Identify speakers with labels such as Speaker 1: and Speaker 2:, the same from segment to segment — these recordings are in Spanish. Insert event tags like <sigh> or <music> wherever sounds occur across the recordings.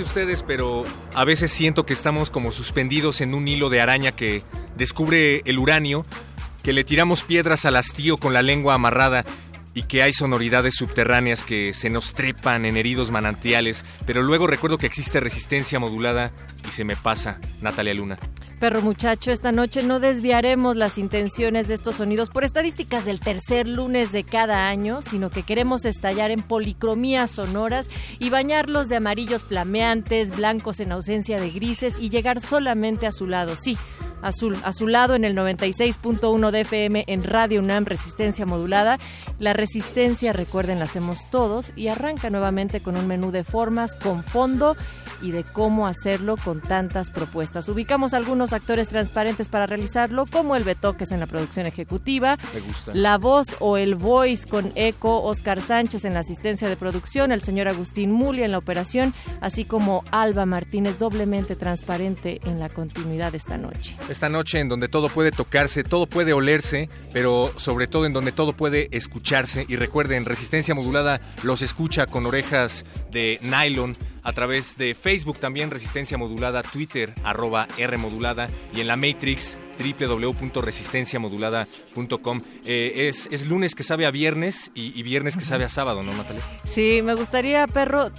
Speaker 1: Ustedes, pero a veces siento que estamos como suspendidos en un hilo de araña que descubre el uranio, que le tiramos piedras al hastío con la lengua amarrada y que hay sonoridades subterráneas que se nos trepan en heridos manantiales, pero luego recuerdo que existe resistencia modulada y se me pasa, Natalia Luna.
Speaker 2: Perro muchacho, esta noche no desviaremos las intenciones de estos sonidos por estadísticas del tercer lunes de cada año, sino que queremos estallar en policromías sonoras y bañarlos de amarillos flameantes, blancos en ausencia de grises y llegar solamente a su lado. Sí, azul, a su lado en el 96.1 de FM en Radio UNAM Resistencia Modulada. La resistencia, recuerden, la hacemos todos y arranca nuevamente con un menú de formas, con fondo y de cómo hacerlo con tantas propuestas. Ubicamos algunos actores transparentes para realizarlo, como el Betoques en la producción ejecutiva, la voz o el voice con eco, Oscar Sánchez en la asistencia de producción, el señor Agustín Muli en la operación, así como Alba Martínez doblemente transparente en la continuidad de esta noche.
Speaker 1: Esta noche en donde todo puede tocarse, todo puede olerse, pero sobre todo en donde todo puede escucharse. Y recuerden, Resistencia Modulada los escucha con orejas de nylon a través de Facebook también, Resistencia Modulada, Twitter, arroba R Modulada y en la Matrix www.resistenciamodulada.com. Eh, es, es lunes que sabe a viernes y, viernes que sabe a sábado, ¿no, Natalia?
Speaker 2: Sí, me gustaría, perro,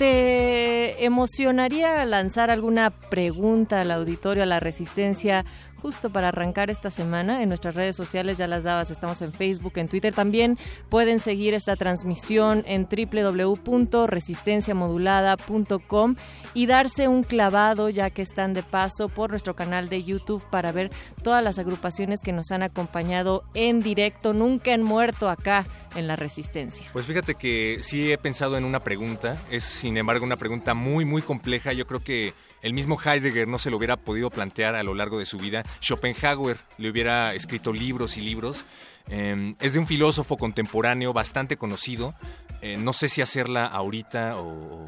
Speaker 2: ¿te emocionaría lanzar alguna pregunta al auditorio, a la resistencia? Justo para arrancar esta semana en nuestras redes sociales ya las dabas, estamos en Facebook, en Twitter también. Pueden seguir esta transmisión en www.resistenciamodulada.com y darse un clavado ya que están de paso por nuestro canal de YouTube para ver todas las agrupaciones que nos han acompañado en directo, nunca han muerto acá en la Resistencia.
Speaker 1: Pues fíjate que sí he pensado en una pregunta, es sin embargo una pregunta muy muy compleja, yo creo que el mismo Heidegger no se lo hubiera podido plantear a lo largo de su vida, Schopenhauer le hubiera escrito libros y libros, Eh, es de un filósofo contemporáneo bastante conocido, Eh, no sé si hacerla ahorita o...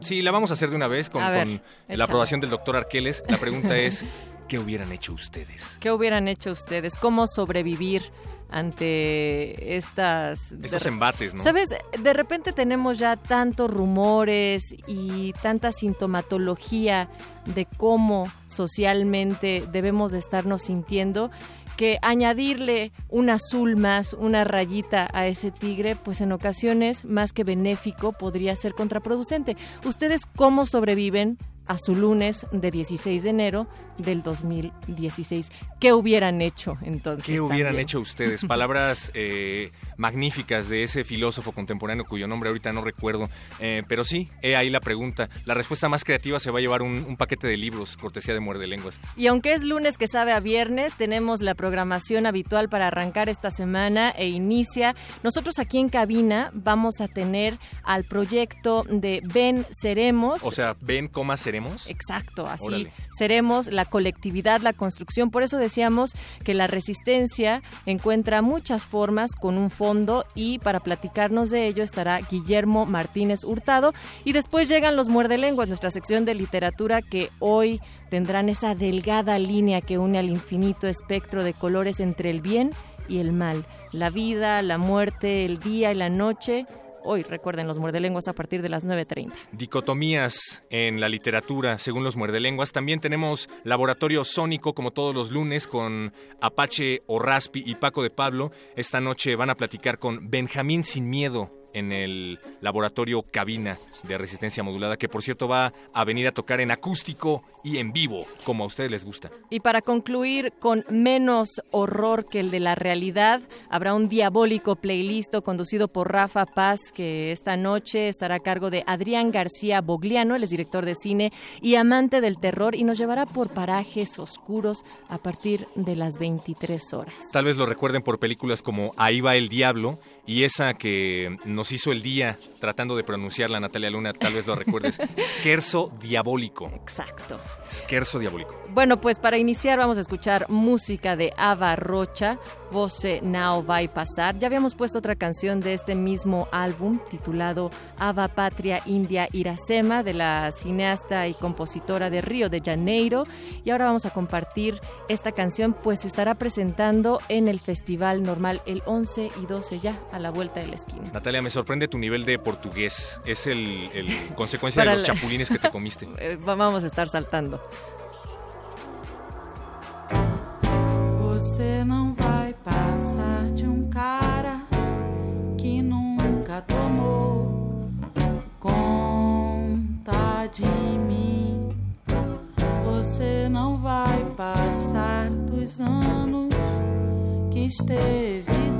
Speaker 1: Sí, la vamos a hacer de una vez con,
Speaker 2: ver,
Speaker 1: con la aprobación del doctor Arqueles. La pregunta <laughs> es, ¿qué hubieran hecho ustedes?
Speaker 2: ¿Qué hubieran hecho ustedes? ¿Cómo sobrevivir ante estas...
Speaker 1: Estos
Speaker 2: de-
Speaker 1: embates, ¿no?
Speaker 2: ¿Sabes? De repente tenemos ya tantos rumores y tanta sintomatología de cómo socialmente debemos de estarnos sintiendo que añadirle un azul más, una rayita a ese tigre, pues en ocasiones, más que benéfico, podría ser contraproducente. ¿Ustedes cómo sobreviven a su lunes de 16 de enero del 2016? ¿Qué hubieran hecho entonces?
Speaker 1: ¿Qué hubieran
Speaker 2: también?
Speaker 1: hecho ustedes? <laughs> Palabras eh, magníficas de ese filósofo contemporáneo cuyo nombre ahorita no recuerdo. Eh, pero sí, he ahí la pregunta. La respuesta más creativa se va a llevar un, un paquete de libros, cortesía de Muerde Lenguas.
Speaker 2: Y aunque es lunes que sabe a viernes, tenemos la programación habitual para arrancar esta semana e inicia. Nosotros aquí en cabina vamos a tener al proyecto de Ven Seremos.
Speaker 1: O sea, ven, coma, seremos.
Speaker 2: Exacto, así
Speaker 1: Órale.
Speaker 2: seremos la colectividad, la construcción. Por eso decíamos que la resistencia encuentra muchas formas con un fondo y para platicarnos de ello estará Guillermo Martínez Hurtado y después llegan los muerdelenguas, nuestra sección de literatura que hoy tendrán esa delgada línea que une al infinito espectro de colores entre el bien y el mal, la vida, la muerte, el día y la noche. Hoy recuerden los muerdelenguas a partir de las 9.30.
Speaker 1: Dicotomías en la literatura, según los muerdelenguas. También tenemos Laboratorio Sónico, como todos los lunes, con Apache Orraspi y Paco de Pablo. Esta noche van a platicar con Benjamín Sin Miedo. En el laboratorio Cabina de Resistencia Modulada, que por cierto va a venir a tocar en acústico y en vivo, como a ustedes les gusta.
Speaker 2: Y para concluir con menos horror que el de la realidad, habrá un diabólico playlist conducido por Rafa Paz, que esta noche estará a cargo de Adrián García Bogliano, el director de cine y amante del terror, y nos llevará por parajes oscuros a partir de las 23 horas.
Speaker 1: Tal vez lo recuerden por películas como Ahí va el diablo y esa que nos hizo el día tratando de pronunciarla Natalia Luna, tal vez lo recuerdes, <laughs> Scherzo Diabólico.
Speaker 2: Exacto.
Speaker 1: Scherzo Diabólico.
Speaker 2: Bueno, pues para iniciar vamos a escuchar música de Ava Rocha, Voce Now Va a Pasar. Ya habíamos puesto otra canción de este mismo álbum titulado Ava Patria India Iracema de la cineasta y compositora de Río de Janeiro y ahora vamos a compartir esta canción pues se estará presentando en el Festival Normal el 11 y 12 ya a la vuelta de la esquina.
Speaker 1: Natalia, me sorprende tu nivel de portugués. Es el, <laughs> consecuencia de los chapulines que te <laughs> comiste.
Speaker 2: Eh, vamos a estar saltando.
Speaker 3: Você não vai passar de um cara que nunca tomou conta de mim. Você não vai passar dos anos que esteve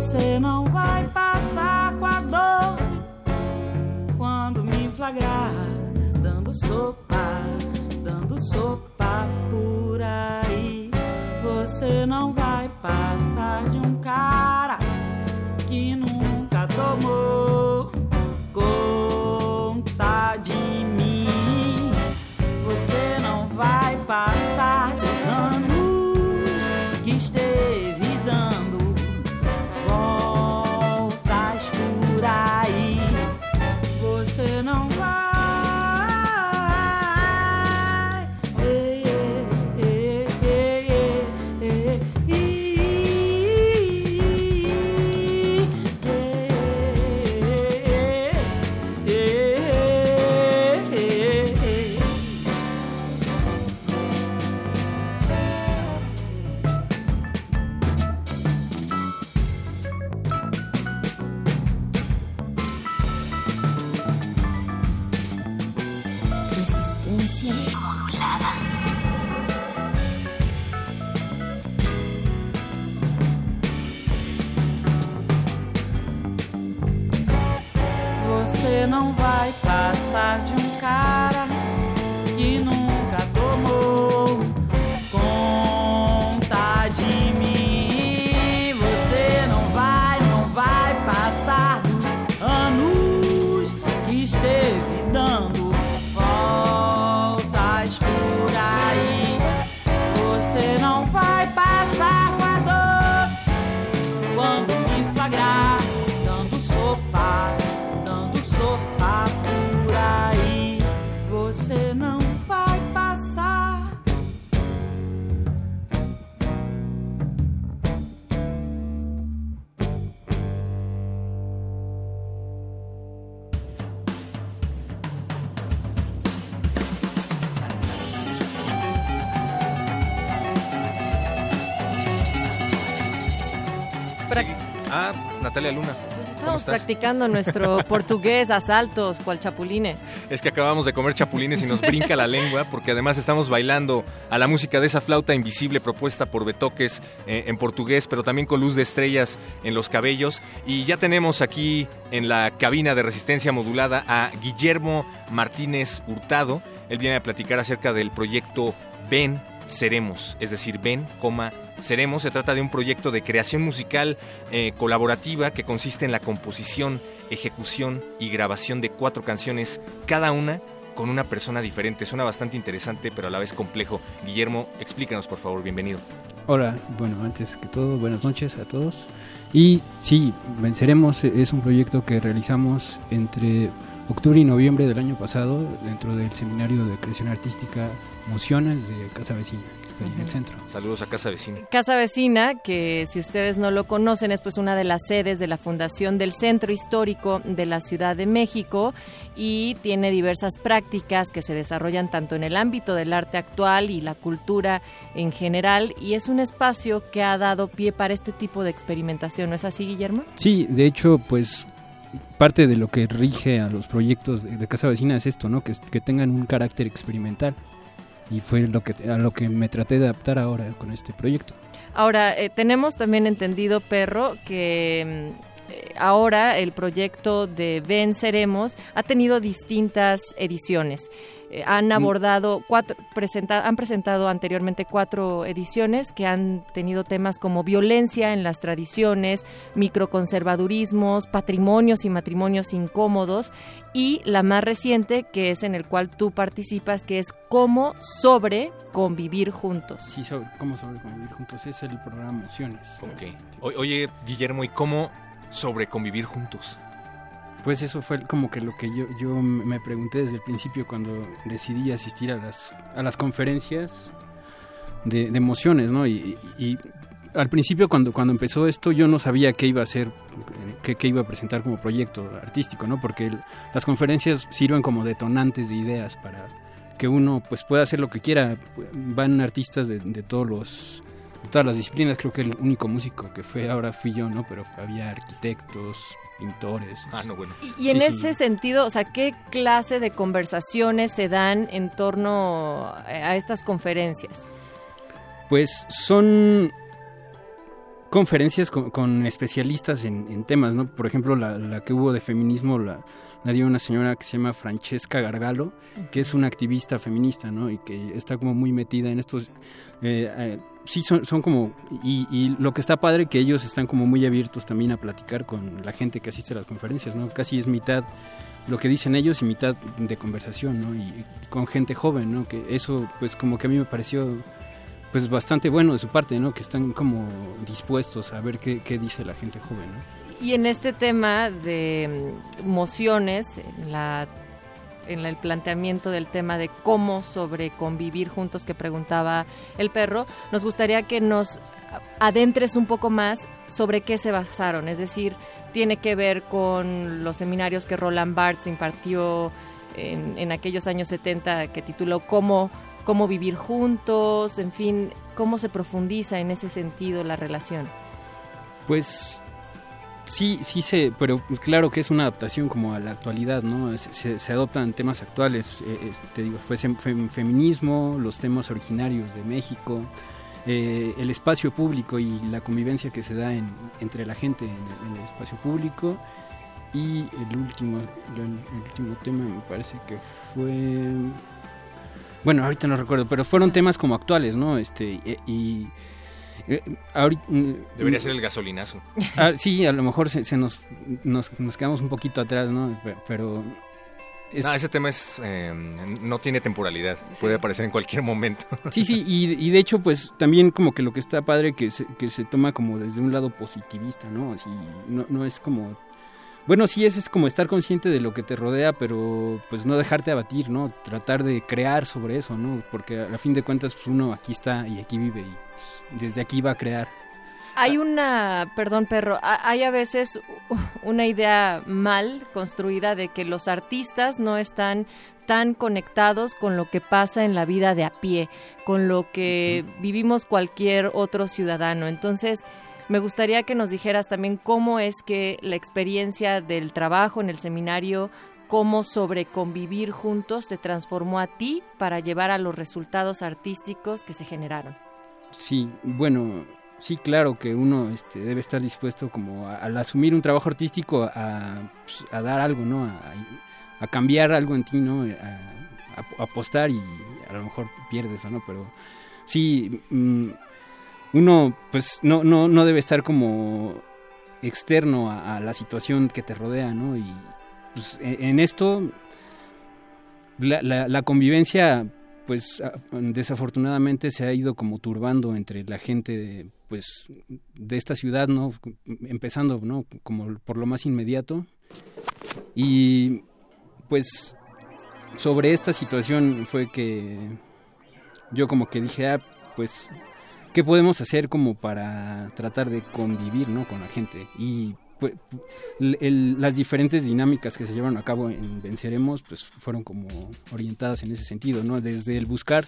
Speaker 3: Você não vai passar com a dor quando me flagrar dando sopa, dando sopa por aí. Você não vai passar de um cara que nunca tomou conta de mim. Você não vai passar dos
Speaker 1: Natalia Luna.
Speaker 2: Pues
Speaker 1: ¿Cómo
Speaker 2: estamos practicando nuestro <laughs> portugués a saltos, cual chapulines.
Speaker 1: Es que acabamos de comer chapulines y nos brinca la lengua, porque además estamos bailando a la música de esa flauta invisible propuesta por Betoques eh, en portugués, pero también con luz de estrellas en los cabellos. Y ya tenemos aquí en la cabina de resistencia modulada a Guillermo Martínez Hurtado. Él viene a platicar acerca del proyecto Ven, Seremos, es decir, Ven, coma, Seremos. Se trata de un proyecto de creación musical eh, colaborativa que consiste en la composición, ejecución y grabación de cuatro canciones, cada una con una persona diferente. Suena bastante interesante, pero a la vez complejo. Guillermo, explícanos, por favor, bienvenido.
Speaker 4: Hola, bueno, antes que todo, buenas noches a todos. Y sí, Venceremos es un proyecto que realizamos entre octubre y noviembre del año pasado dentro del seminario de creación artística Mociones de Casa Vecina, que está ahí en el centro.
Speaker 1: Saludos a Casa Vecina.
Speaker 2: Casa Vecina, que si ustedes no lo conocen, es pues una de las sedes de la Fundación del Centro Histórico de la Ciudad de México y tiene diversas prácticas que se desarrollan tanto en el ámbito del arte actual y la cultura en general y es un espacio que ha dado pie para este tipo de experimentación, ¿no es así, Guillermo?
Speaker 4: Sí, de hecho, pues parte de lo que rige a los proyectos de, de Casa Vecina es esto, ¿no? Que, que tengan un carácter experimental. Y fue lo que, a lo que me traté de adaptar ahora con este proyecto.
Speaker 2: Ahora, eh, tenemos también entendido, Perro, que eh, ahora el proyecto de Venceremos ha tenido distintas ediciones. Eh, han abordado cuatro, presenta, han presentado anteriormente cuatro ediciones que han tenido temas como violencia en las tradiciones, microconservadurismos, patrimonios y matrimonios incómodos y la más reciente que es en el cual tú participas que es cómo sobre convivir juntos.
Speaker 4: Sí, sobre, cómo sobre convivir juntos es el programa Mociones.
Speaker 1: Ok. O- oye, Guillermo, ¿y cómo sobre convivir juntos?
Speaker 4: Pues eso fue como que lo que yo, yo me pregunté desde el principio cuando decidí asistir a las, a las conferencias de, de emociones, ¿no? Y, y- al principio cuando, cuando empezó esto yo no sabía qué iba a hacer, qué, qué iba a presentar como proyecto artístico, ¿no? Porque las conferencias sirven como detonantes de ideas para que uno pues pueda hacer lo que quiera. Van artistas de, de todos los de todas las disciplinas, creo que el único músico que fue ahora fui yo, ¿no? Pero había arquitectos, pintores.
Speaker 1: Ah, no, bueno.
Speaker 2: Y, y en
Speaker 4: Sí,
Speaker 2: ese
Speaker 4: sí.
Speaker 2: sentido, o sea, ¿qué clase de conversaciones se dan en torno a estas conferencias?
Speaker 4: Pues son conferencias con, con especialistas en, en temas, ¿no? Por ejemplo, la, la que hubo de feminismo la, la dio una señora que se llama Francesca Gargalo, que es una activista feminista, ¿no? Y que está como muy metida en estos... eh, eh, sí, son, son como... Y, y lo que está padre que ellos están como muy abiertos también a platicar con la gente que asiste a las conferencias, ¿no? Casi es mitad lo que dicen ellos y mitad de conversación, ¿no? Y, con gente joven, ¿no? Que eso, pues como que a mí me pareció pues bastante bueno de su parte, ¿no? Que están como dispuestos a ver qué, qué dice la gente joven, ¿no?
Speaker 2: Y en este tema de mm, mociones, la, en el planteamiento del tema de cómo sobre convivir juntos que preguntaba el perro, nos gustaría que nos adentres un poco más sobre qué se basaron. Es decir, tiene que ver con los seminarios que Roland Barthes impartió en, en aquellos años 70 que tituló Cómo, cómo vivir juntos, en fin, cómo se profundiza en ese sentido la relación.
Speaker 4: Pues sí, sí se, pero claro que es una adaptación como a la actualidad, ¿no? Se, adoptan temas actuales, eh, te digo, fue feminismo, los temas originarios de México, eh, el espacio público y la convivencia que se da en- entre la gente en el espacio público. Y el último, el, el último tema me parece que fue... Bueno, ahorita no recuerdo, pero fueron temas como actuales, ¿no? Este, y... y eh, ahorita,
Speaker 1: Debería ser el gasolinazo.
Speaker 4: Ah, sí, a lo mejor se, se nos, nos, nos quedamos un poquito atrás, ¿no? Pe- Pero... es-
Speaker 1: No, ese tema es eh, no tiene temporalidad. Puede aparecer en cualquier momento. <laughs>
Speaker 4: Sí, sí, y, y de hecho, pues también como que lo que está padre que se, que se toma como desde un lado positivista, ¿no? Así, no, no es como... Bueno, sí, es, es como estar consciente de lo que te rodea, pero pues no dejarte abatir, ¿no? Tratar de crear sobre eso, ¿no? Porque a, fin de cuentas, pues uno aquí está y aquí vive y pues, desde aquí va a crear.
Speaker 2: Hay una, perdón perro, ha- hay a veces una idea mal construida de que los artistas no están tan conectados con lo que pasa en la vida de a pie, con lo que vivimos cualquier otro ciudadano. Entonces, me gustaría que nos dijeras también cómo es que la experiencia del trabajo en el seminario, cómo sobre convivir juntos te transformó a ti para llevar a los resultados artísticos que se generaron.
Speaker 4: Sí, bueno, sí, claro que uno este, debe estar dispuesto como a- al asumir un trabajo artístico a, pues, a dar algo, ¿no? A, a cambiar algo en ti, ¿no? A, apostar y a lo mejor pierdes, ¿no? Pero sí, mm, uno pues no, no, no debe estar como externo a, la situación que te rodea, ¿no? Y pues, en, en esto la, la, convivencia pues desafortunadamente se ha ido como turbando entre la gente de, pues de esta ciudad no empezando no como por lo más inmediato. Y pues sobre esta situación fue que yo como que dije, ah, pues, ¿qué podemos hacer como para tratar de convivir, ¿no? Con la gente. Y pues, el- las diferentes dinámicas que se llevan a cabo en Venceremos, pues fueron como orientadas en ese sentido, ¿no? Desde el buscar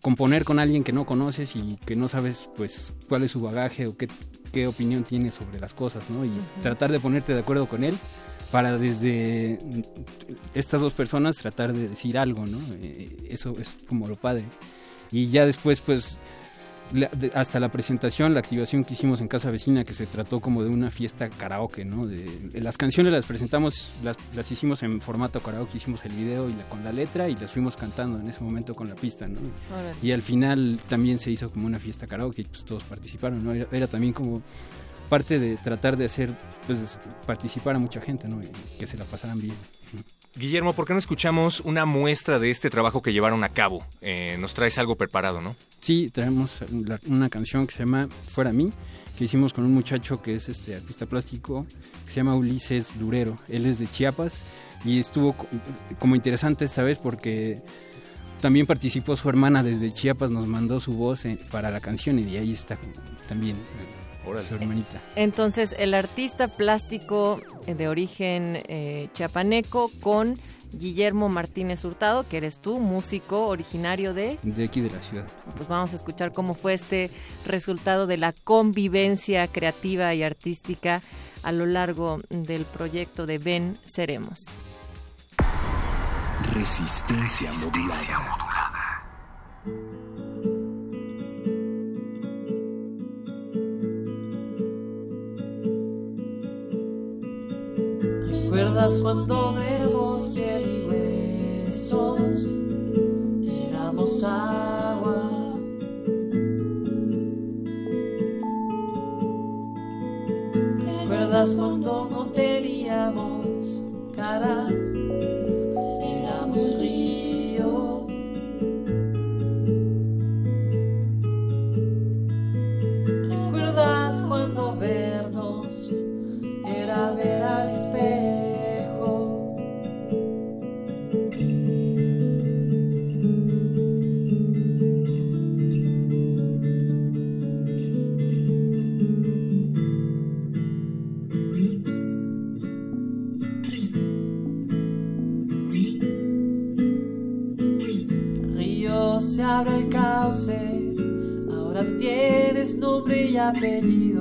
Speaker 4: componer con alguien que no conoces y que no sabes, pues, cuál es su bagaje o qué, qué opinión tiene sobre las cosas, ¿no? Y tratar de ponerte de acuerdo con él para desde estas dos personas tratar de decir algo, ¿no? Eh, eso es como lo padre. Y ya después, pues, la- de- hasta la presentación, la activación que hicimos en Casa Vecina, que se trató como de una fiesta karaoke, ¿no? De, de las canciones las presentamos, las, las hicimos en formato karaoke, hicimos el video y la- con la letra y las fuimos cantando en ese momento con la pista, ¿no?
Speaker 2: Órale.
Speaker 4: Y al final también se hizo como una fiesta karaoke y pues todos participaron, ¿no? Era, era también como parte de tratar de hacer, pues, participar a mucha gente, ¿no? Y que se la pasaran bien.
Speaker 1: Guillermo, ¿por qué no escuchamos una muestra de este trabajo que llevaron a cabo? Eh, nos traes algo preparado, ¿no?
Speaker 4: Sí, traemos una canción que se llama Fuera mí, que hicimos con un muchacho que es este artista plástico, que se llama Ulises Durero. Él es de Chiapas y estuvo co- como interesante esta vez porque también participó su hermana desde Chiapas, nos mandó su voz eh, para la canción y de ahí está también eh, su hermanita.
Speaker 2: Entonces, el artista plástico eh, de origen eh, chiapaneco con Guillermo Martínez Hurtado, que eres tú, músico originario de...
Speaker 4: De aquí de la ciudad.
Speaker 2: Pues vamos a escuchar cómo fue este resultado de la convivencia creativa y artística a lo largo del proyecto de Ven Seremos.
Speaker 5: Resistencia modulada.
Speaker 6: ¿Recuerdas cuando éramos piel y huesos? Éramos agua. ¿Recuerdas cuando no teníamos cara? Apellido.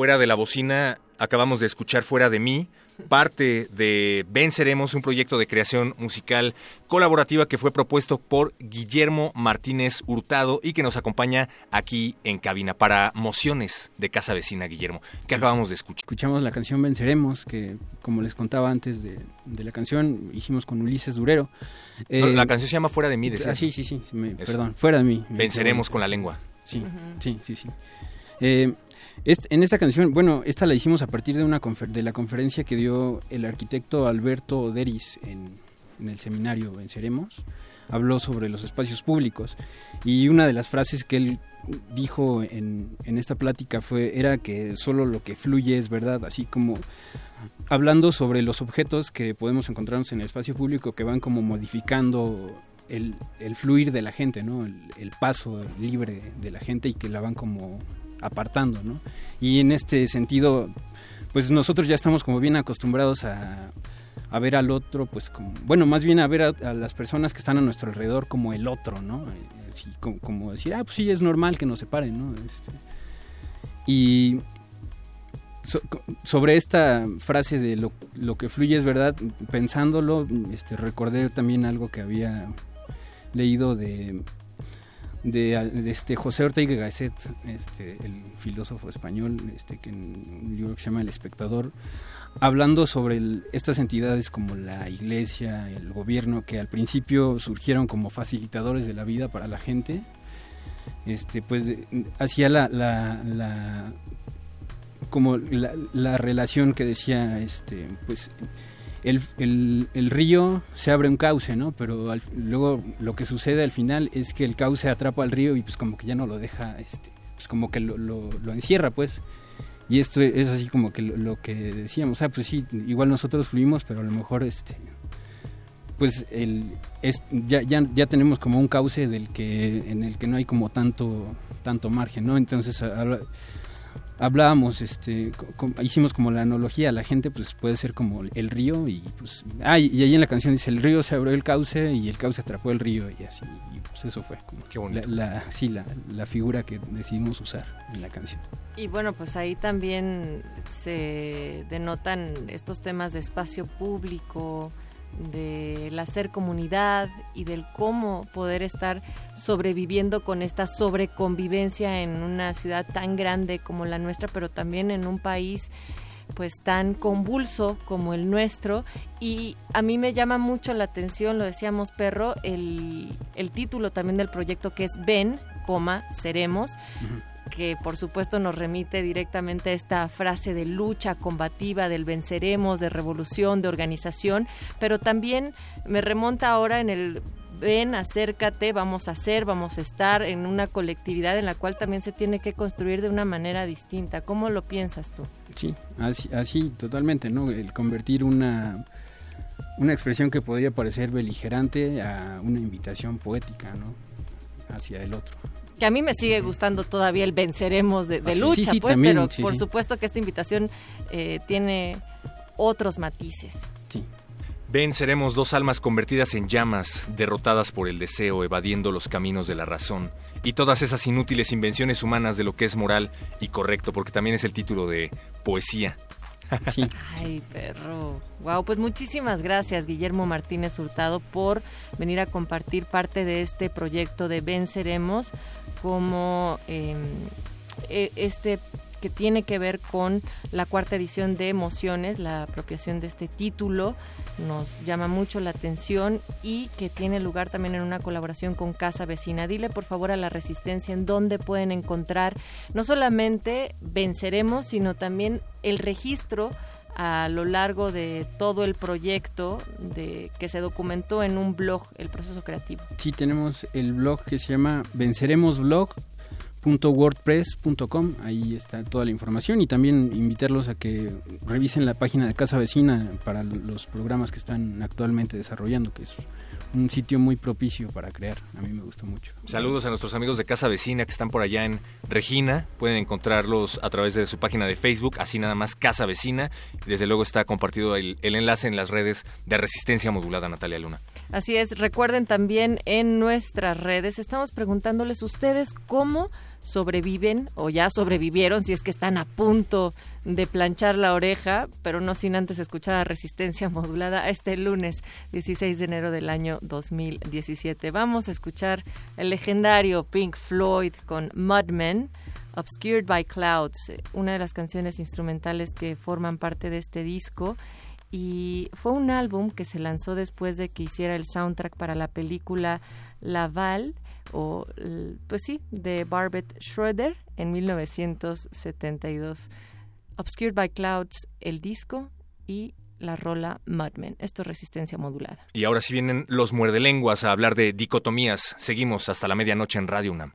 Speaker 6: Fuera de
Speaker 1: la bocina, acabamos de escuchar Fuera de mí, parte de Venceremos, un proyecto de creación musical colaborativa que fue propuesto por Guillermo Martínez Hurtado y que nos acompaña aquí en cabina para Mociones de Casa Vecina, Guillermo, que acabamos de escuchar.
Speaker 4: Escuchamos la canción Venceremos, que como les contaba antes de, de la canción, hicimos con Ulises Durero.
Speaker 1: No,
Speaker 4: Eh,
Speaker 1: la canción se llama Fuera de mí, decía.
Speaker 4: Ah, sí, sí, sí, me-
Speaker 1: Eso.
Speaker 4: perdón, fuera de mí.
Speaker 1: Venceremos con la lengua.
Speaker 4: Sí, sí, sí, sí. Eh, en esta canción, bueno, esta la hicimos a partir de, una confer- de la conferencia que dio el arquitecto Alberto Deris en, el seminario Venceremos. Habló sobre los espacios públicos y una de las frases que él dijo en, esta plática fue era que solo lo que fluye es verdad, así como hablando sobre los objetos que podemos encontrarnos en el espacio público que van como modificando el, fluir de la gente, el paso libre de la gente y que la van como apartando, ¿no? Y en este sentido, pues nosotros ya estamos como bien acostumbrados a, ver al otro, pues como, bueno, más bien a ver a, las personas que están a nuestro alrededor como el otro, ¿no? Como, decir, ah, pues sí, es normal que nos separen, ¿no? Este, y so- sobre esta frase de lo, lo que fluye es verdad, pensándolo, este, recordé también algo que había leído de, de, este José Ortega Gasset, este, el filósofo español, este, que en un libro que se llama El espectador, hablando sobre estas entidades como la iglesia, el gobierno, que al principio surgieron como facilitadores de la vida para la gente, este, pues hacía la, la, como la relación que decía, este, pues el, el, el río se abre un cauce, ¿no? Pero al- luego lo que sucede al final es que el cauce atrapa al río y pues como que ya no lo deja, este, pues como que lo, lo, encierra, pues. Y esto es así como que lo, que decíamos, ah, pues sí, igual nosotros fluimos, pero a lo mejor este pues el es, ya, ya, ya tenemos como un cauce del que en el que no hay como tanto tanto margen, ¿no? Entonces habla- hablábamos este co- hicimos como la analogía, la gente pues puede ser como el río y pues ah, y, y ahí en la canción dice el río se abrió el cauce y el cauce atrapó el río y así y pues eso fue como
Speaker 1: Qué bonito.
Speaker 4: la, la- sí la, la figura que decidimos usar en la canción.
Speaker 2: Y bueno, pues ahí también se denotan estos temas de espacio público, del hacer comunidad y del cómo poder estar sobreviviendo con esta sobreconvivencia en una ciudad tan grande como la nuestra, pero también en un país pues tan convulso como el nuestro. Y a mí me llama mucho la atención, lo decíamos perro, el, el título también del proyecto que es Ven, coma, seremos, que por supuesto nos remite directamente a esta frase de lucha combativa, del venceremos, de revolución, de organización, pero también me remonta ahora en el ven, acércate, vamos a hacer, vamos a estar en una colectividad en la cual también se tiene que construir de una manera distinta. ¿Cómo lo piensas tú?
Speaker 4: Sí, así, así totalmente, ¿no? El convertir una, una expresión que podría parecer beligerante a una invitación poética, ¿no? Hacia el otro.
Speaker 2: Que a mí me sigue gustando todavía el venceremos de, de
Speaker 4: Ah,
Speaker 2: lucha,
Speaker 4: sí, sí,
Speaker 2: pues,
Speaker 4: también,
Speaker 2: pero
Speaker 4: sí,
Speaker 2: por
Speaker 4: sí.
Speaker 2: supuesto que esta invitación eh, tiene otros matices.
Speaker 4: Sí.
Speaker 1: Ven, seremos dos almas convertidas en llamas, derrotadas por el deseo, evadiendo los caminos de la razón, y todas esas inútiles invenciones humanas de lo que es moral y correcto, porque también es el título de poesía.
Speaker 4: Sí. <laughs>
Speaker 2: Ay, perro. Wow, pues muchísimas gracias, Guillermo Martínez Hurtado, por venir a compartir parte de este proyecto de Venceremos, como eh, eh, este que tiene que ver con la cuarta edición de Emociones, la apropiación de este título nos llama mucho la atención y que tiene lugar también en una colaboración con Casa Vecina. Dile por favor a la Resistencia en dónde pueden encontrar no solamente Venceremos, sino también el registro a lo largo de todo el proyecto de que se documentó en un blog el proceso creativo.
Speaker 4: Sí, tenemos el blog que se llama venceremosblog.wordpress.com. Ahí está toda la información y también invitarlos a que revisen la página de Casa Vecina para los programas que están actualmente desarrollando, que es un sitio muy propicio para crear. A mí me gusta mucho.
Speaker 1: Saludos a nuestros amigos de Casa Vecina que están por allá en Regina. Pueden encontrarlos a través de su página de Facebook, así nada más Casa Vecina. Desde luego está compartido el, el enlace en las redes de Resistencia Modulada, Natalia Luna.
Speaker 2: Así es, recuerden también en nuestras redes, estamos preguntándoles ustedes cómo sobreviven o ya sobrevivieron si es que están a punto de planchar la oreja, pero no sin antes escuchar a Resistencia Modulada este lunes 16 de enero del año 2017. Vamos a escuchar el legendario Pink Floyd con Mudmen. Obscured by Clouds, una de las canciones instrumentales que forman parte de este disco y fue un álbum que se lanzó después de que hiciera el soundtrack para la película Laval o pues sí, de Barbet Schroeder en 1972. Obscured by Clouds, el disco y la rola Madmen. Esto es resistencia modulada.
Speaker 1: Y ahora sí vienen los muerdelenguas a hablar de dicotomías. Seguimos hasta la medianoche en Radio UNAM.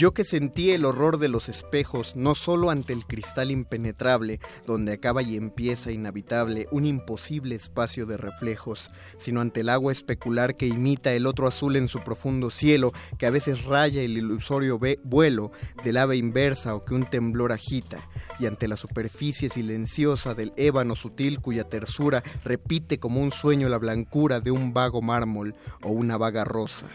Speaker 7: Yo que sentí el horror de los espejos, no solo ante el cristal impenetrable, donde acaba y empieza inhabitable un imposible espacio de reflejos, sino ante el agua especular que imita el otro azul en su profundo cielo, que a veces raya el ilusorio vuelo del ave inversa o que un temblor agita, y ante la superficie silenciosa del ébano sutil cuya tersura repite como un sueño la blancura de un vago mármol o una vaga rosa.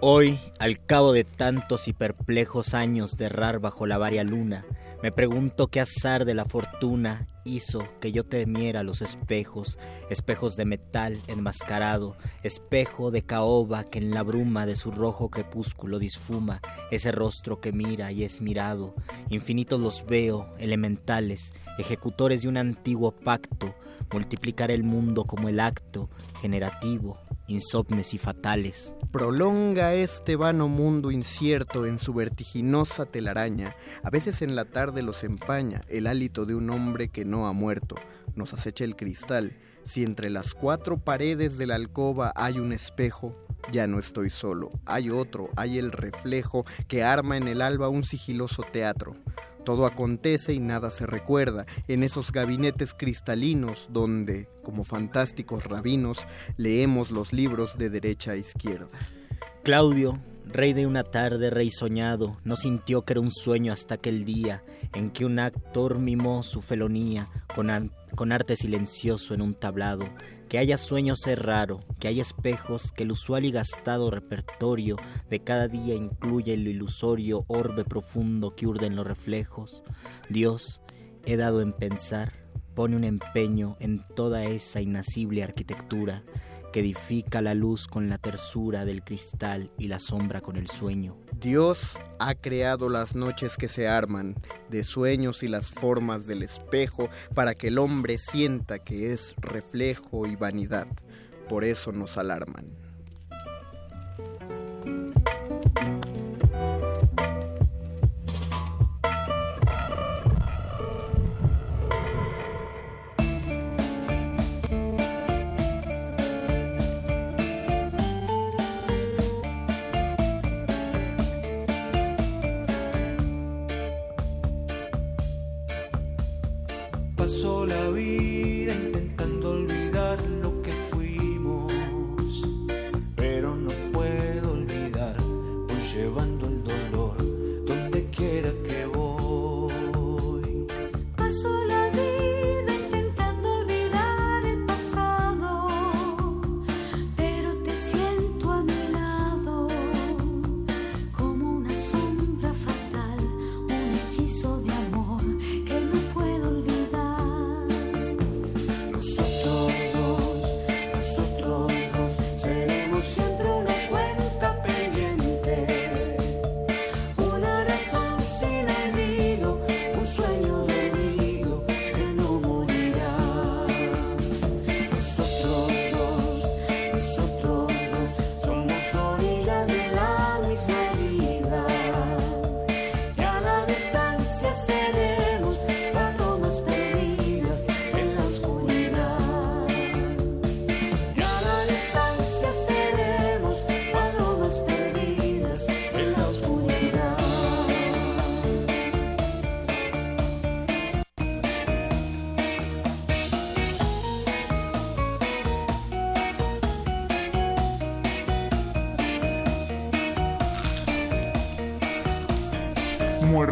Speaker 8: Hoy, al cabo de tantos y perplejos años de errar bajo la varia luna, me pregunto qué azar de la fortuna hizo que yo temiera los espejos, espejos de metal enmascarado, espejo de caoba que en la bruma de su rojo crepúsculo disfuma, ese rostro que mira y es mirado, infinitos los veo, elementales, ejecutores de un antiguo pacto, multiplicar el mundo como el acto generativo, insomnes y fatales.
Speaker 7: Prolonga este vano mundo incierto en su vertiginosa telaraña. A veces en la tarde los empaña el hálito de un hombre que no ha muerto. Nos acecha el cristal. Si entre las cuatro paredes de la alcoba hay un espejo, ya no estoy solo. Hay otro, hay el reflejo que arma en el alba un sigiloso teatro. Todo acontece y nada se recuerda en esos gabinetes cristalinos donde, como fantásticos rabinos, leemos los libros de derecha a izquierda.
Speaker 8: Claudio, rey de una tarde, rey soñado, no sintió que era un sueño hasta aquel día en que un actor mimó su felonía con, con arte silencioso en un tablado que haya sueños es raro, que haya espejos, que el usual y gastado repertorio de cada día incluya el ilusorio orbe profundo que urden los reflejos. Dios, he dado en pensar, pone un empeño en toda esa inacible arquitectura que edifica la luz con la tersura del cristal y la sombra con el sueño.
Speaker 7: Dios ha creado las noches que se arman de sueños y las formas del espejo para que el hombre sienta que es reflejo y vanidad. Por eso nos alarman.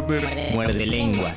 Speaker 8: Muerde lenguas.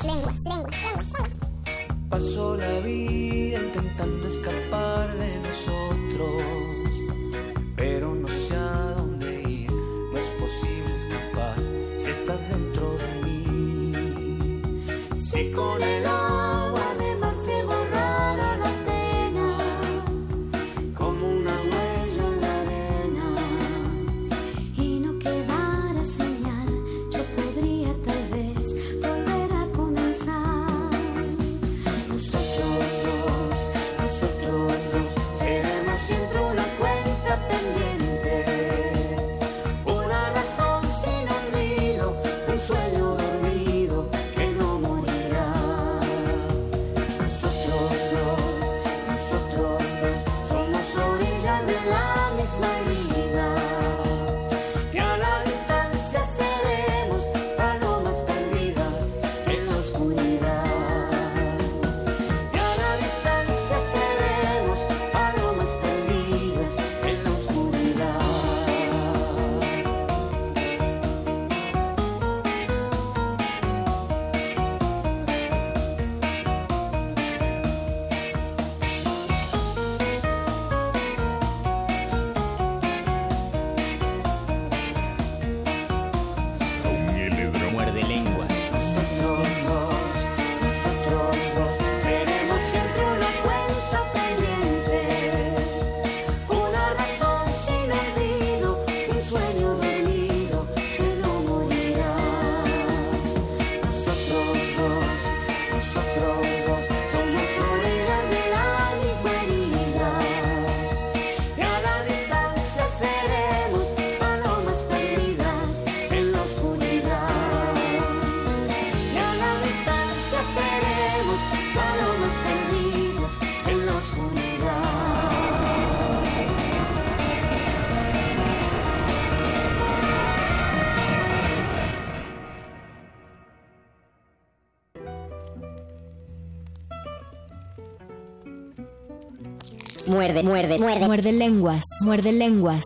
Speaker 9: Muerde, muerde, muerde.
Speaker 10: Muerde lenguas, muerde lenguas.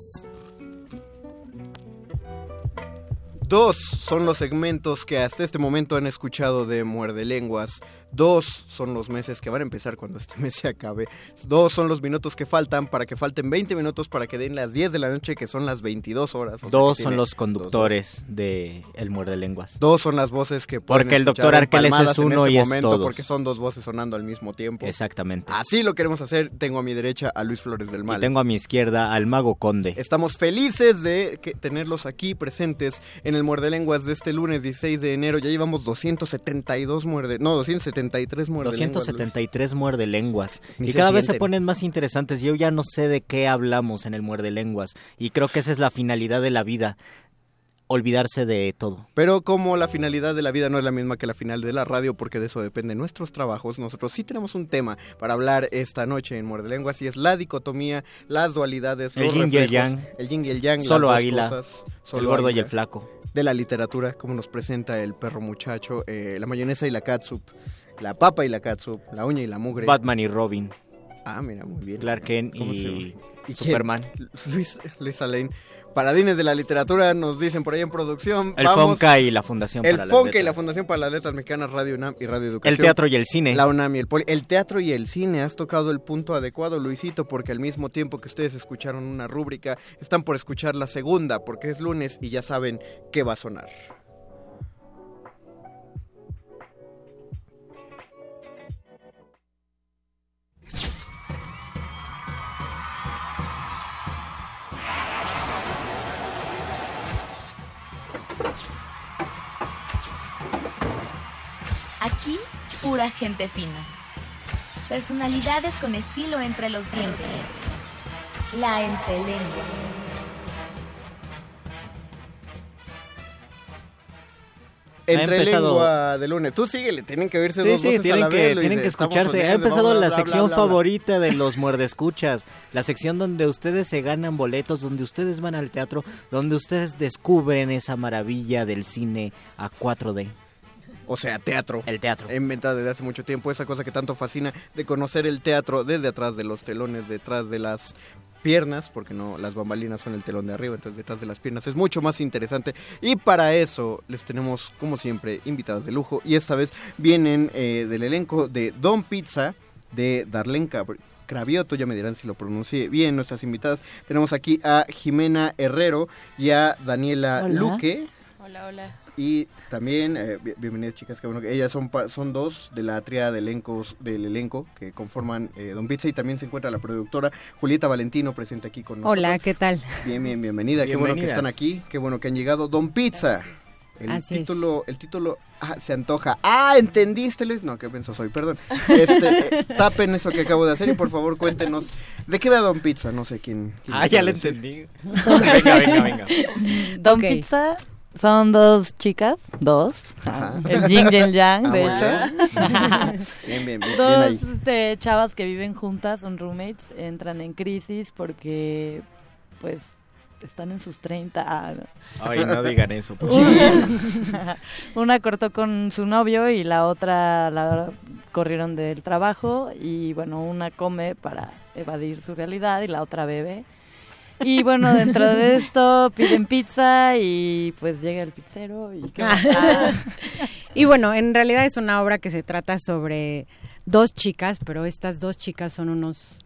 Speaker 7: Dos son los segmentos que hasta este momento han escuchado de Muerde Lenguas. Dos son los meses que van a empezar cuando este <laughs> mes se acabe. Dos son los minutos que faltan para que falten 20 minutos para que den las 10 de la noche, que son las 22 horas. O sea,
Speaker 8: Dos son los conductores de El Muerde Lenguas.
Speaker 7: Dos son las voces que pueden
Speaker 8: Porque el doctor Arqueles es uno
Speaker 7: este
Speaker 8: y es
Speaker 7: momento,
Speaker 8: todos.
Speaker 7: Porque son dos voces sonando al mismo tiempo.
Speaker 8: Exactamente.
Speaker 7: Así lo queremos hacer. Tengo a mi derecha a Luis Flores del Mal.
Speaker 8: Y tengo a mi izquierda al Mago Conde.
Speaker 7: Estamos felices de que- tenerlos aquí presentes en el Muerde Lenguas de este lunes 16 de enero. Ya llevamos 272 muerde, no, 273 muerde
Speaker 8: 273 muerde lenguas. Y cada vez se ponen más interesantes. Yo ya no sé de qué hablamos en el muerde lenguas. Y creo que esa es la finalidad de la vida. Olvidarse de todo.
Speaker 7: Pero como la finalidad de la vida no es la misma que la final de la radio, porque de eso dependen nuestros trabajos, nosotros sí tenemos un tema para hablar esta noche en Muerde Lenguas y es la dicotomía, las dualidades,
Speaker 8: El
Speaker 7: los
Speaker 8: yin y el yang.
Speaker 7: el yin y el yang, las
Speaker 8: Solo
Speaker 7: dos
Speaker 8: águila.
Speaker 7: cosas,
Speaker 8: El gordo y el flaco.
Speaker 7: de la literatura, como nos presenta el perro muchacho, eh, la mayonesa y la catsup, la papa y la catsup, la uña y la mugre.
Speaker 8: Batman y Robin.
Speaker 7: Ah, mira, muy bien.
Speaker 8: Clark Kent
Speaker 7: ¿Cómo se
Speaker 8: y. Superman.
Speaker 7: Luis, Luis Alain. Paladines de la literatura nos dicen por ahí en producción.
Speaker 8: El
Speaker 7: Vamos-
Speaker 8: Fonca y la Fundación
Speaker 7: El
Speaker 8: para las
Speaker 7: Fonca y la Fundación para las Letras Mexicanas, Radio UNAM y Radio Educación.
Speaker 8: El teatro y el cine.
Speaker 7: La UNAM y el Poli. El teatro y el cine. Has tocado el punto adecuado, Luisito, porque al mismo tiempo que ustedes escucharon una rúbrica, están por escuchar la segunda, porque es lunes y ya saben qué va a sonar.
Speaker 11: Aquí, pura gente fina. Personalidades con estilo entre los dientes. La entrelengua.
Speaker 7: Entre
Speaker 8: empezado-
Speaker 7: lengua de lunes. Tú síguele, tienen que oírse
Speaker 8: Sí,
Speaker 7: dos
Speaker 8: sí,
Speaker 7: voces a
Speaker 8: tienen
Speaker 7: la
Speaker 8: que,
Speaker 7: vez,
Speaker 8: tienen que escucharse. Ha empezado la
Speaker 7: bla,
Speaker 8: sección
Speaker 7: bla, bla.
Speaker 8: favorita de los muerdescuchas. La sección donde ustedes se ganan boletos, donde ustedes van al teatro, donde ustedes descubren esa maravilla del cine a 4D.
Speaker 7: O sea, teatro.
Speaker 8: El teatro.
Speaker 7: Inventada desde hace mucho tiempo, esa cosa que tanto fascina de conocer el teatro desde atrás de los telones, detrás de las piernas, porque no las bambalinas son el telón de arriba, entonces detrás de las piernas es mucho más interesante. Y para eso les tenemos, como siempre, invitadas de lujo. Y esta vez vienen eh, del elenco de Don Pizza, de Darlene Cravioto, ya me dirán si lo pronuncié bien, nuestras invitadas. Tenemos aquí a Jimena Herrero y a Daniela
Speaker 2: Hola.
Speaker 7: Luque.
Speaker 2: Hola, hola.
Speaker 7: Y también, eh, bi- bienvenidas chicas, que bueno que ellas son, son dos de la tríada de elencos, del elenco que conforman eh, Don Pizza y también se encuentra la productora Julieta Valentino presente aquí con nosotros.
Speaker 12: Hola, ¿qué tal?
Speaker 7: Bien, bien, bienvenida, qué bueno que están aquí, qué bueno que han llegado. Don Pizza, el
Speaker 12: Así es.
Speaker 7: título, el título, ah, se antoja. Ah, ¿entendiste Luis? No, qué pensó soy, perdón. Este, eh, <laughs> tapen eso que acabo de hacer y por favor cuéntenos, ¿de qué va Don Pizza? No sé quién. quién
Speaker 8: Ah, ya le entendí. <laughs> venga, venga, venga.
Speaker 12: Don
Speaker 13: Don Pizza son dos chicas, dos.
Speaker 7: Ajá.
Speaker 13: El yin y el yang,
Speaker 7: Ah,
Speaker 13: de hecho. <laughs>
Speaker 7: Bien, bien, bien, bien
Speaker 13: dos
Speaker 7: ahí.
Speaker 13: este, chavas que viven juntas, son roommates, entran en crisis porque, pues, están en sus 30. Ah, no.
Speaker 8: Ay, no digan eso. por <laughs>
Speaker 13: Una- <laughs> Una cortó con su novio y la otra la corrieron del trabajo y bueno, una come para evadir su realidad y la otra bebe. Y bueno, dentro de esto piden pizza y pues llega el pizzero y ¿qué? Ah. <laughs>
Speaker 12: Y bueno, en realidad es una obra que se trata sobre dos chicas, pero estas dos chicas son unos,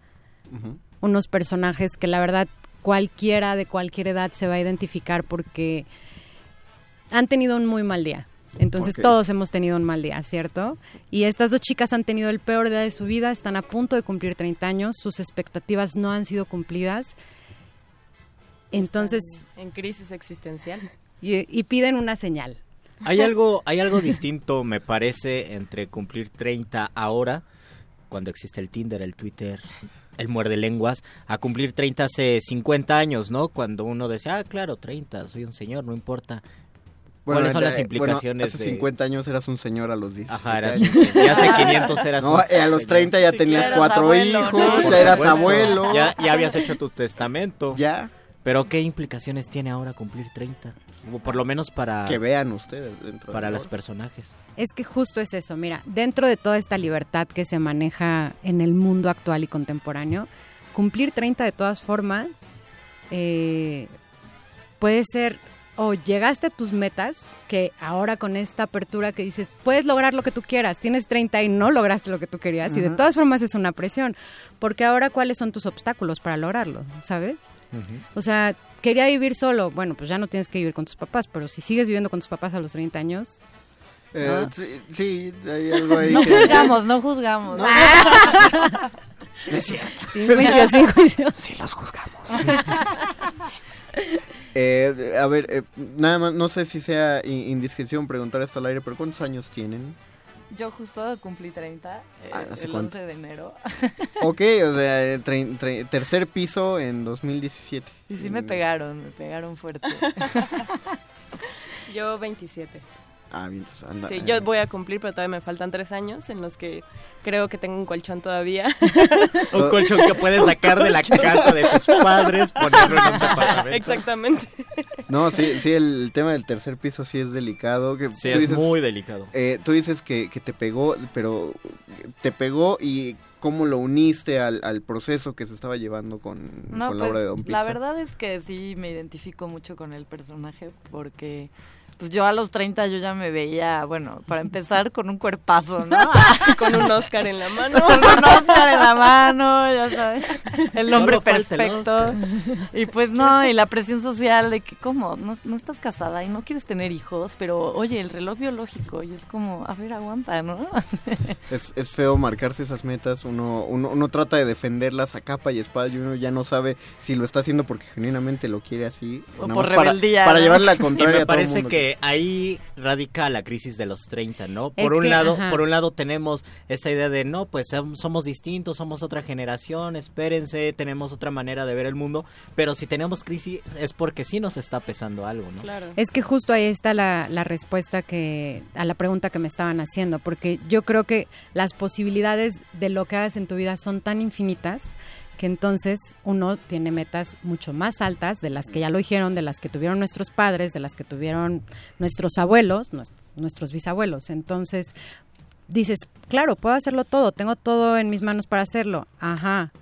Speaker 12: unos personajes que la verdad cualquiera de cualquier edad se va a identificar porque han tenido un muy mal día. Entonces todos hemos tenido un mal día, ¿cierto? Y estas dos chicas han tenido el peor día de su vida, están a punto de cumplir 30 años, sus expectativas no han sido cumplidas. Entonces,
Speaker 2: En crisis existencial.
Speaker 12: y, y piden una señal.
Speaker 8: Hay algo, hay algo distinto, me parece, entre cumplir 30 ahora, cuando existe el Tinder, el Twitter, el muerde lenguas, a cumplir 30 hace 50 años, ¿no? Cuando uno decía, ah, claro, 30, soy un señor, no importa. ¿Cuáles son las
Speaker 7: bueno,
Speaker 8: implicaciones
Speaker 7: hace
Speaker 8: de...?
Speaker 7: 50 años eras un señor a los 10.
Speaker 8: Ajá, eras un señor. Y hace 500 eras
Speaker 7: No,
Speaker 8: un
Speaker 7: eh, a los 30 ya
Speaker 8: Sí,
Speaker 7: tenías cuatro
Speaker 8: abuelo,
Speaker 7: hijos,
Speaker 8: ¿no?
Speaker 7: Ya eras
Speaker 8: supuesto.
Speaker 7: abuelo.
Speaker 8: Ya, ya habías hecho tu testamento.
Speaker 7: Ya.
Speaker 8: Pero ¿qué implicaciones tiene ahora cumplir 30? O por lo menos para...
Speaker 7: Que vean ustedes dentro
Speaker 8: Para
Speaker 7: de
Speaker 8: los personajes.
Speaker 12: Es que justo es eso, mira, dentro de toda esta libertad que se maneja en el mundo actual y contemporáneo, cumplir 30 de todas formas eh, puede ser o llegaste a tus metas, que ahora con esta apertura que dices, puedes lograr lo que tú quieras, tienes 30 y no lograste lo que tú querías, y de todas formas es una presión, porque ahora cuáles son tus obstáculos para lograrlo, ¿sabes? O sea, quería vivir solo, bueno, pues ya no tienes que vivir con tus papás, pero si sigues viviendo con tus papás a los 30 años...
Speaker 7: Eh,
Speaker 12: ¿no?
Speaker 7: sí, sí, hay algo ahí
Speaker 13: No
Speaker 7: que-
Speaker 13: juzgamos, no juzgamos. <laughs>
Speaker 7: Es cierto.
Speaker 12: Sin juicio, sin juicio.
Speaker 7: Sí los juzgamos. <laughs> Eh, a ver, eh, nada más, no sé si sea in- indiscreción preguntar esto al aire, pero ¿cuántos años tienen?
Speaker 13: Yo justo cumplí 30 eh,
Speaker 7: Ah, ¿hace
Speaker 13: el
Speaker 7: cuánto?
Speaker 13: 11 de enero. <laughs>
Speaker 7: Ok, o sea, eh, tercer piso en 2017.
Speaker 13: Y sí me pegaron, me pegaron fuerte. <laughs> <laughs>
Speaker 14: Yo 27.
Speaker 7: Ah, bien, entonces anda.
Speaker 14: Sí,
Speaker 7: eh,
Speaker 14: yo voy a cumplir, pero todavía me faltan tres años en los que creo que tengo un colchón todavía. <laughs>
Speaker 8: Un colchón que puedes sacar de la casa de tus padres, ponerlo en un <laughs> departamento.
Speaker 14: Exactamente.
Speaker 7: No, sí, sí, el tema del tercer piso sí es delicado. Que
Speaker 8: Sí,
Speaker 7: tú
Speaker 8: es muy delicado.
Speaker 7: eh, tú dices que, que te pegó, pero te pegó y cómo lo uniste al, al proceso que se estaba llevando con,
Speaker 13: No,
Speaker 7: con la
Speaker 13: pues,
Speaker 7: obra de Don Pizza.
Speaker 13: la verdad es que sí me identifico mucho con el personaje porque pues yo a los 30 yo ya me veía, bueno, para empezar con un cuerpazo, ¿no? <laughs>
Speaker 14: Con un Oscar en la mano.
Speaker 13: Con un Oscar en la mano, ya sabes. El
Speaker 8: el
Speaker 13: perfecto. Y pues no, y la presión social de que, ¿cómo? No, no estás casada y no quieres tener hijos, pero oye, el reloj biológico, y es como, a ver, aguanta, ¿no? <laughs>
Speaker 7: Es, es feo marcarse esas metas, uno, uno, uno trata de defenderlas a capa y espada y uno ya no sabe si lo está haciendo porque genuinamente lo quiere así
Speaker 13: O por
Speaker 7: para-
Speaker 13: rebeldía,
Speaker 7: Para,
Speaker 13: ¿no?
Speaker 7: llevarle la <laughs>
Speaker 8: Y
Speaker 7: contraria
Speaker 8: me
Speaker 7: a todo el
Speaker 8: parece
Speaker 7: mundo.
Speaker 8: que ahí radica la crisis de los 30, ¿no?
Speaker 12: Es
Speaker 8: Por un
Speaker 12: que,
Speaker 8: lado,
Speaker 12: ajá.
Speaker 8: por un lado tenemos esta idea de no, pues som- somos distintos, somos otra generación, espérense, tenemos otra manera de ver el mundo, pero si tenemos crisis es porque sí nos está pesando algo, ¿no?
Speaker 14: Claro.
Speaker 12: Es que justo ahí está la, la respuesta que a la pregunta que me estaban haciendo, porque yo creo que las posibilidades de lo que hagas en tu vida son tan infinitas que entonces uno tiene metas mucho más altas de las que ya lo dijeron, de las que tuvieron nuestros padres, de las que tuvieron nuestros abuelos, nues- nuestros bisabuelos. Entonces dices, claro, puedo hacerlo todo, tengo todo en mis manos para hacerlo. Ajá.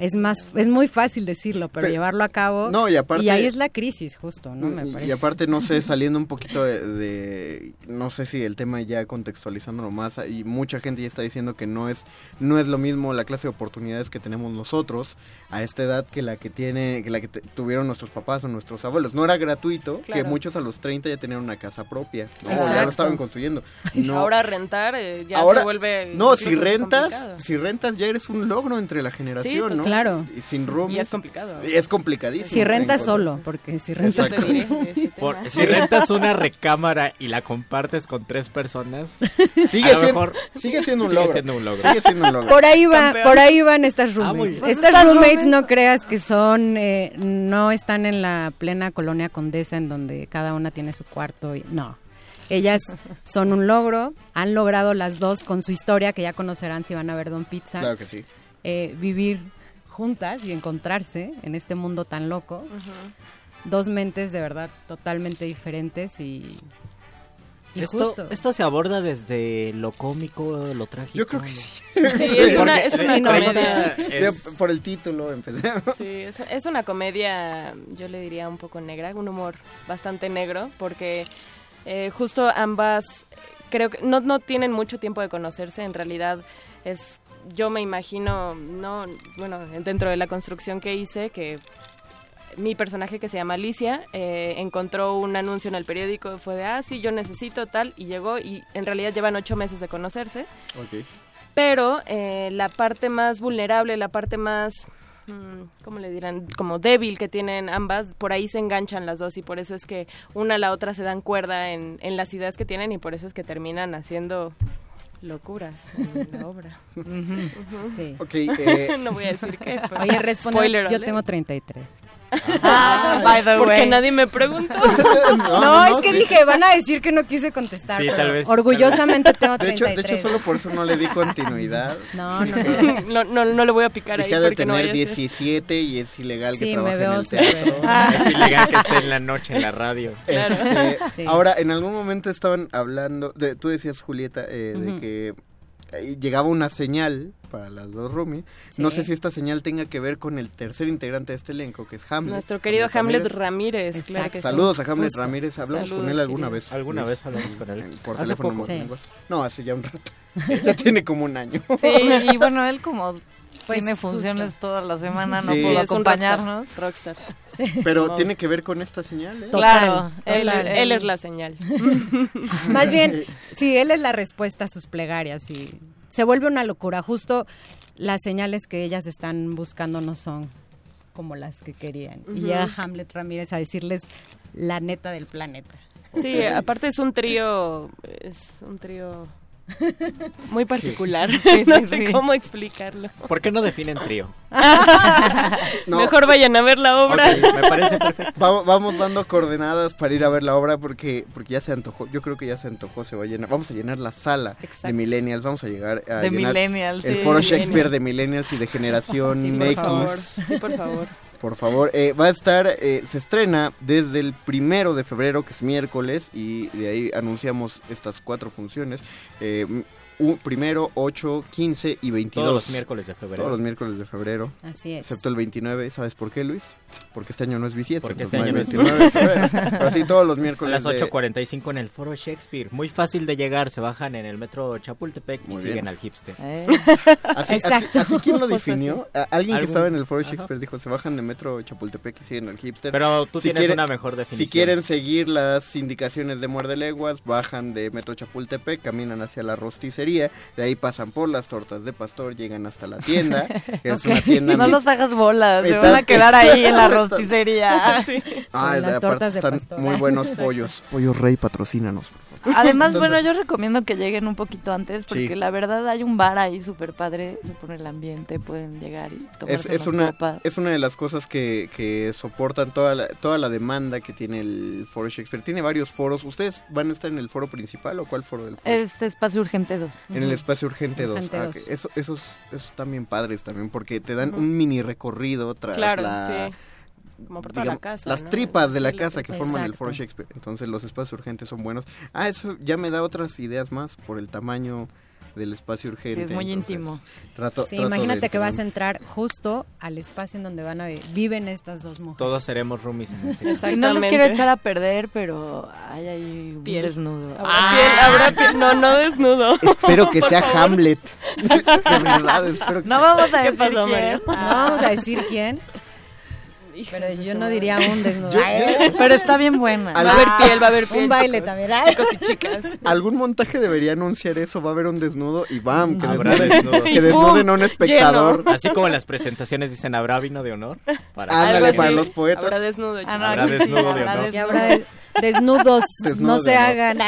Speaker 12: Es más, es muy fácil decirlo, pero
Speaker 7: Pe-
Speaker 12: llevarlo a cabo.
Speaker 7: No, y aparte-
Speaker 12: ahí es la crisis, justo, ¿no? Me
Speaker 7: Y-
Speaker 12: parece.
Speaker 7: Y aparte, no sé, saliendo un poquito de, de- no sé si el tema ya contextualizándolo más, y mucha gente ya está diciendo que no es, no es lo mismo la clase de oportunidades que tenemos nosotros a esta edad que la que tiene, que la que tuvieron nuestros papás o nuestros abuelos. No era gratuito, que
Speaker 14: Claro.
Speaker 7: muchos a los 30 ya tenían una casa propia, ¿no?
Speaker 14: Exacto.
Speaker 7: ya lo estaban construyendo. <laughs> No,
Speaker 14: Ahora rentar eh, ya
Speaker 7: ahora-
Speaker 14: se vuelve.
Speaker 7: no, si rentas,
Speaker 14: complicado.
Speaker 7: si rentas ya eres un logro entre la generación,
Speaker 14: pues,
Speaker 7: ¿no?
Speaker 12: claro.
Speaker 7: Y sin roomies.
Speaker 14: Y es complicado.
Speaker 7: es complicadísimo.
Speaker 12: Si rentas solo, porque si rentas
Speaker 8: Por- si rentas una recámara y la compartes con tres personas,
Speaker 7: Sigue siendo-
Speaker 8: mejor
Speaker 7: sigue siendo un
Speaker 8: sigue
Speaker 7: logro.
Speaker 8: siendo un logro.
Speaker 7: Sigue siendo un logro.
Speaker 12: Por ahí va,
Speaker 14: Campeón.
Speaker 12: por ahí van estas
Speaker 8: Ah,
Speaker 12: roommates. estas
Speaker 13: estas
Speaker 12: roommates no creas que son, eh, no están en la plena colonia condesa en donde cada una tiene su cuarto y no. Ellas <laughs> son un logro, han logrado las dos con su historia que ya conocerán si van a ver Don Pizza.
Speaker 7: Claro que sí.
Speaker 12: eh, vivir juntas y encontrarse en este mundo tan loco. Dos mentes de verdad totalmente diferentes y
Speaker 8: Esto,
Speaker 12: justo.
Speaker 8: esto se aborda desde lo cómico, lo trágico.
Speaker 7: Yo creo que sí.
Speaker 14: Sí, es una, es una
Speaker 8: Porque
Speaker 14: comedia.
Speaker 8: es-
Speaker 7: Por el título empecé. <laughs>
Speaker 14: Sí, es, es una comedia, yo le diría un poco negra, un humor bastante negro, porque eh, justo ambas creo que no, no tienen mucho tiempo de conocerse, en realidad es, yo me imagino, no, bueno, dentro de la construcción que hice, que mi personaje que se llama Alicia eh, encontró un anuncio en el periódico, fue de, ah, sí, yo necesito tal, y llegó, y en realidad llevan ocho meses de conocerse,
Speaker 7: Ok.
Speaker 14: pero eh, la parte más vulnerable, la parte más, mm, ¿cómo le dirán? Como débil que tienen ambas, por ahí se enganchan las dos y por eso es que una a la otra se dan cuerda en, en las ideas que tienen y por eso es que terminan haciendo locuras en la obra. Ujú.
Speaker 12: Sí.
Speaker 7: Ok, eh, <laughs>
Speaker 14: no voy a decir qué. pero-
Speaker 12: Oye, responde,
Speaker 14: Spoiler
Speaker 12: yo tengo 33.
Speaker 14: Ah,
Speaker 13: by the
Speaker 14: porque
Speaker 13: way.
Speaker 14: nadie me preguntó. <laughs>
Speaker 12: No, es que dije, van a decir que no quise contestar.
Speaker 8: Sí, tal vez,
Speaker 12: Orgullosamente tengo
Speaker 7: De hecho,
Speaker 12: 33.
Speaker 7: de hecho, solo por eso no le di continuidad. <laughs>
Speaker 12: No, no, no.
Speaker 14: no, no, no le voy a picar ahí
Speaker 7: Dejé de
Speaker 14: porque no
Speaker 7: tener
Speaker 14: ser.
Speaker 7: 17 y es ilegal que
Speaker 12: Sí,
Speaker 7: trabaje
Speaker 12: me veo
Speaker 7: en el teatro.
Speaker 8: es ilegal que esté en la noche en la radio.
Speaker 7: Este,
Speaker 12: Sí.
Speaker 7: Ahora, en algún momento estaban hablando, de, tú decías, Julieta, eh, de
Speaker 12: Ujú.
Speaker 7: que eh, llegaba una señal para las dos roomies. No sé si esta señal tenga que ver con el tercer integrante de este elenco, que es Hamlet.
Speaker 14: Nuestro querido Hamlet Ramírez, claro que sí.
Speaker 7: Saludos a Hamlet
Speaker 14: Justo.
Speaker 7: Ramírez. ¿Hablamos con él alguna
Speaker 14: querido.
Speaker 7: vez?
Speaker 9: Alguna
Speaker 7: Luis?
Speaker 9: vez hablamos con él.
Speaker 7: Por
Speaker 9: Hace
Speaker 7: teléfono.
Speaker 9: poco. Sí.
Speaker 7: No, hace ya un rato. <laughs> ya tiene como un año.
Speaker 13: Sí, <laughs> y bueno, él como
Speaker 12: Pues,
Speaker 13: tiene funciones toda la semana, no
Speaker 7: Sí.
Speaker 13: pudo acompañarnos.
Speaker 14: Rockstar.
Speaker 7: Pero
Speaker 14: No.
Speaker 7: tiene que ver con esta señal. ¿eh?
Speaker 13: Claro,
Speaker 14: Él, es la señal. <laughs>
Speaker 12: Más bien, sí, él es la respuesta a sus plegarias y se vuelve una locura. Justo las señales que ellas están buscando no son como las que querían. Y llega Hamlet Ramírez a decirles la neta del planeta.
Speaker 14: Sí, aparte es un trío, es un trío <laughs> muy particular.
Speaker 13: Sí, <laughs>
Speaker 14: no
Speaker 13: sí,
Speaker 14: sé cómo explicarlo.
Speaker 9: ¿Por qué no definen trío? <laughs>
Speaker 7: No.
Speaker 14: Mejor vayan a ver la obra.
Speaker 9: Me parece perfecto.
Speaker 7: Vamos, vamos dando coordenadas para ir a ver la obra porque, porque ya se antojó. Yo creo que ya se antojó, se va a llenar. Vamos a llenar la sala de Millennials. Vamos a llegar a
Speaker 13: De
Speaker 7: llenar
Speaker 13: Millennials,
Speaker 7: el
Speaker 13: sí.
Speaker 7: foro. Shakespeare de Millennials y de Generación
Speaker 14: Sí, por
Speaker 7: X.
Speaker 14: favor. Sí, por favor.
Speaker 7: Por favor, eh, va a estar, eh, se estrena desde el primero de febrero, que es miércoles, y de ahí anunciamos estas cuatro funciones. Eh, m- u- primero, 8, 15 y 22.
Speaker 9: Todos los miércoles de febrero.
Speaker 7: Todos los miércoles de febrero.
Speaker 12: Así es.
Speaker 7: Excepto el 29, ¿sabes por qué, Luis? Porque este año no es bisiesto.
Speaker 9: Porque este año
Speaker 7: no
Speaker 9: es
Speaker 7: 29. <laughs> Pero sí, todos los
Speaker 9: A
Speaker 7: miércoles.
Speaker 9: las
Speaker 7: de-
Speaker 9: 8.45 en el Foro Shakespeare. Muy fácil de llegar. Se bajan en el metro Chapultepec y siguen al hipster. <laughs>
Speaker 7: Así, así,
Speaker 9: Exacto.
Speaker 7: así quién lo
Speaker 9: Justo <laughs>
Speaker 7: definió.
Speaker 9: así.
Speaker 7: A- Alguien que estaba en el foro
Speaker 9: Ajá.
Speaker 7: Shakespeare dijo, se bajan de metro Chapultepec y siguen al hipster.
Speaker 9: Pero tú tienes una mejor definición.
Speaker 7: Si quieren seguir las indicaciones de Muerde Leguas, bajan de metro Chapultepec, caminan hacia la rosticería, de ahí pasan por las tortas de pastor, llegan hasta la tienda, <laughs> que es una tienda...
Speaker 13: No los hagas bolas, se van a quedar ahí en la <laughs> rosticería. <laughs>
Speaker 14: Sí.
Speaker 7: Ah,
Speaker 13: las
Speaker 7: aparte
Speaker 13: tortas de
Speaker 7: están
Speaker 13: pastor.
Speaker 7: muy buenos pollos. Pollos Rey, patrocínanos.
Speaker 13: Además,
Speaker 7: Entonces-
Speaker 13: bueno, yo recomiendo que lleguen un poquito antes porque
Speaker 7: Sí.
Speaker 13: la verdad hay un bar ahí súper padre, se pone el ambiente, pueden llegar y
Speaker 7: Es,
Speaker 13: tomarse
Speaker 7: es, una,
Speaker 13: copas.
Speaker 7: es una de las cosas que, que soportan toda la, toda la demanda que tiene el foro Shakespeare. Tiene varios foros. ¿Ustedes van a estar en el foro principal o cuál foro del foro?
Speaker 13: Es Espacio Urgente 2.
Speaker 7: En el espacio Urgente 2.
Speaker 13: Urgente
Speaker 7: Ah,
Speaker 13: 2.
Speaker 7: ok. Eso, esos, esos bien padres también porque te dan un mini recorrido tras
Speaker 14: Claro,
Speaker 7: la...
Speaker 14: sí. Como por toda la casa,
Speaker 7: las
Speaker 14: ¿no?
Speaker 7: tripas de la casa que forman el foro Shakespeare. Entonces los espacios urgentes son buenos. Ah, eso ya me da otras ideas más por el tamaño del espacio urgente.
Speaker 13: es muy
Speaker 7: entonces
Speaker 13: íntimo.
Speaker 7: Trato,
Speaker 12: Sí,
Speaker 7: trato
Speaker 12: imagínate
Speaker 7: de-
Speaker 12: que vas a entrar justo al espacio en donde van a vi- viven estas dos mujeres.
Speaker 9: Todos seremos roomies en
Speaker 13: Y no les quiero echar a perder, pero hay ahí un
Speaker 14: Piel.
Speaker 13: desnudo.
Speaker 14: Habrá piel, habrá piel. No, no desnudo. <laughs>
Speaker 7: Espero que sea
Speaker 14: favor.
Speaker 7: Hamlet. <laughs> de verdad, espero que
Speaker 13: No vamos a
Speaker 14: ¿Qué
Speaker 13: decir
Speaker 14: pasó,
Speaker 13: quién.
Speaker 14: María?
Speaker 12: No vamos a decir quién. Pero yo no diría un <laughs> desnudo.
Speaker 13: Pero está bien buena.
Speaker 14: Va a haber piel, va a haber piel.
Speaker 12: Un baile
Speaker 14: chicos.
Speaker 12: también.
Speaker 14: Chicos y chicas. <laughs>
Speaker 7: Algún montaje debería anunciar eso, va a haber un desnudo y bam, que
Speaker 9: Habrá desnudo.
Speaker 7: que desnuden a un espectador.
Speaker 9: Así como en las presentaciones dicen, ¿habrá vino de honor? Para
Speaker 7: Ándale, para los poetas.
Speaker 14: Habrá desnudo,
Speaker 9: Habrá desnudo de honor.
Speaker 12: Y habrá de- desnudos, <laughs>
Speaker 7: Desnudo
Speaker 12: no
Speaker 7: de
Speaker 12: se
Speaker 7: honor.
Speaker 12: hagan.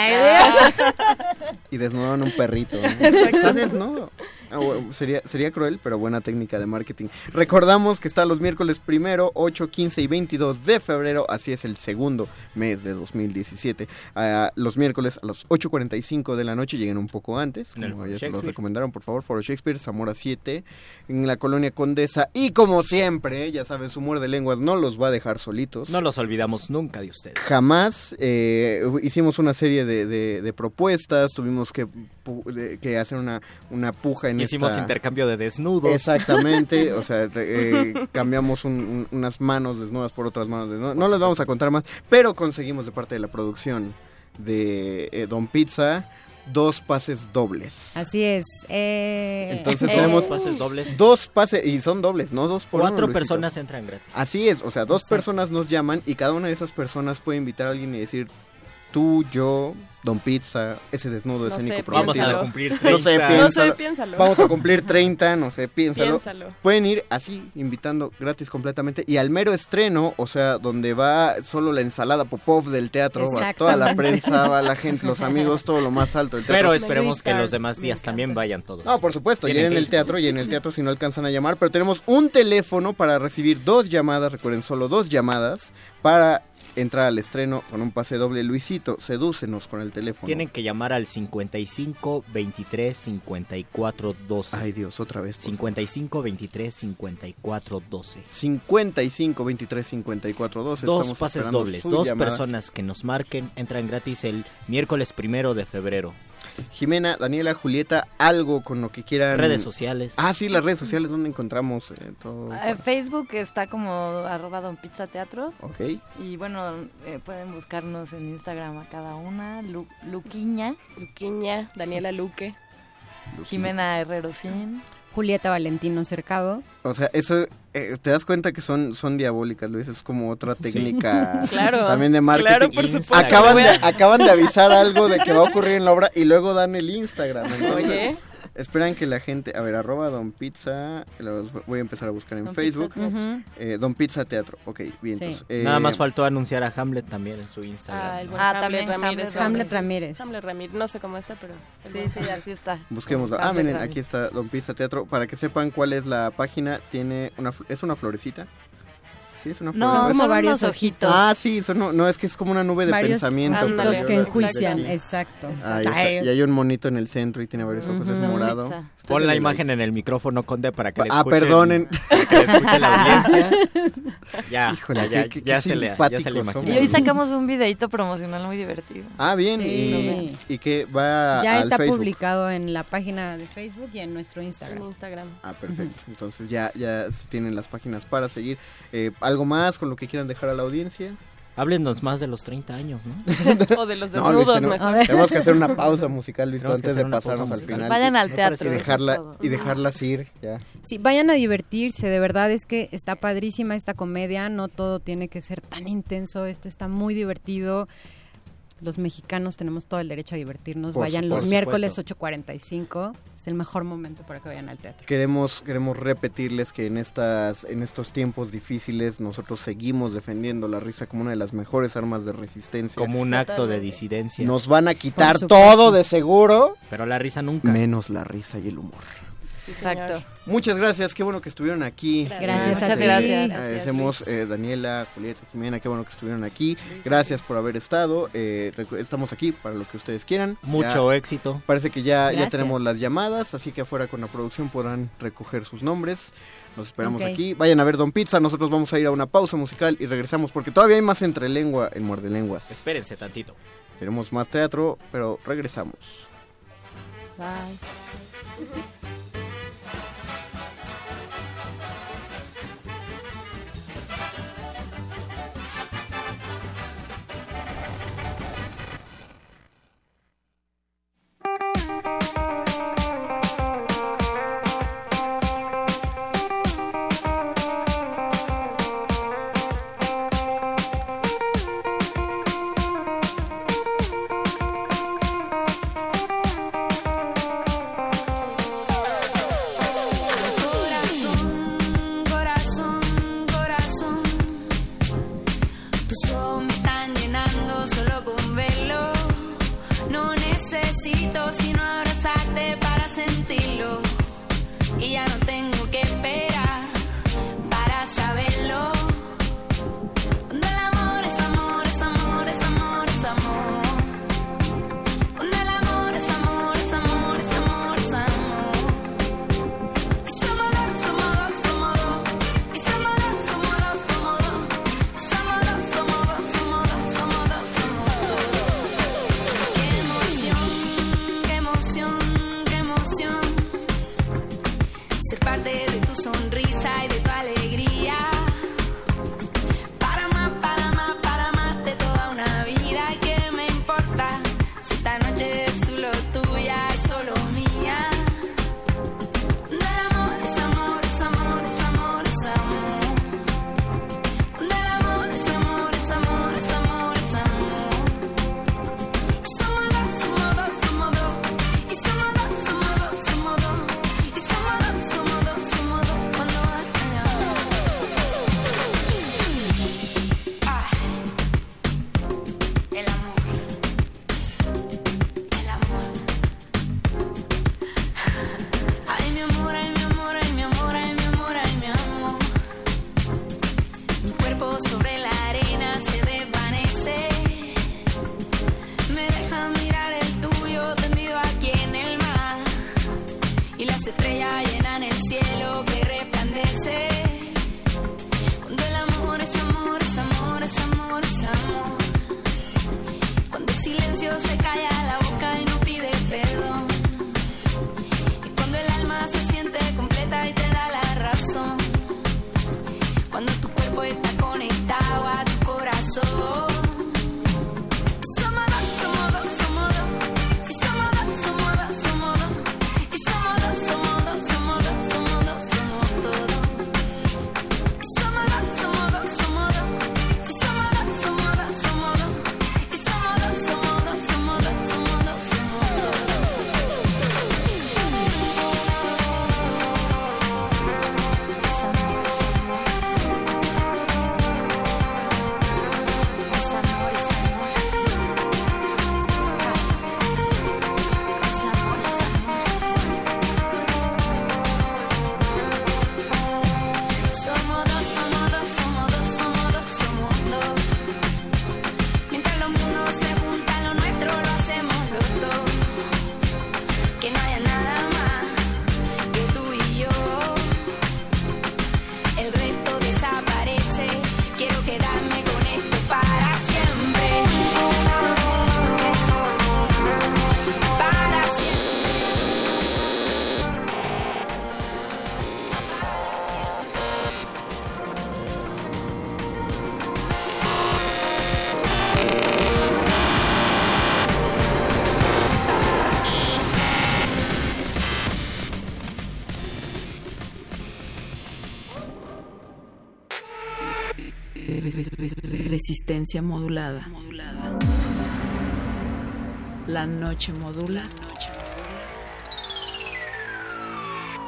Speaker 7: Y desnudan un perrito. ¿no? Está desnudo. Ah, sería, sería cruel, pero buena técnica de marketing. Recordamos que está los miércoles primero, 8, 15 y 22 de febrero. Así es el segundo mes de 2017. Ah, los miércoles a las 8.45 de la noche lleguen un poco antes. Como ya se los recomendaron, por favor. Foro Shakespeare, Zamora 7, en la colonia Condesa. Y como siempre, ya saben, su muerde lenguas no los va a dejar solitos.
Speaker 9: No los olvidamos nunca de ustedes.
Speaker 7: Jamás eh, hicimos una serie de, de- de propuestas, tuvimos que, que hacer una, una puja en
Speaker 9: Hicimos
Speaker 7: esta-
Speaker 9: intercambio de desnudos.
Speaker 7: Exactamente, <laughs> o sea, eh, cambiamos un- un- unas manos desnudas por otras manos desnudas. No les vamos a contar más, pero conseguimos de parte de la producción de eh, Don Pizza dos pases dobles.
Speaker 12: Así es. eh,
Speaker 7: Entonces
Speaker 12: eh,
Speaker 7: tenemos
Speaker 9: pases dobles.
Speaker 7: dos pases, y son dobles, no dos por
Speaker 9: Cuatro personas entran gratis.
Speaker 7: Así es, o sea, dos personas nos llaman y cada una de esas personas puede invitar a alguien y decir, tú, yo, Don Pizza, ese desnudo
Speaker 14: No
Speaker 7: escénico
Speaker 14: sé,
Speaker 9: Vamos
Speaker 7: prometido".
Speaker 9: a cumplir 30.
Speaker 7: No sé,
Speaker 14: No
Speaker 7: piénsalo.
Speaker 14: sé, piénsalo.
Speaker 7: Vamos a cumplir 30, no sé, piénsalo.
Speaker 14: Piénsalo.
Speaker 7: Pueden ir así, invitando gratis completamente. Y al mero estreno, o sea, donde va solo la ensalada Popov del teatro, va toda la prensa, va la gente, los amigos, todo lo más alto del teatro.
Speaker 9: Pero esperemos que los demás días también vayan todos.
Speaker 7: No, por supuesto, llenen
Speaker 9: que
Speaker 7: el teatro y en el teatro si no alcanzan a llamar, pero tenemos un teléfono para recibir dos llamadas, recuerden, solo dos llamadas para entrar al estreno con un pase doble. Luisito, sedúcenos con el teléfono.
Speaker 9: Tienen que llamar al 55 23 54 12.
Speaker 7: Ay Dios, otra vez. por favor.
Speaker 9: 55 23 54 12.
Speaker 7: 55 23 54 12.
Speaker 9: Dos
Speaker 7: Estamos
Speaker 9: pases dobles, dos
Speaker 7: llamada.
Speaker 9: personas que nos marquen entran gratis el miércoles primero de febrero.
Speaker 7: Jimena, Daniela, Julieta, algo con lo que quieran.
Speaker 8: Redes sociales.
Speaker 7: Ah, sí, las redes sociales, ¿dónde encontramos eh, todo?
Speaker 15: Eh, Facebook está como arroba Don Pizza Teatro.
Speaker 7: Ok.
Speaker 15: Y bueno, eh, pueden buscarnos en Instagram a cada una. Lu- Luquiña.
Speaker 14: Luquiña, Daniela Luque.
Speaker 15: Jimena Herrero Sin.
Speaker 12: Julieta Valentino Cercado.
Speaker 7: O sea, eso, eh, te das cuenta que son, son diabólicas, Luis, es como otra técnica <laughs>
Speaker 12: Claro,
Speaker 7: también de marketing.
Speaker 12: claro, por supuesto.
Speaker 7: Acaban de, acaban de avisar algo de que va a ocurrir en la obra y luego dan el Instagram. entonces,
Speaker 14: Oye.
Speaker 7: Esperan que la gente, a ver, arroba Don Pizza, los voy a empezar a buscar en
Speaker 8: Don
Speaker 7: Facebook.
Speaker 8: Pizza.
Speaker 7: Eh, Don Pizza Teatro, ok, bien.
Speaker 8: Sí.
Speaker 7: entonces, eh,
Speaker 8: Nada más faltó anunciar a Hamlet también en su Instagram.
Speaker 14: Ah, el buen
Speaker 15: Ah,
Speaker 14: Hamlet
Speaker 15: también
Speaker 14: Ramírez.
Speaker 15: Hamlet
Speaker 12: Ramírez.
Speaker 14: Hamlet Ramírez, no sé cómo está, pero...
Speaker 15: Sí, sí, así está.
Speaker 7: Busquémoslo. Ah, miren, aquí está Don Pizza Teatro. Para que sepan cuál es la página, tiene una, es una florecita. Sí, es una
Speaker 12: No, como varios ojitos.
Speaker 7: Ah, sí, son- no, no, es que es como una nube de
Speaker 12: Varios
Speaker 7: pensamiento. pero-
Speaker 12: que enjuician, exacto.
Speaker 7: Y hay un monito en el centro y tiene varios ojos, es
Speaker 8: Ujú.
Speaker 7: morado.
Speaker 8: Pon la imagen en el micrófono, Conde, para que le
Speaker 7: Ah,
Speaker 8: escuchen.
Speaker 7: perdonen. <laughs>
Speaker 8: Para que le escuche la audiencia. <laughs> Ya,
Speaker 7: Híjole,
Speaker 8: ya, ya,
Speaker 7: qué- qué-
Speaker 8: ya
Speaker 7: qué
Speaker 8: se le, ya se le
Speaker 7: somos.
Speaker 15: Y hoy sacamos un videito promocional muy divertido.
Speaker 7: Ah, bien.
Speaker 12: Sí.
Speaker 7: Y, y que va
Speaker 12: Ya
Speaker 7: al
Speaker 12: está
Speaker 7: Facebook.
Speaker 12: publicado en la página de Facebook y en nuestro Instagram.
Speaker 14: En Instagram.
Speaker 7: Ah, perfecto. Entonces ya, ya tienen las páginas para seguir. Eh, ¿Algo más con lo que quieran dejar a la audiencia?
Speaker 8: Háblenos más de los 30 años, ¿no? <laughs>
Speaker 14: O de los <laughs>
Speaker 7: No, Luis,
Speaker 14: desnudos,
Speaker 7: tenemos,
Speaker 14: mejor. <laughs>
Speaker 7: tenemos que hacer una pausa musical, Luis,
Speaker 8: Tenemos
Speaker 7: antes de pasarnos al final.
Speaker 15: Vayan
Speaker 7: Y-
Speaker 15: al teatro,
Speaker 7: Y dejarla, y dejarlas ir, ya.
Speaker 12: Sí, vayan a divertirse, de verdad es que está padrísima esta comedia, no todo tiene que ser tan intenso, esto está muy divertido. Los mexicanos tenemos todo el derecho a divertirnos.
Speaker 7: Por
Speaker 12: vayan
Speaker 7: su-
Speaker 12: los miércoles
Speaker 7: supuesto.
Speaker 12: 8.45, es el mejor momento para que vayan al teatro.
Speaker 7: Queremos, queremos repetirles que en estas, en estos tiempos difíciles nosotros seguimos defendiendo la risa como una de las mejores armas de resistencia.
Speaker 8: Como un acto de disidencia.
Speaker 7: Nos van a quitar todo de seguro,
Speaker 8: Pero la risa nunca.
Speaker 7: menos la risa y el humor.
Speaker 15: Exacto.
Speaker 7: Muchas gracias, qué bueno que estuvieron aquí.
Speaker 15: Gracias
Speaker 7: Eh,
Speaker 15: a ti. Gracias.
Speaker 7: Agradecemos eh, Daniela, Julieta, Jimena, qué bueno que estuvieron aquí. Gracias por haber estado. eh, estamos aquí para lo que ustedes quieran.
Speaker 8: Mucho
Speaker 7: Ya-
Speaker 8: éxito.
Speaker 7: Parece que ya, ya tenemos las llamadas, así que afuera con la producción podrán recoger sus nombres. Los esperamos aquí. Vayan a ver Don Pizza. Nosotros vamos a ir a una pausa musical y regresamos porque todavía hay más entre lengua en Muerde Lenguas.
Speaker 8: Espérense tantito.
Speaker 7: Tenemos más teatro, pero regresamos.
Speaker 15: Bye.
Speaker 6: Resistencia modulada. La noche modula.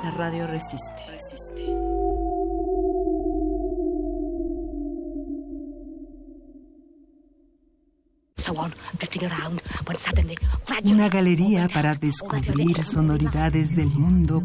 Speaker 6: La radio resiste.
Speaker 16: Una galería para descubrir sonoridades del mundo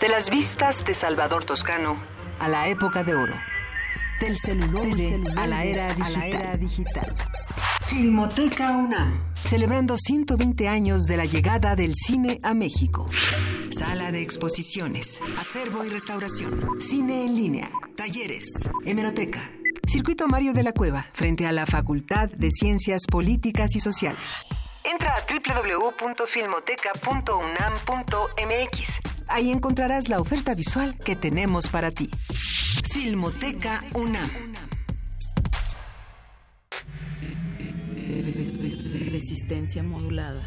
Speaker 16: De las vistas de Salvador Toscano a la época de oro. Del celuloide a la era digital. Filmoteca UNAM. Celebrando 120 años de la llegada del cine a México. Sala de exposiciones, acervo y restauración, cine en línea, talleres, hemeroteca. Circuito Mario de la Cueva, frente a la Facultad de Ciencias Políticas y Sociales. Entra a www.filmoteca.unam.mx. Ahí encontrarás la oferta visual que tenemos para ti. Filmoteca UNAM.
Speaker 6: Resistencia modulada.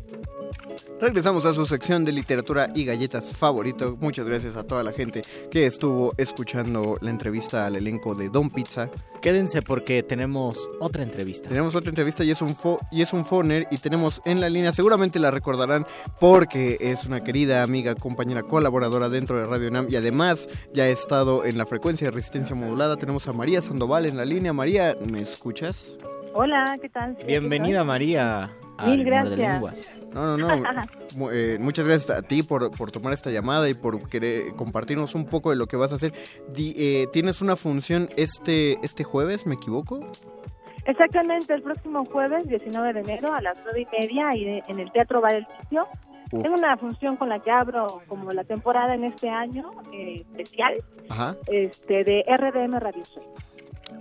Speaker 7: Regresamos a su sección de literatura y galletas favorito. Muchas gracias a toda la gente que estuvo escuchando la entrevista al elenco de Don Pizza.
Speaker 9: Quédense porque tenemos otra entrevista.
Speaker 7: Tenemos otra entrevista y es un fo y es un foner y tenemos en la línea, seguramente la recordarán porque es una querida amiga, compañera, colaboradora dentro de Radio NAM y además ya ha estado en la frecuencia de resistencia modulada. Tenemos a María Sandoval en la línea. María, ¿me escuchas?
Speaker 17: Hola, ¿qué tal?
Speaker 9: Bienvenida María
Speaker 17: Mil gracias.
Speaker 9: Lenguas.
Speaker 7: No, no, no. <laughs> Eh, muchas gracias a ti por, por tomar esta llamada y por querer compartirnos un poco de lo que vas a hacer. Di- eh, Tienes una función este, este jueves, ¿me equivoco?
Speaker 17: Exactamente, el próximo jueves, 19 de enero, a las 9 y media, y en el Teatro Bar El Sitio.
Speaker 7: Uf.
Speaker 17: Tengo una función con la que abro como la temporada en este año eh, especial
Speaker 7: Ajá.
Speaker 17: este de RDM Radio Show.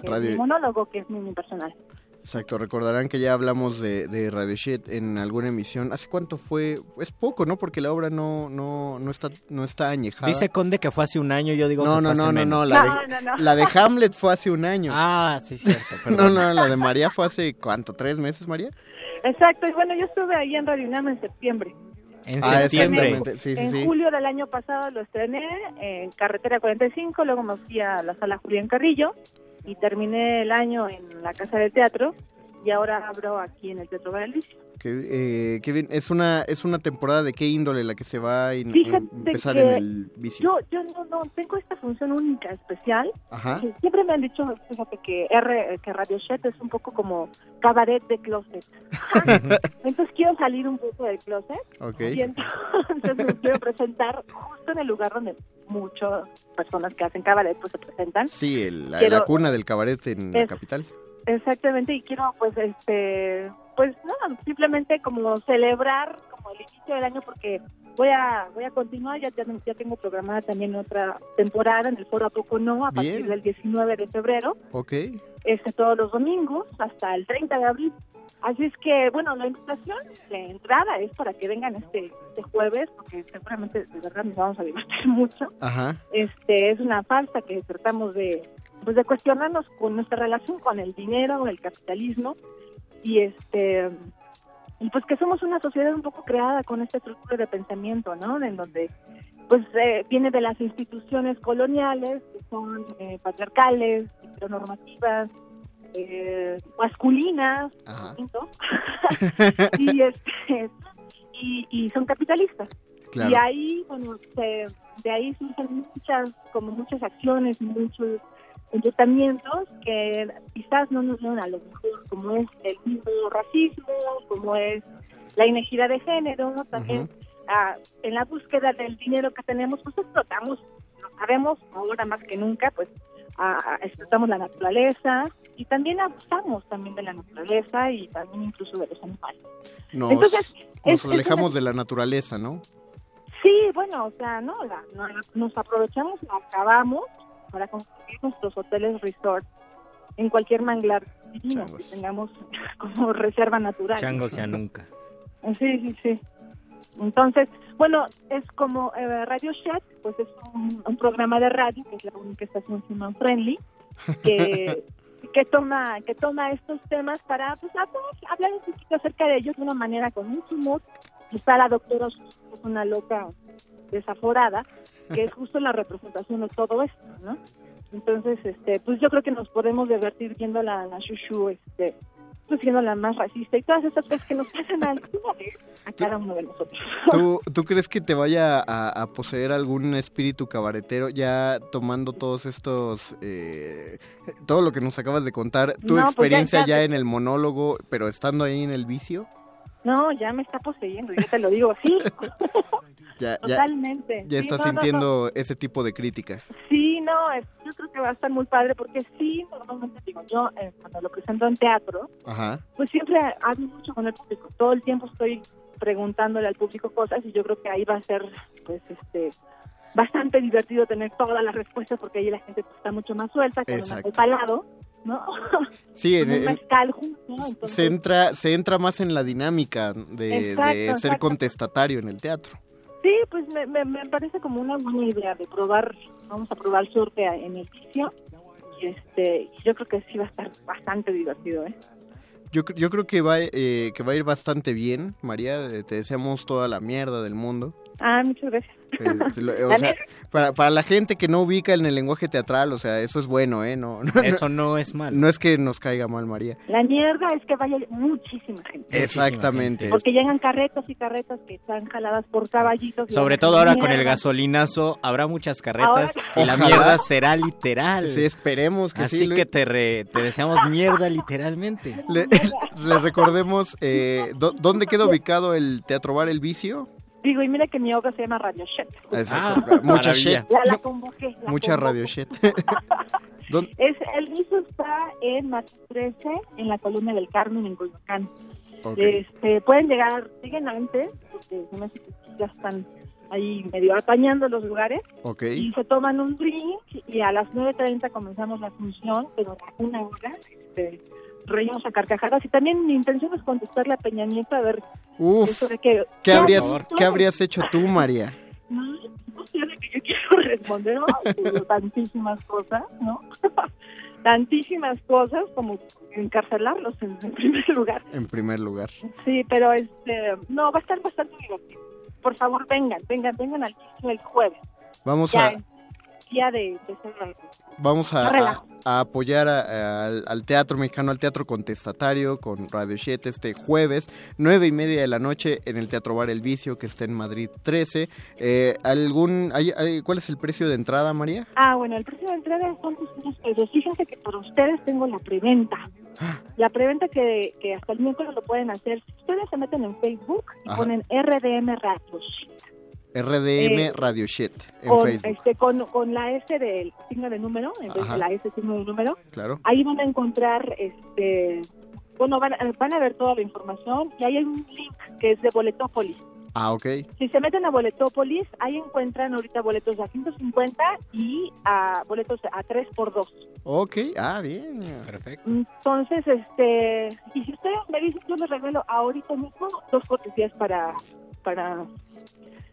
Speaker 17: es
Speaker 7: Radio-
Speaker 17: monólogo, que es mi, mi personal.
Speaker 7: Exacto, recordarán que ya hablamos de, de Radio Shit en alguna emisión. ¿Hace cuánto fue? Es poco, ¿no? Porque la obra no, no, no, está, no está añejada.
Speaker 9: Dice Conde que fue hace un año, yo digo
Speaker 7: no,
Speaker 9: que
Speaker 7: no,
Speaker 9: fue hace
Speaker 7: no, no,
Speaker 9: menos.
Speaker 7: no, la,
Speaker 17: No,
Speaker 7: de,
Speaker 17: no, no.
Speaker 7: la de Hamlet fue hace un año.
Speaker 9: Ah, sí, cierto. <laughs>
Speaker 7: no,
Speaker 9: perdón.
Speaker 7: no, la de María fue hace, ¿cuánto? ¿Tres meses, María?
Speaker 17: Exacto, y bueno, yo estuve ahí en Radio UNAM en septiembre.
Speaker 9: En
Speaker 7: Ah,
Speaker 9: septiembre.
Speaker 7: sí, sí,
Speaker 17: en
Speaker 7: sí.
Speaker 17: julio del año pasado lo estrené en Carretera 45, luego me fui a la sala Julián Carrillo y terminé el año en la Casa de Teatro y ahora abro aquí en el Teatro Galicia.
Speaker 7: Que, eh, qué bien. Es una, es una temporada de qué índole la que se va a in- empezar en el vicio.
Speaker 17: Yo, yo no, no, tengo esta función única, especial.
Speaker 7: Ajá.
Speaker 17: que Siempre me han dicho, fíjate, que, R, que Radio Shed es un poco como cabaret de closet. <laughs> entonces quiero salir un poco del closet.
Speaker 7: Ok.
Speaker 17: Y entonces me quiero presentar justo en el lugar donde muchas personas que hacen cabaret pues se presentan.
Speaker 7: Sí, el- la,
Speaker 17: Quiero-
Speaker 7: la cuna del cabaret en la
Speaker 17: Es-
Speaker 7: capital.
Speaker 17: Exactamente, y quiero pues este pues no, simplemente como celebrar como el inicio del año porque voy a voy a continuar, ya, ya, ya tengo programada también otra temporada en el Foro A Poco No a partir del 19 de febrero,
Speaker 7: Ok.
Speaker 17: este todos los domingos hasta el 30 de abril. Así es que, bueno, la invitación de entrada es para que vengan este, este jueves, porque seguramente de verdad nos vamos a divertir <laughs> mucho
Speaker 7: Ajá.
Speaker 17: este es una falsa que tratamos de pues de cuestionarnos con nuestra relación con el dinero el capitalismo y este y pues que somos una sociedad un poco creada con esta estructura de pensamiento no en donde pues eh, viene de las instituciones coloniales que son eh, patriarcales heteronormativas eh, masculinas ¿no? <laughs> y este y, y son capitalistas
Speaker 7: Claro.
Speaker 17: y ahí bueno se- de ahí surgen muchas como muchas acciones muchos enrutamientos que quizás no nos llevan a lo mejor como es el mismo racismo como es la inequidad de género ¿no? también ah, en la búsqueda del dinero que tenemos pues explotamos lo sabemos ahora más que nunca pues ah, explotamos la naturaleza y también abusamos también de la naturaleza y también incluso de los animales
Speaker 7: Nos,
Speaker 17: Entonces,
Speaker 7: nos
Speaker 17: es- es
Speaker 7: alejamos
Speaker 17: una-
Speaker 7: de la naturaleza, ¿no?
Speaker 17: Sí, bueno, o sea, no, la- no, nos aprovechamos, la acabamos para construir nuestros hoteles resort en cualquier manglar divino que tengamos <laughs> como reserva natural.
Speaker 8: Changos ya nunca.
Speaker 17: Sí, sí, sí. Entonces, bueno, es como eh, Radio Shed, pues es un, un programa de radio, que es la única estación human friendly, que, <laughs> que toma que toma estos temas para pues, hablar, hablar un poquito acerca de ellos de una manera con mucho humor. Está la doctora, es una loca desaforada, que es justo la representación de todo esto, ¿no? Entonces, este, pues yo creo que nos podemos divertir viendo la, la Shushu, este, pues siendo la más racista y todas esas cosas que nos pasan a, <laughs> a cada uno de nosotros.
Speaker 7: ¿Tú, ¿Tú crees que te vaya a, a poseer algún espíritu cabaretero ya tomando todos estos, eh, todo lo que nos acabas de contar, tu
Speaker 17: No, pues ya-
Speaker 7: experiencia
Speaker 17: ya-
Speaker 7: ya en el monólogo, pero estando ahí en el vicio?
Speaker 17: No, ya me está poseyendo, yo te lo digo, sí, <laughs>
Speaker 7: Ya, ya,
Speaker 17: totalmente.
Speaker 7: ya
Speaker 17: Sí,
Speaker 7: estás
Speaker 17: no, no, no.
Speaker 7: sintiendo ese tipo de crítica.
Speaker 17: Sí, no, yo creo que va a estar muy padre porque sí, normalmente digo, yo eh, cuando lo presento en teatro,
Speaker 7: Ajá.
Speaker 17: pues siempre hablo mucho con el público, todo el tiempo estoy preguntándole al público cosas y yo creo que ahí va a ser, pues, este, bastante divertido tener todas las respuestas porque ahí la gente está mucho más suelta, con un palado, ¿no?
Speaker 7: Sí, <laughs> en- en-
Speaker 17: entonces,
Speaker 7: se entra, se entra más en la dinámica de,
Speaker 17: Exacto,
Speaker 7: de ser
Speaker 17: exacto.
Speaker 7: contestatario en el teatro.
Speaker 17: Sí, pues me, me, me parece como una buena idea de probar, vamos a probar suerte a- en el vicio y este, yo creo que sí va a estar bastante divertido, ¿eh?
Speaker 7: Yo, yo creo que va, eh, que va a ir bastante bien, María. Te deseamos toda la mierda del mundo.
Speaker 17: Ah, muchas gracias. <laughs>
Speaker 7: Eh, o sea, para, para la gente que no ubica en el lenguaje teatral, o sea, eso es bueno, ¿eh? No, no,
Speaker 8: Eso no es malo.
Speaker 7: No es que nos caiga mal, María.
Speaker 17: La mierda es que vaya muchísima gente.
Speaker 7: Exactamente.
Speaker 17: Porque llegan carretas y carretas que están jaladas por caballitos.
Speaker 8: Sobre todo ahora con el
Speaker 17: mierda.
Speaker 8: gasolinazo habrá muchas carretas
Speaker 17: Ahora-
Speaker 8: y la mierda será literal.
Speaker 7: Sí, esperemos que
Speaker 8: Así
Speaker 7: sí. Luis.
Speaker 8: que te, re- te deseamos mierda literalmente.
Speaker 7: Le, <laughs> le recordemos, eh, ¿dó- ¿dónde queda ubicado el Teatro Bar El Vicio?
Speaker 17: Digo, y mira que mi obra se llama Radio Shed.
Speaker 7: Exacto.
Speaker 8: Ah, <laughs>
Speaker 7: Mucha
Speaker 8: maravilla.
Speaker 7: shit.
Speaker 17: La, la convoqué. la
Speaker 7: Mucha
Speaker 17: convoqué.
Speaker 7: radio. <laughs> ¿Dónde-
Speaker 17: Es, el viso está en Mato 13, en la columna del Carmen, en Coyoacán.
Speaker 7: Ok.
Speaker 17: Este, pueden llegar, siguen antes, porque ya están ahí medio apañando los lugares,
Speaker 7: Ok.
Speaker 17: y se toman un drink, y a las 9.30 comenzamos la función, pero a una hora, este, reímos a carcajadas, y también mi intención es contestarle a Peña Nieto a ver
Speaker 7: Uf,
Speaker 17: eso de que...
Speaker 7: ¿qué habrías. ¿qué habrías hecho tú, María? <laughs>
Speaker 17: No, no sé de que yo quiero responder, tantísimas cosas, ¿no? <laughs> tantísimas cosas como encarcelarlos en, en primer lugar.
Speaker 7: En primer lugar.
Speaker 17: Sí, pero este, no, va a estar bastante divertido. Por favor, vengan, vengan, vengan al el jueves.
Speaker 7: Vamos
Speaker 17: Ya,
Speaker 7: a,
Speaker 17: de, de ese-
Speaker 7: Vamos a, apoyar a- al, al Teatro Mexicano, al Teatro Contestatario con Radio 7 este jueves, nueve y media de la noche en el Teatro Bar El Vicio que está en Madrid 13. Eh, ¿algún, hay- hay- ¿Cuál es el precio de entrada, María?
Speaker 17: Ah, bueno, el precio de entrada son 200 pesos. Fíjense que para ustedes tengo la preventa. <gasps> La preventa que, que hasta el miércoles lo pueden hacer. Ustedes se meten en Facebook y
Speaker 7: Ajá.
Speaker 17: ponen RDM Radio
Speaker 7: RDM
Speaker 17: Eh,
Speaker 7: Radio Shit en
Speaker 17: con,
Speaker 7: Facebook.
Speaker 17: este, con, con la S del signo de número, en vez
Speaker 7: Ajá.
Speaker 17: de la S signo de número,
Speaker 7: Claro.
Speaker 17: ahí van a encontrar, este, bueno, van, a- van a ver toda la información y ahí hay un link que es de Boletópolis.
Speaker 7: Ah, ok.
Speaker 17: Si se meten a Boletópolis, ahí encuentran ahorita boletos a 150 y a boletos a 3 por 2
Speaker 7: Ok, ah, bien. Perfecto.
Speaker 17: Entonces, este, y si ustedes me dicen, yo les regalo ahorita mismo dos cortesías para, para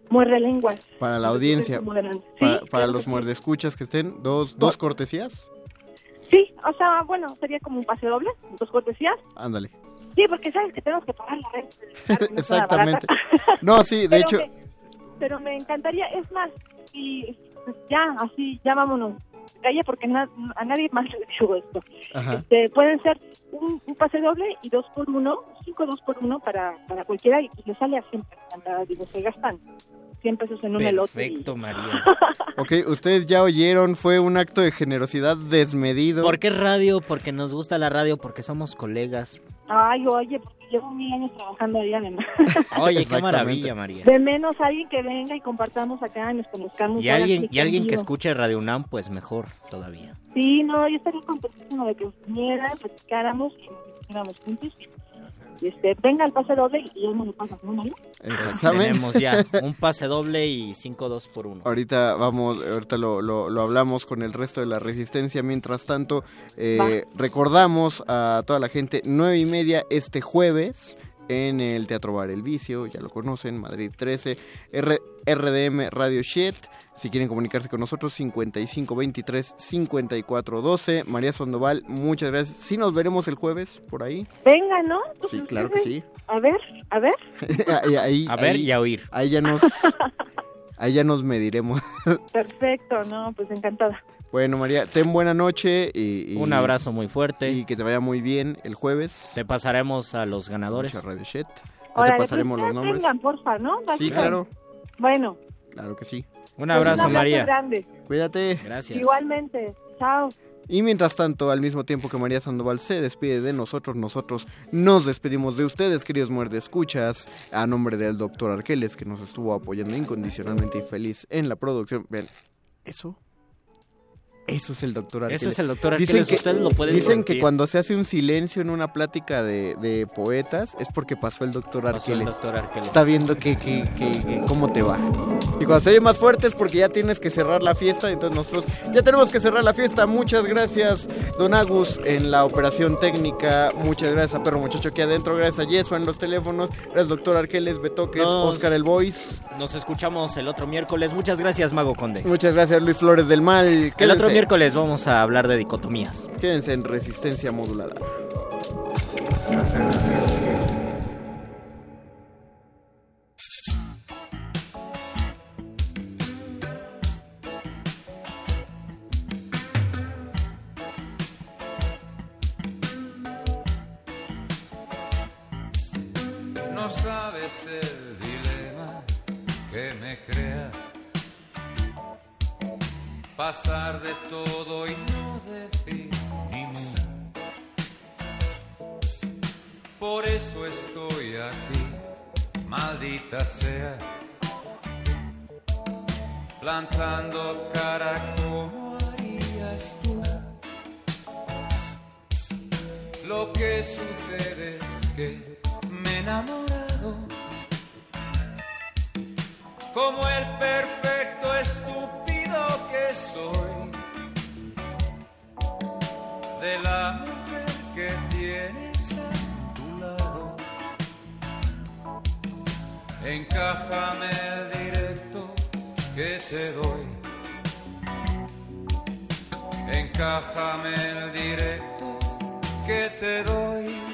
Speaker 17: muerde lenguas.
Speaker 7: Para la audiencia, para,
Speaker 17: claro
Speaker 7: los
Speaker 17: sí.
Speaker 7: muerdescuchas que estén, dos, dos cortesías.
Speaker 17: Sí, o sea, bueno, sería como un pase doble, dos cortesías.
Speaker 7: Ándale.
Speaker 17: Sí, porque sabes que tenemos que pagar la renta. no
Speaker 7: Exactamente. No, sí, de <laughs>
Speaker 17: Pero
Speaker 7: hecho,
Speaker 17: me- pero me encantaría, es más, y ya, así, ya vámonos. Calle, porque na- a nadie más le digo esto. Este, pueden ser un, un pase doble y dos por uno, cinco dos por uno para, para cualquiera y le sale a 100 pesos. Digo, se gastan 100 pesos en un elote. y-
Speaker 8: Perfecto, María. <laughs>
Speaker 7: ok, ustedes ya oyeron, fue un acto de generosidad desmedido.
Speaker 8: ¿Por qué radio? Porque nos gusta la radio, porque somos colegas.
Speaker 17: Ay, oye, llevo mil años trabajando ahí además. <laughs>
Speaker 8: Oye, qué maravilla, María.
Speaker 17: De menos alguien que venga y compartamos acá, nos conozcamos.
Speaker 8: Y alguien, y alguien que escuche Radio UNAM, pues mejor todavía.
Speaker 17: Sí, no, yo estaría contentísima de que vinieran, platicáramos y nos juntos. Y este, venga el pase doble y yo me lo paso, ¿no?
Speaker 7: Exactamente.
Speaker 8: Tenemos ya un pase doble y cinco dos por uno.
Speaker 7: Ahorita vamos, ahorita lo, lo- lo hablamos con el resto de la resistencia. Mientras tanto, eh, recordamos a toda la gente, nueve y media este jueves en el Teatro Bar El Vicio, ya lo conocen, Madrid 13, R- RDM Radio Shit. Si quieren comunicarse con nosotros, 55 23 54 12. María Sandoval, muchas gracias. Sí, nos veremos el jueves por ahí.
Speaker 17: Venga, ¿no?
Speaker 7: Sí, claro que sí.
Speaker 17: A ver, a ver. <laughs>
Speaker 7: Ahí- ahí-
Speaker 8: A ver
Speaker 7: ahí-
Speaker 8: y a oír.
Speaker 7: Ahí ya nos, <laughs> ahí ya nos mediremos.
Speaker 17: Perfecto, no, pues encantada.
Speaker 7: Bueno, María, ten buena noche y, y-
Speaker 8: Un abrazo muy fuerte.
Speaker 7: y que te vaya muy bien el jueves.
Speaker 8: Te pasaremos a los ganadores.
Speaker 7: Mucha Radio
Speaker 17: Órale,
Speaker 7: te pasaremos
Speaker 17: pues,
Speaker 7: los nombres.
Speaker 17: Vengan, porfa, ¿no?
Speaker 7: Sí, claro,
Speaker 17: Bueno.
Speaker 7: Claro que sí.
Speaker 8: Un abrazo,
Speaker 17: un
Speaker 8: María.
Speaker 17: grande.
Speaker 7: Cuídate.
Speaker 8: Gracias.
Speaker 17: Igualmente. Chao.
Speaker 7: Y mientras tanto, al mismo tiempo que María Sandoval se despide de nosotros, nosotros nos despedimos de ustedes, queridos muerde escuchas, a nombre del doctor Arqueles, que nos estuvo apoyando incondicionalmente y feliz en la producción. Vean, eso. Eso es el doctor Arqueles.
Speaker 8: Eso es el doctor
Speaker 7: Dicen
Speaker 8: Arqueles,
Speaker 7: que,
Speaker 8: ustedes lo pueden
Speaker 7: Dicen que cuando se hace un silencio en una plática de, de poetas es porque pasó el doctor
Speaker 8: Pasó el
Speaker 7: Arqueles.
Speaker 8: doctor Arqueles.
Speaker 7: Está viendo que, que- que- que cómo te va. Y cuando se oye más fuerte es porque ya tienes que cerrar la fiesta. Entonces nosotros ya tenemos que cerrar la fiesta. Muchas gracias, Don Agus, en la operación técnica. Muchas gracias a Perro Muchacho aquí adentro. Gracias a Yeso en los teléfonos. Gracias, doctor Arqueles, Betoques,
Speaker 8: Nos-
Speaker 7: Oscar el Voice.
Speaker 8: Nos escuchamos el otro miércoles. Muchas gracias, Mago Conde.
Speaker 7: Muchas gracias, Luis Flores del Mal.
Speaker 8: El
Speaker 7: Quédense,
Speaker 8: otro miércoles vamos a hablar de dicotomías.
Speaker 7: quédense en resistencia modulada.
Speaker 18: No sabes pasar de todo y no decir ni. Por eso estoy aquí, maldita sea, plantando cara como harías tú. Lo que sucede es que me he enamorado como el perfecto estúpido que soy de la mujer que tienes a tu lado. Encájame el directo que te doy. Encájame el directo que te doy.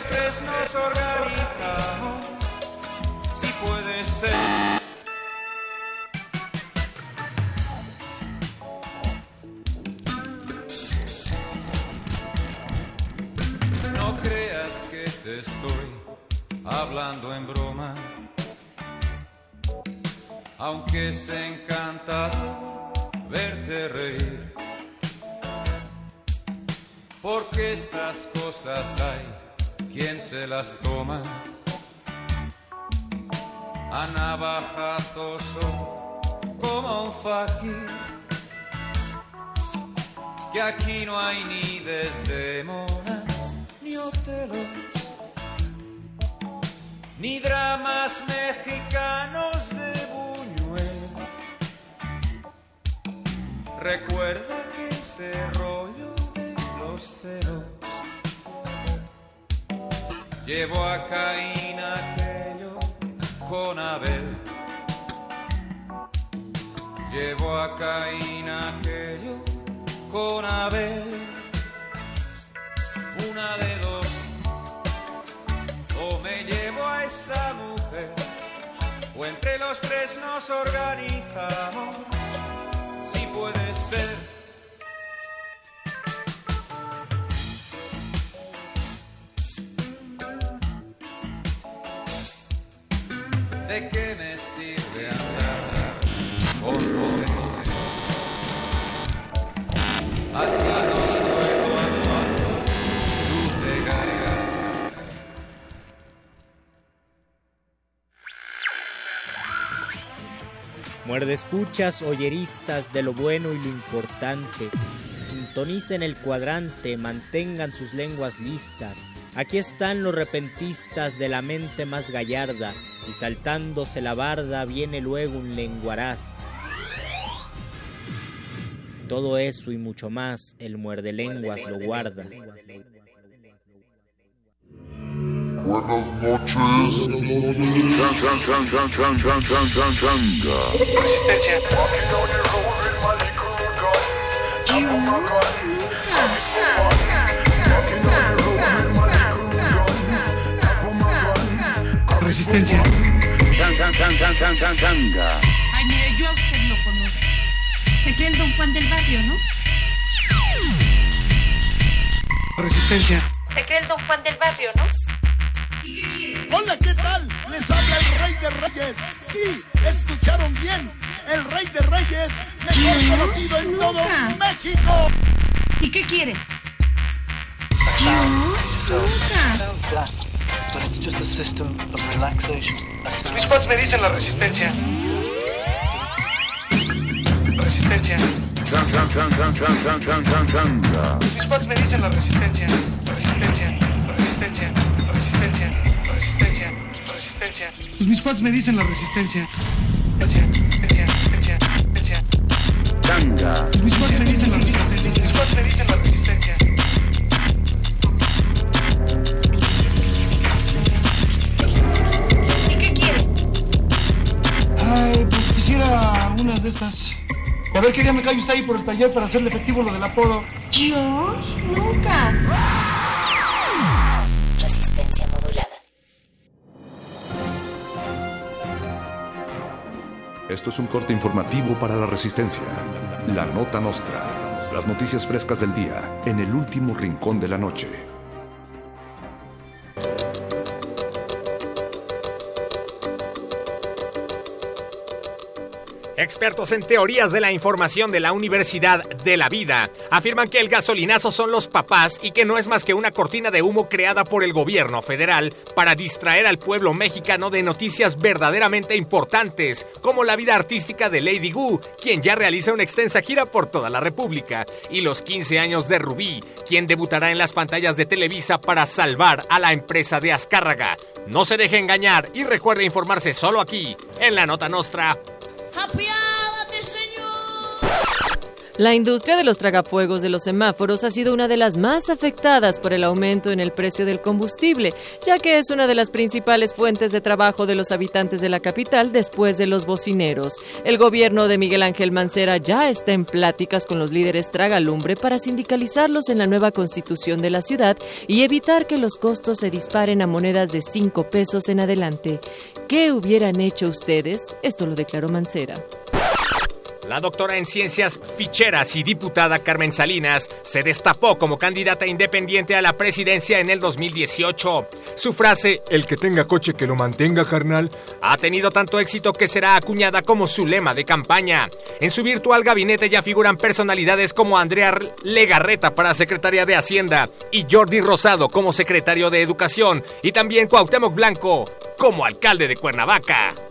Speaker 18: Los tres nos organizamos, si puede ser. No creas que te estoy hablando en broma, aunque es encantado verte reír. Porque estas cosas hay quien se las toma a navajazos como un fakir. Que aquí no hay ni desdemonas ni hotelos ni dramas mexicanos de Buñuel. Recuerda que ese rollo de los celos llevó a Caín aquello con Abel. Llevó a Caín aquello con Abel. Una de dos o me llevo a esa mujer, o entre los tres nos organizamos, si puede ser. ¿De qué me sirve andar con rodeos? A ti no puedo amar, tú te.
Speaker 8: Muerde escuchas, oyeristas de lo bueno y lo importante. Sintonicen el cuadrante, mantengan sus lenguas listas. Aquí están los repentistas de la mente más gallarda, y saltándose la barda viene luego un lenguaraz. Todo eso y mucho más, el muerde lenguas lo guarda.
Speaker 19: Buenas noches.
Speaker 18: Resistencia.
Speaker 20: Resistencia.
Speaker 21: Ay, mire, yo a usted lo conozco. Se cree el don Juan del barrio, ¿no?
Speaker 20: Resistencia.
Speaker 21: Se cree el don Juan del barrio, ¿no?
Speaker 22: Hola, ¿qué tal? Les habla el Rey de Reyes. Sí, escucharon bien. El Rey de Reyes, mejor
Speaker 21: ¿Qué?
Speaker 22: conocido en todo
Speaker 21: Nunca.
Speaker 22: México.
Speaker 21: ¿Y qué quiere?
Speaker 20: Mis pads me dicen la resistencia. Resistencia. Mis pads me dicen la resistencia. Resistencia. Resistencia. Resistencia. Resistencia. Resistencia. Pues mis pads me dicen la resistencia. Resistencia. Resistencia. Resistencia. Mis pads me dicen la resistencia. Mis pads me dicen la resistencia. Ay, pues quisiera unas de estas. Y a ver qué día me cae usted ahí por el taller para hacerle efectivo lo del apodo.
Speaker 21: Yo nunca.
Speaker 11: Resistencia modulada.
Speaker 23: Esto es un corte informativo para la resistencia. La nota nostra. Las noticias frescas del día en el último rincón de la noche.
Speaker 1: Expertos en teorías de la información de la Universidad de la Vida afirman que el gasolinazo son los papás y que no es más que una cortina de humo creada por el gobierno federal para distraer al pueblo mexicano de noticias verdaderamente importantes, como la vida artística de Lady Gu, quien ya realiza una extensa gira por toda la República, y los 15 años de Rubí, quien debutará en las pantallas de Televisa para salvar a la empresa de Azcárraga. No se deje engañar y recuerde informarse solo aquí, en la Nota Nostra.
Speaker 21: ¡Apiádate, Señor!
Speaker 2: La industria de los tragafuegos de los semáforos ha sido una de las más afectadas por el aumento en el precio del combustible, ya que es una de las principales fuentes de trabajo de los habitantes de la capital después de los bocineros. El gobierno de Miguel Ángel Mancera ya está en pláticas con los líderes tragalumbre para sindicalizarlos en la nueva constitución de la ciudad y evitar que los costos se disparen a monedas de 5 pesos en adelante. ¿Qué hubieran hecho ustedes? Esto lo declaró Mancera.
Speaker 1: La doctora en ciencias ficheras y diputada Carmen Salinas se destapó como candidata independiente a la presidencia en el 2018. Su frase, el que tenga coche que lo mantenga carnal, ha tenido tanto éxito que será acuñada como su lema de campaña. En su virtual gabinete ya figuran personalidades como Andrea Legarreta para secretaria de Hacienda y Jordi Rosado como secretario de Educación y también Cuauhtémoc Blanco como alcalde de Cuernavaca.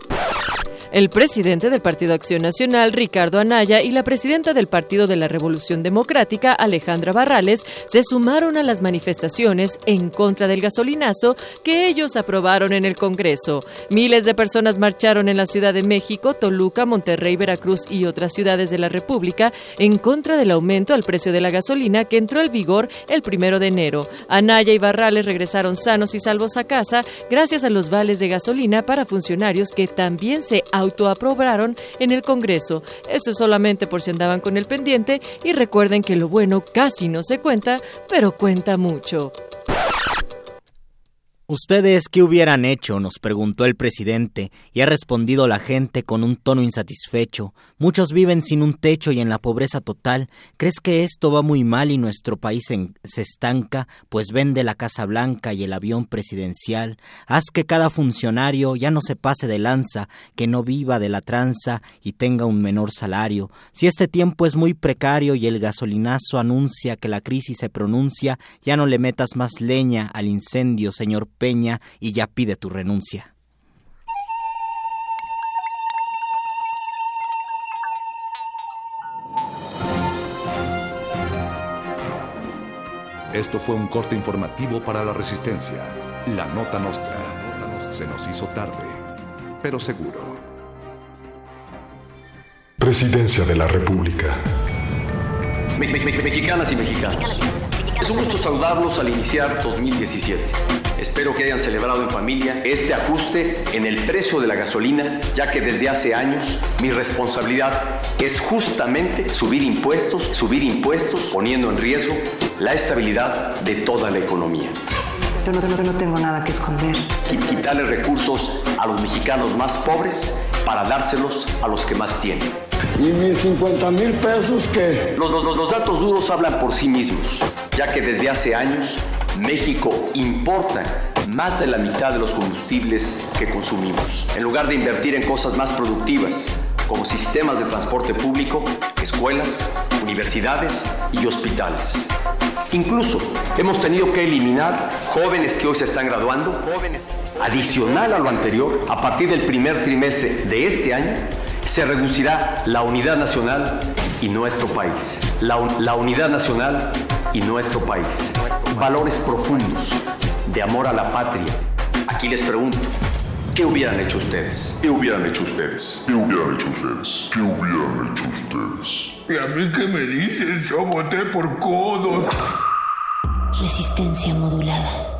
Speaker 2: El presidente del Partido Acción Nacional, Ricardo Anaya, y la presidenta del Partido de la Revolución Democrática, Alejandra Barrales, se sumaron a las manifestaciones en contra del gasolinazo que ellos aprobaron en el Congreso. Miles de personas marcharon en la Ciudad de México, Toluca, Monterrey, Veracruz y otras ciudades de la República en contra del aumento al precio de la gasolina que entró en vigor el primero de enero. Anaya y Barrales regresaron sanos y salvos a casa gracias a los vales de gasolina para funcionarios que también se autoaprobaron en el Congreso. Esto solamente por si andaban con el pendiente y recuerden que lo bueno casi no se cuenta, pero cuenta mucho.
Speaker 8: ¿Ustedes qué hubieran hecho? nos preguntó el presidente, y ha respondido la gente con un tono insatisfecho. Muchos viven sin un techo y en la pobreza total. ¿Crees que esto va muy mal y nuestro país se estanca? Pues vende la Casa Blanca y el avión presidencial. Haz que cada funcionario ya no se pase de lanza, que no viva de la tranza y tenga un menor salario. Si este tiempo es muy precario y el gasolinazo anuncia que la crisis se pronuncia, ya no le metas más leña al incendio, señor Peña, y ya pide tu renuncia.
Speaker 24: Esto fue un corte informativo para la Resistencia. La Nota Nostra. Se nos hizo tarde, pero seguro.
Speaker 19: Presidencia de la República.
Speaker 25: Me- me- me- mexicanas y mexicanos. Es un gusto saludarlos al iniciar 2017. Espero que hayan celebrado en familia este ajuste en el precio de la gasolina, ya que desde hace años mi responsabilidad es justamente subir impuestos, subir impuestos, poniendo en riesgo la estabilidad de toda la economía.
Speaker 26: Yo no, no- no tengo nada que esconder.
Speaker 25: Qui- Quitarle recursos a los mexicanos más pobres para dárselos a los que más tienen. ¿Y mis 50 mil pesos qué? Los, los- los datos duros hablan por sí mismos, ya que desde hace años México importa más de la mitad de los combustibles que consumimos. En lugar de invertir en cosas más productivas, como sistemas de transporte público, escuelas, universidades y hospitales. Incluso hemos tenido que eliminar jóvenes que hoy se están graduando, jóvenes. Adicional a lo anterior, a partir del primer trimestre de este año, se reducirá la unidad nacional y nuestro país. La, un- la unidad nacional y nuestro país. Valores profundos de amor a la patria. Aquí les pregunto, ¿qué hubieran hecho ustedes?
Speaker 19: ¿Qué hubieran hecho ustedes? ¿Qué hubieran hecho ustedes? ¿Qué hubieran hecho ustedes?
Speaker 27: ¿Y a mí qué me dices? Yo voté por codos.
Speaker 11: Resistencia modulada.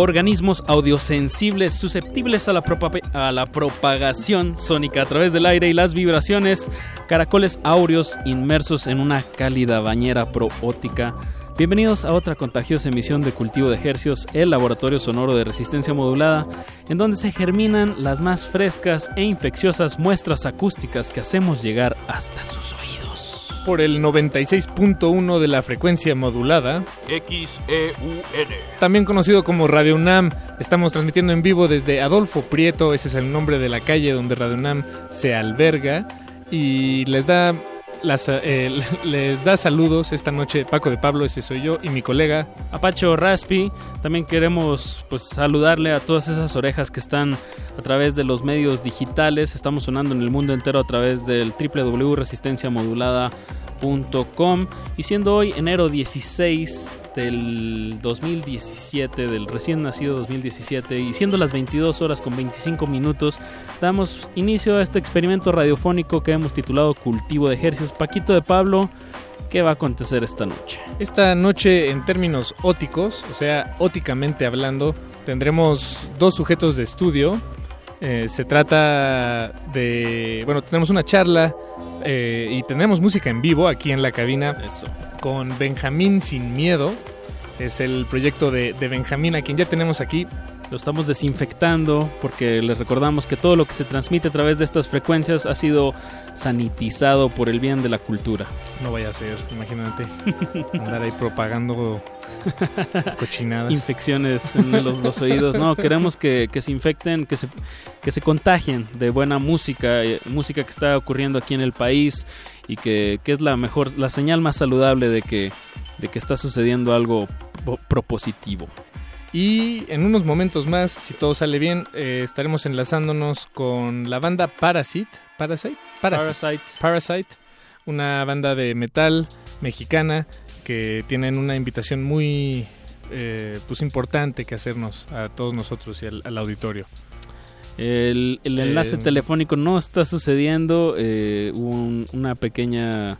Speaker 28: Organismos audiosensibles susceptibles a la, propagación sónica a través del aire y las vibraciones, caracoles áureos inmersos en una cálida bañera proótica. Bienvenidos a otra contagiosa emisión de Cultivo de Hercios, el laboratorio sonoro de resistencia modulada, en donde se germinan las más frescas e infecciosas muestras acústicas que hacemos llegar hasta sus oídos. Por el 96.1 de la frecuencia modulada.
Speaker 29: XEUN.
Speaker 28: También conocido como Radio UNAM. Estamos transmitiendo en vivo desde Adolfo Prieto, ese es el nombre de la calle donde Radio UNAM se alberga. Y les da eh, <laughs> les da saludos esta noche Paco de Pablo, ese soy yo, y mi colega Apacho Raspi. También queremos pues saludarle a todas esas orejas que están a través de los medios digitales. Estamos sonando en el mundo entero a través del www.resistenciamodulada.com y siendo hoy enero 16 del 2017, del recién nacido 2017, y siendo las 22 horas con 25 minutos, damos inicio a este experimento radiofónico que hemos titulado Cultivo de Ejercicios. Paquito de Pablo, ¿qué va a acontecer esta noche? Esta noche, en términos óticos, o sea, óticamente hablando, tendremos dos sujetos de estudio. Eh, se trata de, bueno, tenemos una charla eh, y tenemos música en vivo aquí en la cabina Eso. con Benjamín Sin Miedo. Es el proyecto de, de Benjamín, a quien ya tenemos aquí. Lo estamos desinfectando porque les recordamos que todo lo que se transmite a través de estas frecuencias ha sido sanitizado por el bien de la cultura. No vaya a ser, imagínate, andar ahí propagando <laughs> cochinadas. Infecciones en los, los oídos. No, queremos que, que se infecten, que se, que se contagien de buena música, eh, música que está ocurriendo aquí en el país y que, que es la mejor, la señal más saludable de que, de que está sucediendo algo po- propositivo. Y en unos momentos más, si todo sale bien, eh, estaremos enlazándonos con la banda Parasite. Parasite? Parasite. Parasite, una banda de metal mexicana que tienen una invitación muy eh, pues importante que hacernos a todos nosotros y al, al auditorio. El, el enlace Eh, telefónico no está sucediendo. eh, hubo un- una pequeña,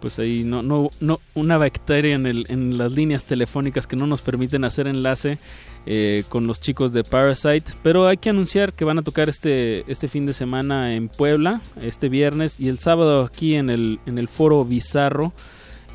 Speaker 28: pues ahí, no, no, no, una bacteria en, el, en las líneas telefónicas que no nos permiten hacer enlace eh, con los chicos de Parasite. Pero hay que anunciar que van a tocar este, este fin de semana en Puebla, este viernes, y el sábado aquí en el, en el foro Bizarro.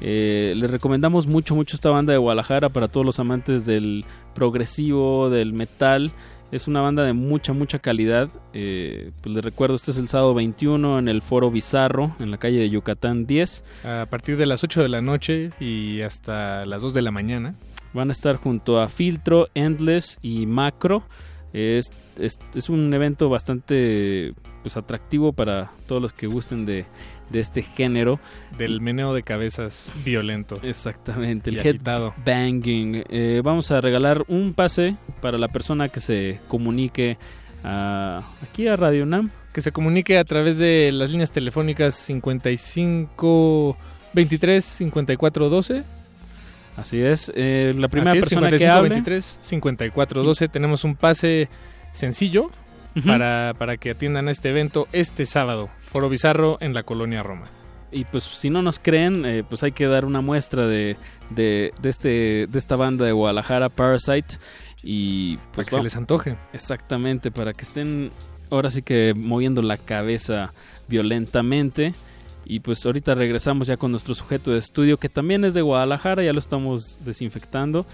Speaker 28: Eh, les recomendamos mucho, mucho esta banda de Guadalajara para todos los amantes del progresivo, del metal. Es una banda de mucha, mucha calidad. Eh, pues les recuerdo, esto es el sábado 21 en el Foro Bizarro, en la calle de Yucatán 10. A partir de las 8 de la noche y hasta las 2 de la mañana. Van a estar junto a Filtro, Endless y Macro. Es, es, es un evento bastante pues, atractivo para todos los que gusten de, de este género. Del meneo de cabezas violento. Exactamente, el head
Speaker 1: agitado.
Speaker 28: banging. Eh, vamos a regalar un pase para la persona que se comunique a- aquí a Radio UNAM. Que se comunique a través de las líneas telefónicas 55 23 54 12. Así es. eh, la primera
Speaker 1: es,
Speaker 28: persona que
Speaker 1: 55,
Speaker 28: hable.
Speaker 1: 23, 54 12. Tenemos un pase sencillo para, para que atiendan a este evento este sábado. Foro Bizarro en la colonia Roma.
Speaker 28: Y pues si no nos creen, eh, pues hay que dar una muestra de, de, de este, de esta banda de Guadalajara, Parasite. Y pues
Speaker 1: Para que se les antoje.
Speaker 28: Exactamente, para que estén ahora sí que moviendo la cabeza violentamente. Y pues ahorita regresamos ya con nuestro sujeto de estudio que también es de Guadalajara, ya lo estamos desinfectando.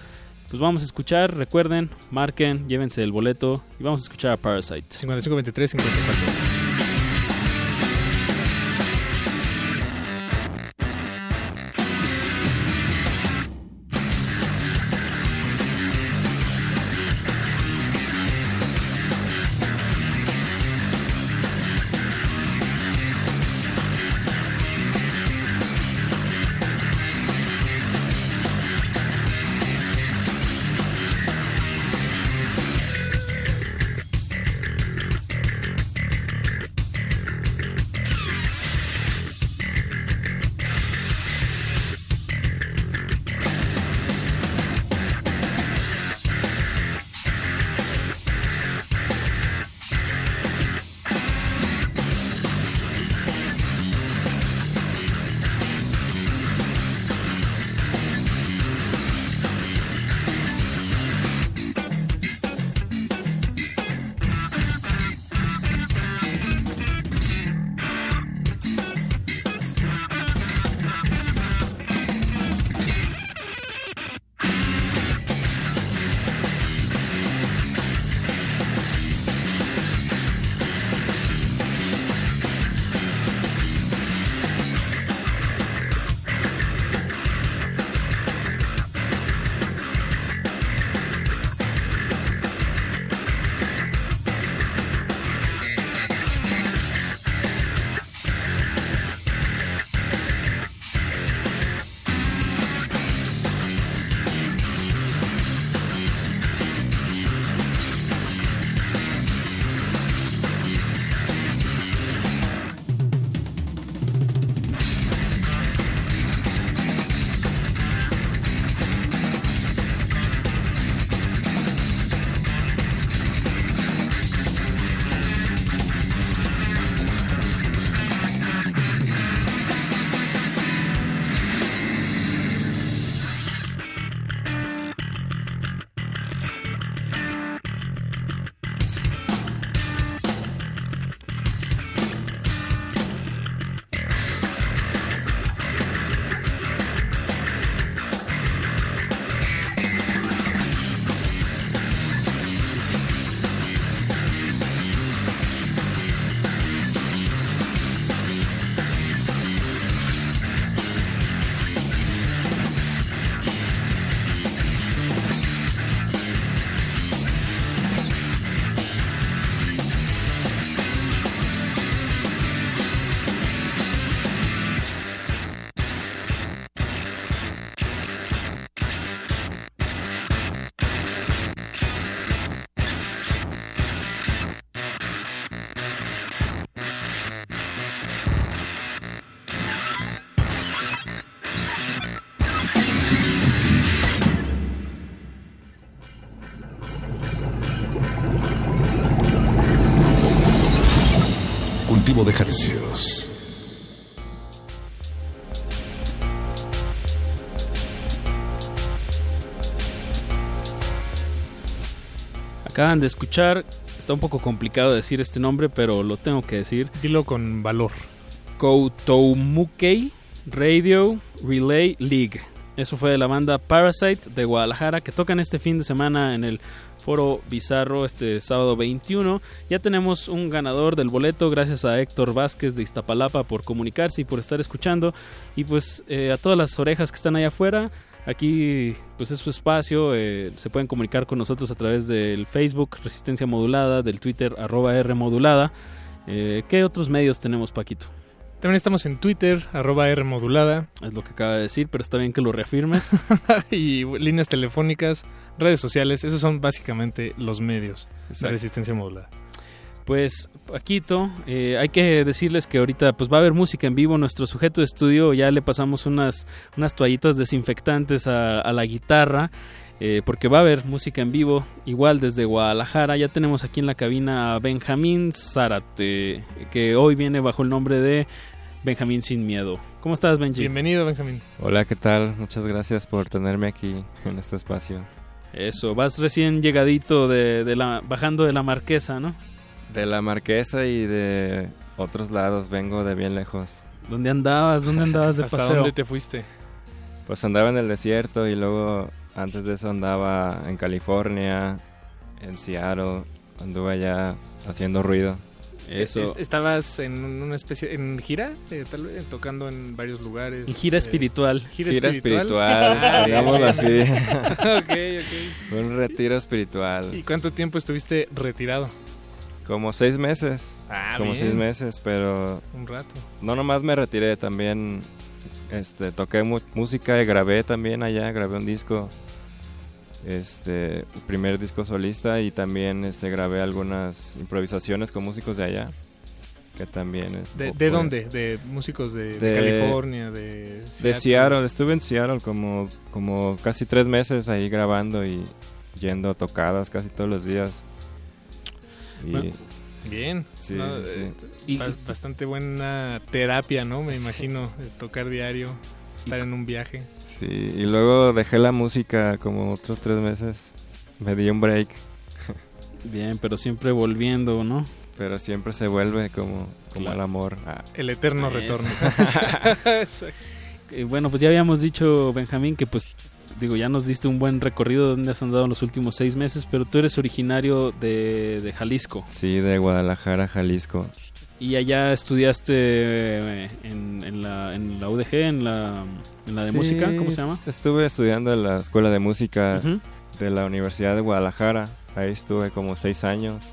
Speaker 28: Pues vamos a escuchar, recuerden, marquen, llévense el boleto y vamos a escuchar a Parasite.
Speaker 1: 55
Speaker 23: de.
Speaker 28: Acaban de escuchar, está un poco complicado decir este nombre, pero lo tengo que decir.
Speaker 29: Dilo con valor.
Speaker 28: Koutoumukei Radio Relay League. Eso fue de la banda Parasite de Guadalajara que tocan este fin de semana en el Foro Bizarro este sábado 21. Ya tenemos un ganador del boleto gracias a Héctor Vázquez de Iztapalapa por comunicarse y por estar escuchando. Y pues eh, a todas las orejas que están allá afuera, aquí pues es su espacio. eh, se pueden comunicar con nosotros a través del Facebook Resistencia Modulada, del Twitter arroba R Modulada. Eh, ¿Qué otros medios tenemos, Paquito?
Speaker 29: También estamos en Twitter, arroba R modulada. <laughs>
Speaker 28: Es lo que acaba de decir, pero está bien que lo reafirmes. <laughs>
Speaker 29: y líneas telefónicas, redes sociales, esos son básicamente los medios de
Speaker 28: Exacto.
Speaker 29: resistencia modulada.
Speaker 28: Pues, Paquito, eh, hay que decirles que ahorita pues va a haber música en vivo. Nuestro sujeto de estudio ya le pasamos unas, unas toallitas desinfectantes a, a la guitarra. eh, porque va a haber música en vivo, igual desde Guadalajara. Ya tenemos aquí en la cabina a Benjamín Zárate, que hoy viene bajo el nombre de Benjamín Sin Miedo. ¿Cómo estás, Benji?
Speaker 29: Bienvenido, Benjamín.
Speaker 30: Hola, ¿qué tal? Muchas gracias por tenerme aquí en este espacio.
Speaker 28: Eso, vas recién llegadito de, de la, bajando de la marquesa, ¿no?
Speaker 30: De la Marquesa y de otros lados, vengo de bien lejos.
Speaker 28: ¿Dónde andabas? ¿Dónde andabas de <laughs>
Speaker 29: ¿Hasta
Speaker 28: paseo?
Speaker 29: dónde te fuiste?
Speaker 30: Pues andaba en el desierto y luego antes de eso andaba en California, en Seattle, anduve allá haciendo ruido.
Speaker 28: Eso.
Speaker 29: Est- ¿Estabas en una especie, en gira? Eh, tal vez, tocando en varios lugares.
Speaker 28: En gira
Speaker 29: Eh,
Speaker 28: espiritual.
Speaker 29: Gira,
Speaker 30: Gira
Speaker 29: espiritual.
Speaker 30: espiritual, <laughs> digámoslo así.
Speaker 29: ok, ok. <laughs>
Speaker 30: Un retiro espiritual.
Speaker 29: ¿Y cuánto tiempo estuviste retirado?
Speaker 30: Como seis meses.
Speaker 29: Ah,
Speaker 30: como
Speaker 29: bien.
Speaker 30: seis meses, pero
Speaker 29: Un rato.
Speaker 30: no nomás me retiré, también este, toqué mu- música y grabé también allá, grabé un disco, este, primer disco solista y también este, grabé algunas improvisaciones con músicos de allá, que también es...
Speaker 29: ¿De, de dónde? ¿De músicos de, de
Speaker 30: De-
Speaker 29: California? ¿De
Speaker 30: De Seattle, estuve en Seattle como, como casi tres meses ahí grabando y yendo a tocadas casi todos los días. Y,
Speaker 29: Bueno, Bien.
Speaker 30: Sí,
Speaker 29: ¿no?
Speaker 30: sí,
Speaker 29: Eh,
Speaker 28: Y-
Speaker 29: bastante buena terapia, ¿no? Me imagino, eh, tocar diario, estar en un viaje.
Speaker 30: Sí, y luego dejé la música como otros tres meses, me di un break.
Speaker 28: Bien, pero siempre volviendo, ¿no?
Speaker 30: Pero siempre se vuelve como, como
Speaker 28: Claro.
Speaker 30: el amor. Ah.
Speaker 29: El eterno
Speaker 28: Eso.
Speaker 29: retorno. <laughs> Exacto.
Speaker 28: Eh, bueno, pues ya habíamos dicho, Benjamín, que pues, digo, ya nos diste un buen recorrido donde has andado en los últimos seis meses, pero tú eres originario de, de Jalisco.
Speaker 30: Sí, de Guadalajara, Jalisco.
Speaker 28: Y allá estudiaste eh, en, en la, en la UDG, en la, en la de
Speaker 30: Sí,
Speaker 28: música, ¿cómo se llama?
Speaker 30: Estuve estudiando en la escuela de música de la Universidad de Guadalajara. Ahí estuve como seis años.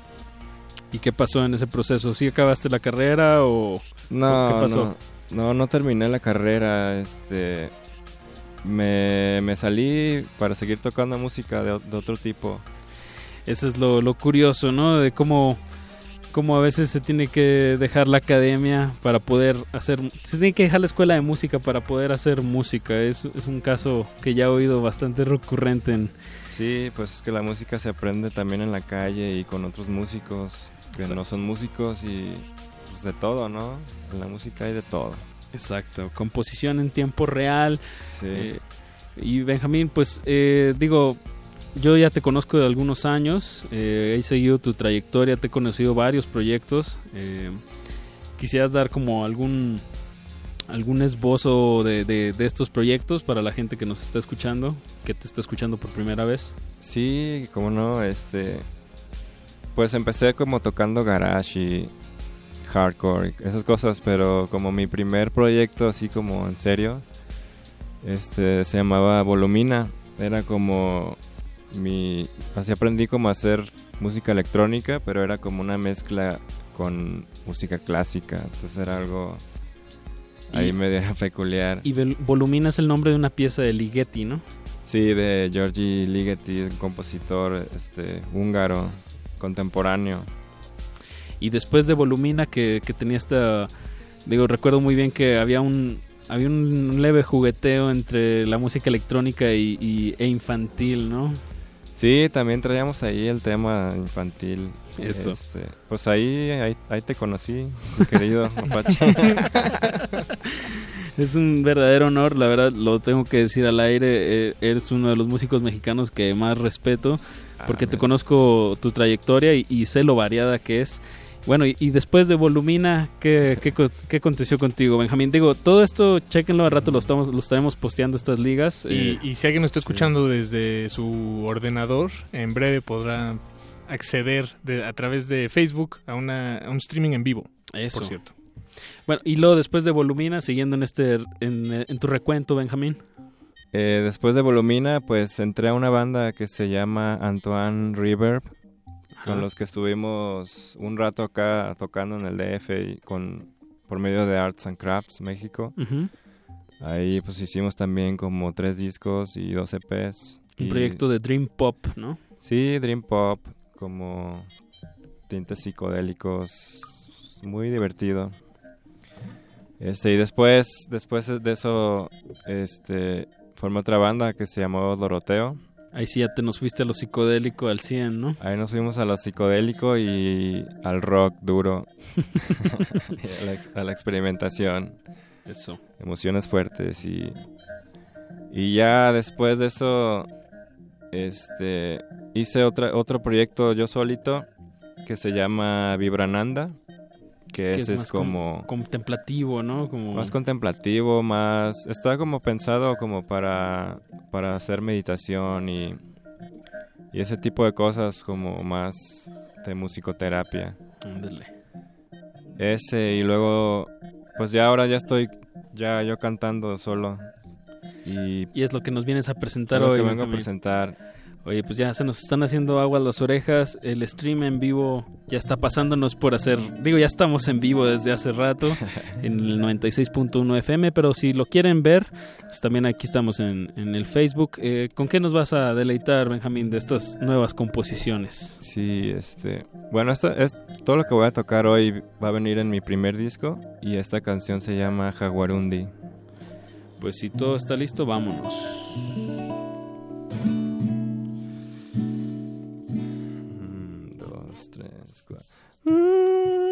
Speaker 28: ¿Y qué pasó en ese proceso? ¿Sí acabaste la carrera o
Speaker 30: No,
Speaker 28: qué pasó?
Speaker 30: no, no, no terminé la carrera. Este, me, me salí para seguir tocando música de, de otro tipo.
Speaker 28: Eso es lo, lo curioso, ¿no? De cómo, cómo a veces se tiene que dejar la academia para poder hacer... Se tiene que dejar la escuela de música para poder hacer música. Es, es un caso que ya he oído bastante recurrente en...
Speaker 30: Sí, pues es que la música se aprende también en la calle y con otros músicos que no son músicos y pues, de todo, ¿no? En la música hay de todo.
Speaker 28: Exacto, composición en tiempo real.
Speaker 30: Sí.
Speaker 28: Eh, y Benjamín, pues eh, digo, yo ya te conozco de algunos años, eh, he seguido tu trayectoria, te he conocido varios proyectos. eh, quisieras dar como algún algún esbozo de, de- de estos proyectos para la gente que nos está escuchando, que te está escuchando por primera vez.
Speaker 30: Sí, cómo no, este... Pues empecé como tocando garage y hardcore, esas cosas, pero como mi primer proyecto así como en serio, este se llamaba Volumina, era como mi... Así aprendí como a hacer música electrónica, pero era como una mezcla con música clásica, entonces era algo ahí
Speaker 28: Y-
Speaker 30: medio <laughs> peculiar.
Speaker 28: Y Volumina es el nombre de una pieza de Ligeti, ¿no?
Speaker 30: Sí, de Giorgi Ligeti, un compositor este, húngaro, contemporáneo.
Speaker 28: Y después de Volumina que, que tenía esta... Digo, recuerdo muy bien que había un, había un leve jugueteo entre la música electrónica y, y- e infantil, ¿no?
Speaker 30: Sí, también traíamos ahí el tema infantil.
Speaker 28: Eso.
Speaker 30: Este, pues ahí, ahí, ahí te conocí, querido <laughs> Apache.
Speaker 28: Es un verdadero honor, la verdad lo tengo que decir al aire. eh, eres uno de los músicos mexicanos que más respeto porque te conozco tu trayectoria y, y sé lo variada que es. Bueno, y, y después de Volumina, ¿qué, qué, qué aconteció contigo, Benjamín? Digo, todo esto, chequenlo al rato, lo, estamos, lo estaremos posteando estas ligas.
Speaker 29: Y,
Speaker 28: eh,
Speaker 29: y si alguien nos está escuchando desde su ordenador, en breve podrá acceder de- a través de Facebook a, una, a un streaming en vivo.
Speaker 28: Eso.
Speaker 29: Por cierto.
Speaker 28: Bueno, y luego después de Volumina, siguiendo en este en, en tu recuento, Benjamín.
Speaker 30: Eh, después de Volumina, pues entré a una banda que se llama Antoine Reverb,
Speaker 28: Ajá.
Speaker 30: con los que estuvimos un rato acá tocando en el DF y con por medio de Arts and Crafts México. Ahí pues hicimos también como tres discos y dos EPs.
Speaker 28: Un
Speaker 30: y-
Speaker 28: proyecto de Dream Pop, ¿no?
Speaker 30: Sí, Dream Pop, como tintes psicodélicos, muy divertido. Este, y después, después de eso, este, formé otra banda que se llamó Doroteo.
Speaker 28: Ahí sí ya te nos fuiste a lo psicodélico al 100, ¿no?
Speaker 30: Ahí nos fuimos a lo psicodélico y al rock duro, <laughs> a, la, a la experimentación.
Speaker 28: Eso.
Speaker 30: Emociones fuertes y, y ya después de eso, este, hice otra, otro proyecto yo solito que se llama Vibrananda, que,
Speaker 28: Que
Speaker 30: ese es,
Speaker 28: más com-
Speaker 30: como
Speaker 28: contemplativo, ¿no? Como
Speaker 30: más contemplativo, más está como pensado como para para hacer meditación y y ese tipo de cosas como más de musicoterapia.
Speaker 28: Ándale.
Speaker 30: Ese y luego pues ya ahora ya estoy ya yo cantando solo y
Speaker 28: Y es lo que nos vienes a presentar
Speaker 30: es lo
Speaker 28: hoy.
Speaker 30: que vengo a presentar.
Speaker 28: Oye, pues ya se nos están haciendo aguas las orejas. El stream en vivo ya está pasándonos por hacer. Digo, ya estamos en vivo desde hace rato <laughs> en el 96.1 FM, pero si lo quieren ver, pues también aquí estamos en, en el Facebook. Eh, ¿Con qué nos vas a deleitar, Benjamín, de estas nuevas composiciones?
Speaker 30: Sí, este, bueno, esto es todo lo que voy a tocar hoy va a venir en mi primer disco y esta canción se llama Jaguarundi.
Speaker 28: Pues si todo está listo, vámonos.
Speaker 30: Cuatro.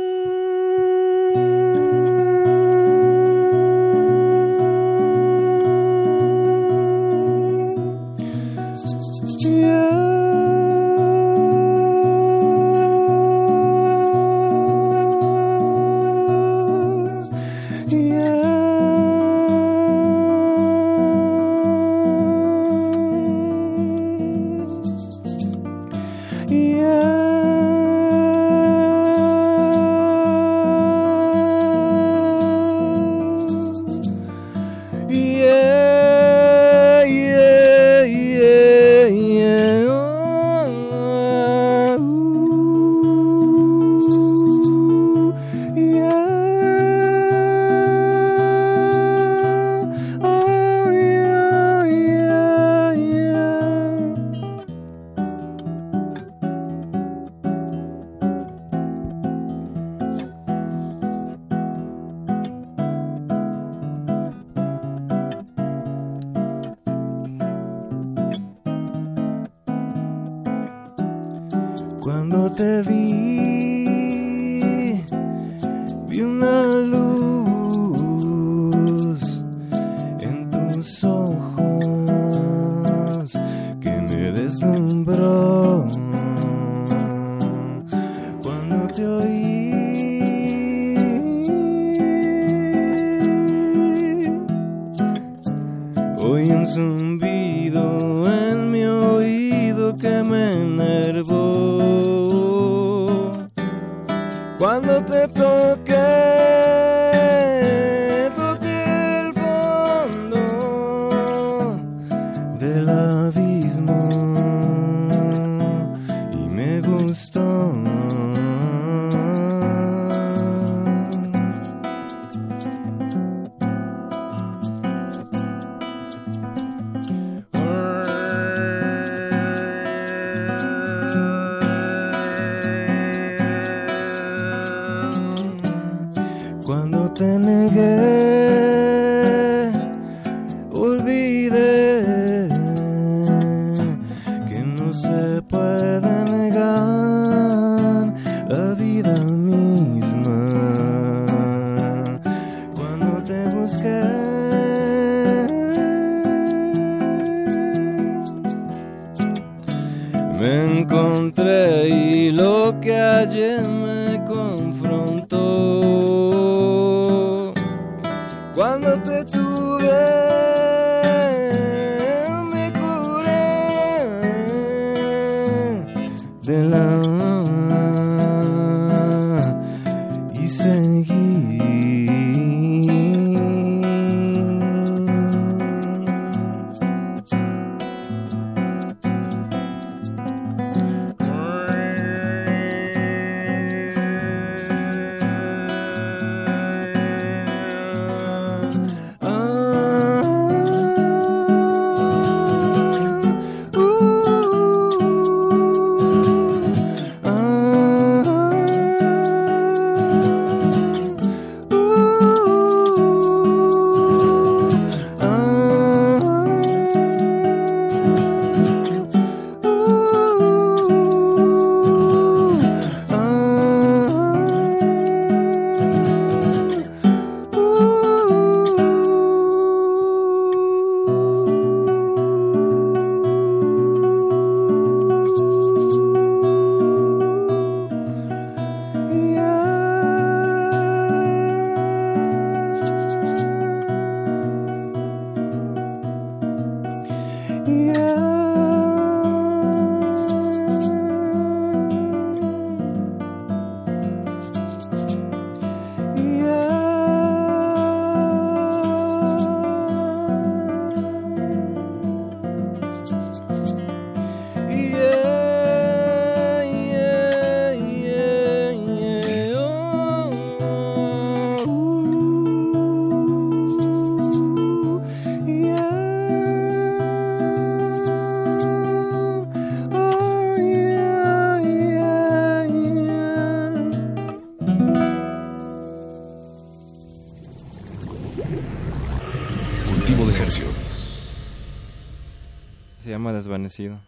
Speaker 31: sine.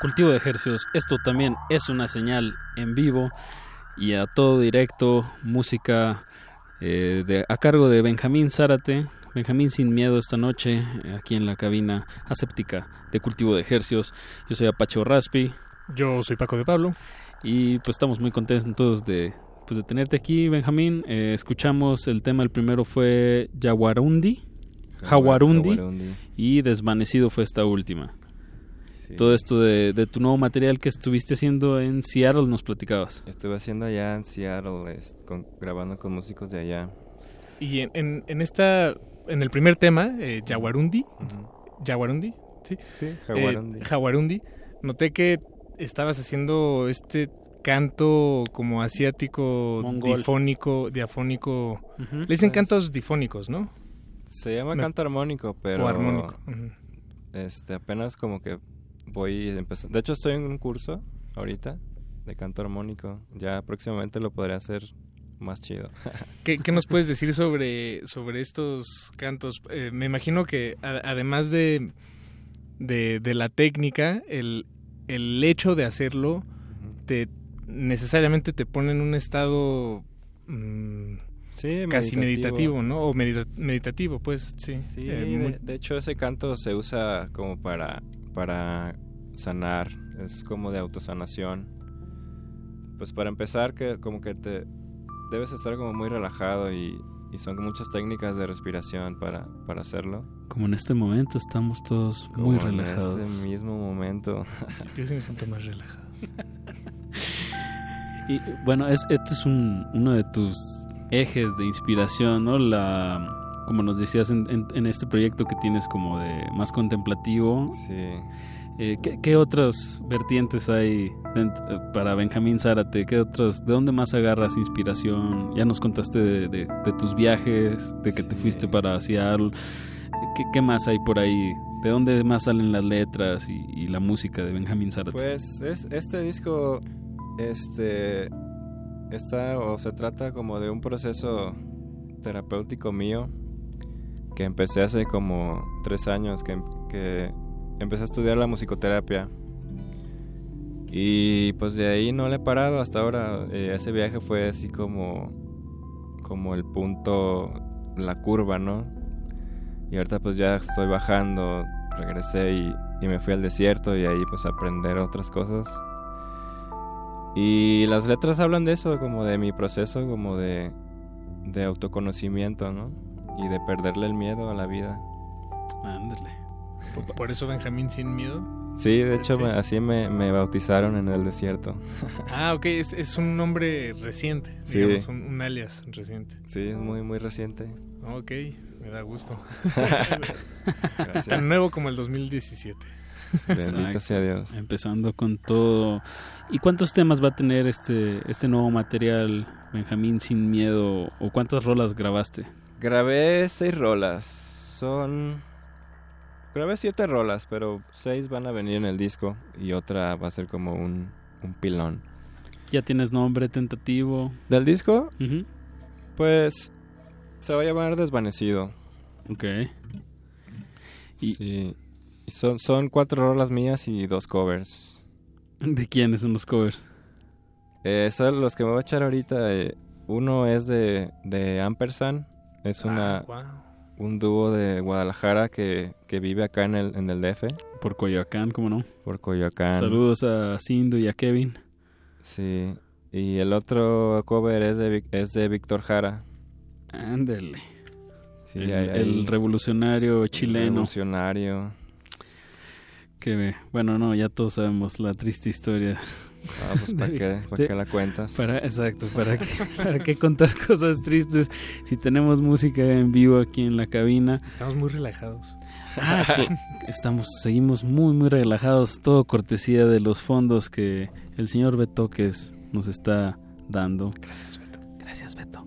Speaker 23: Cultivo de
Speaker 28: ejercicios, esto también es una señal en vivo y a todo directo, música eh, de, a cargo de Benjamín Zárate, Benjamín sin miedo esta noche, eh, aquí en la cabina aséptica de Cultivo de ejercicios. Yo soy Apache Raspi.
Speaker 29: Yo soy Paco de Pablo.
Speaker 28: Y pues estamos muy contentos de, pues, de tenerte aquí, Benjamín. Eh, escuchamos el tema, el primero fue Jaguarundi. Jaguarundi.
Speaker 30: Jaguarundi.
Speaker 28: Y Desvanecido fue esta última. Todo esto de, de, tu nuevo material que estuviste haciendo en Seattle, nos platicabas.
Speaker 30: Estuve haciendo allá en Seattle, es, con, grabando con músicos de allá.
Speaker 29: Y en, en, en esta, en el primer tema, eh, Jaguarundi, uh -huh. Jaguarundi, sí,
Speaker 30: sí Jaguarundi.
Speaker 29: Eh, Jaguarundi, noté que estabas haciendo este canto como asiático,
Speaker 28: Mongol.
Speaker 29: difónico, diafónico. Uh -huh. Le dicen
Speaker 30: Pues-
Speaker 29: cantos difónicos, ¿no?
Speaker 30: Se llama
Speaker 29: Me-
Speaker 30: canto armónico, pero
Speaker 29: O armónico.
Speaker 30: este apenas como que voy empezando. De hecho, estoy en un curso ahorita de canto armónico. Ya próximamente lo podré hacer más chido. <laughs>
Speaker 29: ¿Qué, qué nos puedes decir sobre, sobre estos cantos? Eh, me imagino que a- además de, de, de la técnica, el, el hecho de hacerlo te necesariamente te pone en un estado mm,
Speaker 30: Sí,
Speaker 29: casi
Speaker 30: meditativo.
Speaker 29: meditativo, ¿no? O medita- meditativo, pues, sí.
Speaker 30: Sí,
Speaker 29: Eh,
Speaker 30: de hecho ese canto se usa como para, para sanar, es como de autosanación. Pues para empezar, que como que te debes estar como muy relajado y, y son muchas técnicas de respiración para, para hacerlo.
Speaker 28: Como en este momento estamos todos
Speaker 30: Como
Speaker 28: muy
Speaker 30: en
Speaker 28: relajados.
Speaker 30: este mismo momento. <laughs>
Speaker 29: Yo sí me siento más relajado. <laughs>
Speaker 28: Y bueno, es, este es un, uno de tus ejes de inspiración, ¿no? La, como nos decías en, en- en este proyecto que tienes como de más contemplativo.
Speaker 30: Sí.
Speaker 28: Eh, ¿qué, qué otras vertientes hay para Benjamín Zárate? ¿Qué otros, ¿De dónde más agarras inspiración? Ya nos contaste de, de- de tus viajes, de que te fuiste para Seattle. ¿Qué, ¿Qué más hay por ahí? ¿De dónde más salen las letras y, y la música de Benjamín Zárate?
Speaker 30: Pues es, este disco este está o se trata como de un proceso terapéutico mío que empecé hace como tres años que, que empecé a estudiar la musicoterapia. Y pues de ahí no le he parado hasta ahora. Eh, ese viaje fue así como como el punto la curva no y ahorita pues ya estoy bajando regresé y, me fui al desierto y ahí pues aprender otras cosas. Y las letras hablan de eso, como de mi proceso, como de autoconocimiento, ¿no? Y de perderle el miedo a la vida.
Speaker 28: Ándale.
Speaker 29: Por, por eso Benjamín sin miedo.
Speaker 30: Sí, de hecho
Speaker 29: Sí.
Speaker 30: me- así me, me bautizaron en el desierto. <laughs>
Speaker 29: Ah, ok, es, es un nombre reciente,
Speaker 30: Sí.
Speaker 29: digamos, un, un alias reciente.
Speaker 30: Sí, es muy, muy reciente.
Speaker 29: Ok, me da gusto. <laughs> Tan nuevo como el 2017.
Speaker 30: Bendito
Speaker 28: Exacto.
Speaker 30: sea Dios.
Speaker 28: Empezando con todo. ¿Y cuántos temas va a tener este, este nuevo material, Benjamín Sin Miedo? ¿O cuántas rolas grabaste?
Speaker 30: Grabé seis rolas. Son... Grabé siete rolas, pero seis van a venir en el disco y otra va a ser como un, un pilón.
Speaker 28: ¿Ya tienes nombre tentativo?
Speaker 30: ¿Del disco? Pues se va a llamar Desvanecido.
Speaker 28: Ok.
Speaker 30: Sí. Y son, son cuatro rolas mías y dos covers.
Speaker 28: ¿De quiénes son los covers?
Speaker 30: Eh, son los que me voy a echar ahorita. eh, uno es de, de Ampersand. Es una, un dúo de Guadalajara que, que vive acá en el, en el DF.
Speaker 28: Por Coyoacán, ¿cómo no?
Speaker 30: Por Coyoacán.
Speaker 28: Saludos a Cindy y a Kevin.
Speaker 30: Sí. Y el otro cover es de, es de Víctor Jara.
Speaker 28: Ándale.
Speaker 30: Sí,
Speaker 28: el,
Speaker 30: ahí- ahí-
Speaker 28: el revolucionario chileno.
Speaker 30: Revolucionario.
Speaker 28: Que, bueno, no, ya todos sabemos la triste historia.
Speaker 30: Ah, pues, ¿para qué? ¿Para qué la cuentas?
Speaker 28: Para, exacto, ¿para qué, <laughs> ¿para qué contar cosas tristes si tenemos música en vivo aquí en la cabina?
Speaker 29: Estamos muy relajados.
Speaker 28: Ah, estamos, seguimos muy, muy relajados, todo cortesía de los fondos que el señor Betoques nos está dando. Gracias, Beto. Gracias, Beto.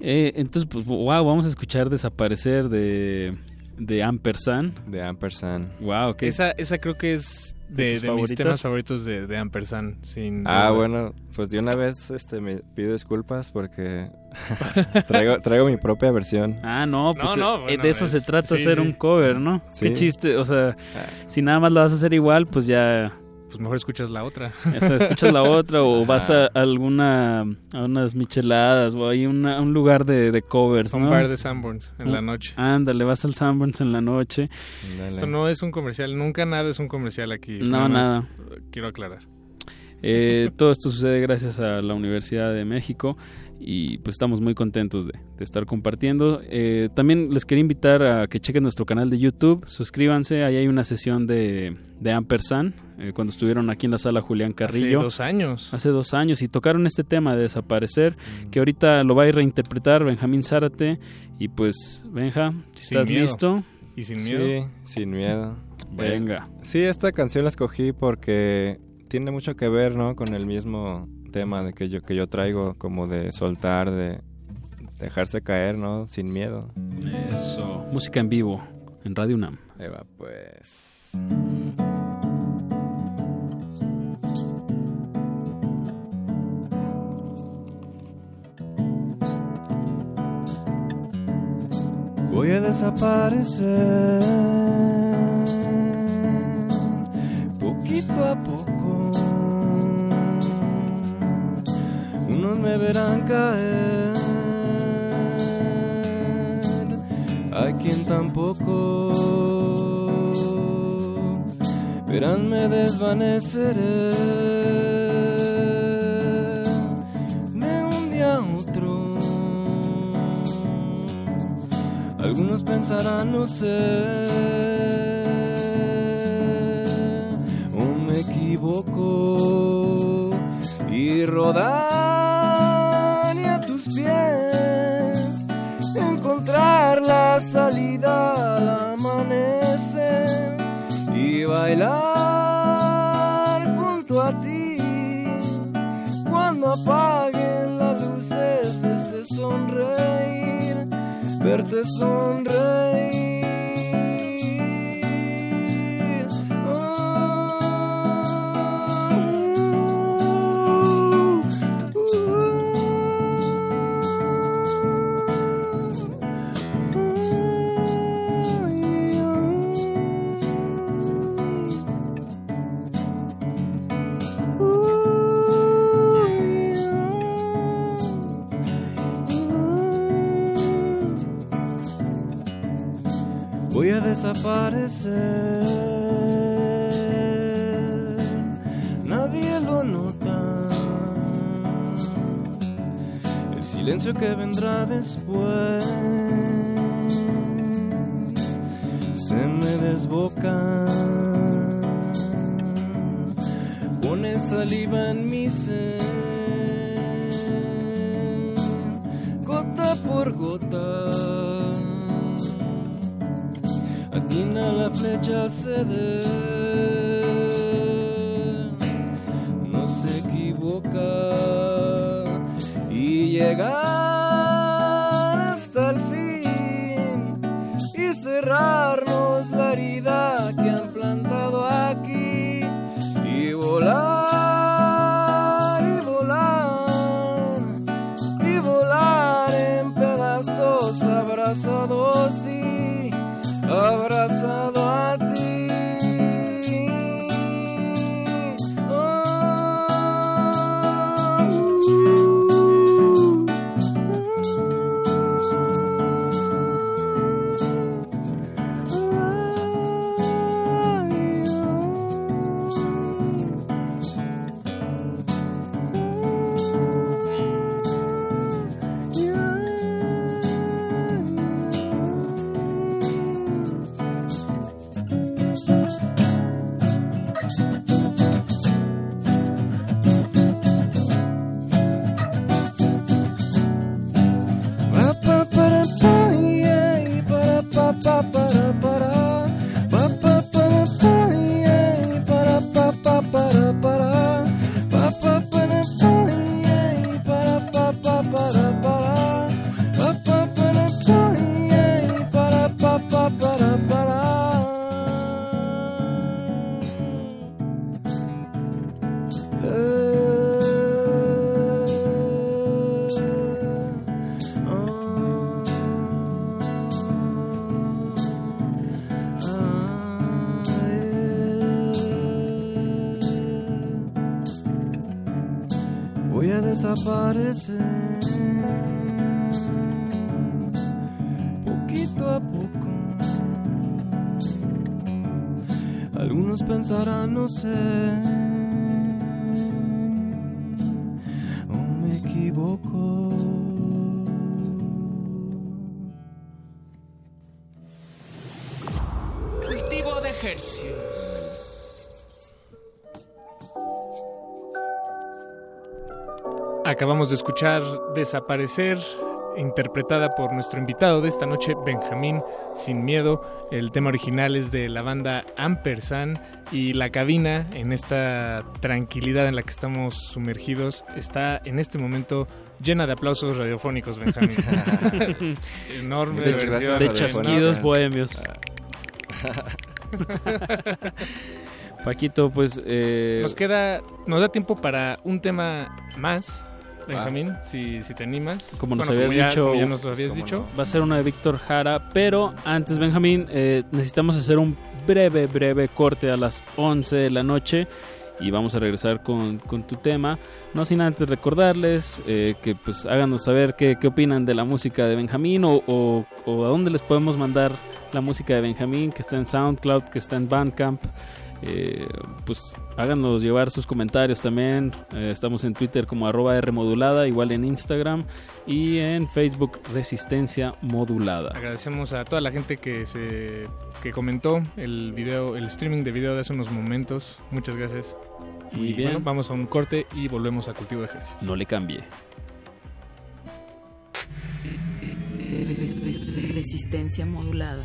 Speaker 28: Eh, entonces, pues, wow, vamos a escuchar Desaparecer de, de Ampersand.
Speaker 30: De Ampersand.
Speaker 28: Wow, que
Speaker 29: Esa, esa creo que es
Speaker 28: ¿De
Speaker 29: de, mis temas favoritos de, de Ampersand. Sin
Speaker 30: Ah,
Speaker 29: duda.
Speaker 30: bueno, pues de una vez este, me pido disculpas porque <laughs> traigo, traigo mi propia versión.
Speaker 28: Ah, no, pues
Speaker 29: no,
Speaker 28: eh,
Speaker 29: bueno,
Speaker 28: de eso se trata
Speaker 29: sí,
Speaker 28: hacer
Speaker 29: sí.
Speaker 28: un cover, ¿no?
Speaker 30: Sí.
Speaker 28: Qué chiste, o sea, si nada más lo vas a hacer igual, pues ya
Speaker 29: Pues mejor escuchas la otra. <laughs>
Speaker 28: o sea, escuchas la otra o
Speaker 30: Ajá. <laughs>
Speaker 28: vas a alguna a unas micheladas o hay una- un lugar de, de covers,
Speaker 29: Un
Speaker 28: ¿no?
Speaker 29: bar de Sanborns en la
Speaker 28: Un-
Speaker 29: noche.
Speaker 28: Ándale, vas al Sanborns en la noche.
Speaker 29: Esto no es un comercial, nunca nada es un comercial aquí.
Speaker 28: No, nada.
Speaker 29: eh, Quiero aclarar.
Speaker 28: Eh, todo esto sucede gracias a la Universidad de México y pues estamos muy contentos de, de estar compartiendo. Eh, también les quería invitar a que chequen nuestro canal de YouTube, suscríbanse, ahí hay una sesión de, de Ampersand, eh, cuando estuvieron aquí en la sala Julián Carrillo.
Speaker 29: Hace dos años.
Speaker 28: Hace dos años y tocaron este tema de desaparecer, que ahorita lo va a ir reinterpretar Benjamín Zárate y pues Benja, si
Speaker 29: Sin
Speaker 28: estás
Speaker 29: miedo.
Speaker 28: listo,
Speaker 29: Y sin miedo.
Speaker 30: Sí, sin miedo.
Speaker 28: venga.
Speaker 30: Sí, esta canción la escogí porque tiene mucho que ver, ¿no? Con el mismo tema de que yo, que yo traigo, como de soltar, de dejarse caer, ¿no? Sin miedo.
Speaker 28: Eso. Música en vivo en Radio UNAM.
Speaker 30: Ahí va, pues.
Speaker 31: Voy a desaparecer poquito a poco. Me verán caer, hay quien tampoco. Veránme desvaneceré de un día a otro. Algunos pensarán, no sé, o me equivoco y rodar encontrar la salida al amanecer y bailar junto a ti. Cuando apaguen las luces este sonreír verte sonreír desaparecer. Nadie lo nota. El silencio que vendrá después se me desboca. Pone saliva en mi sed, gota por gota atina la flecha cede, no se equivoca. Y llegar hasta el fin y cerrarnos
Speaker 29: Acabamos de escuchar Desaparecer, interpretada por nuestro invitado de esta noche, Benjamín Sin Miedo. El tema original es de la banda Ampersand y la cabina, en esta tranquilidad en la que estamos sumergidos, está en este momento llena de aplausos radiofónicos, Benjamín. <laughs> Enorme
Speaker 28: De,
Speaker 29: versión
Speaker 28: de
Speaker 29: radiofónica.
Speaker 28: chasquidos bohemios. Paquito, pues... eh,
Speaker 29: Nos queda, nos da tiempo para un tema más, Benjamín, si, si te animas.
Speaker 28: Como nos
Speaker 29: Bueno,
Speaker 28: habías dicho,
Speaker 29: ya nos lo habías dicho.
Speaker 28: va a ser una de Víctor Jara, pero antes, Benjamín, eh, necesitamos hacer un breve, breve corte a las 11 de la noche y vamos a regresar con, con tu tema. No sin antes recordarles eh, que pues háganos saber qué, qué opinan de la música de Benjamín o, o- o a dónde les podemos mandar la música de Benjamín, que está en SoundCloud, que está en Bandcamp. Eh, pues háganos llevar sus comentarios también. Eh, estamos en Twitter como arroba R modulada, igual en Instagram y en Facebook Resistencia Modulada.
Speaker 29: Agradecemos a toda la gente que se que comentó el video, el streaming de video de hace unos momentos. Muchas gracias.
Speaker 28: Muy
Speaker 29: Y,
Speaker 28: bien.
Speaker 29: bueno, vamos a un corte y volvemos a cultivo de ejercicio.
Speaker 28: No le cambie.
Speaker 32: Resistencia modulada.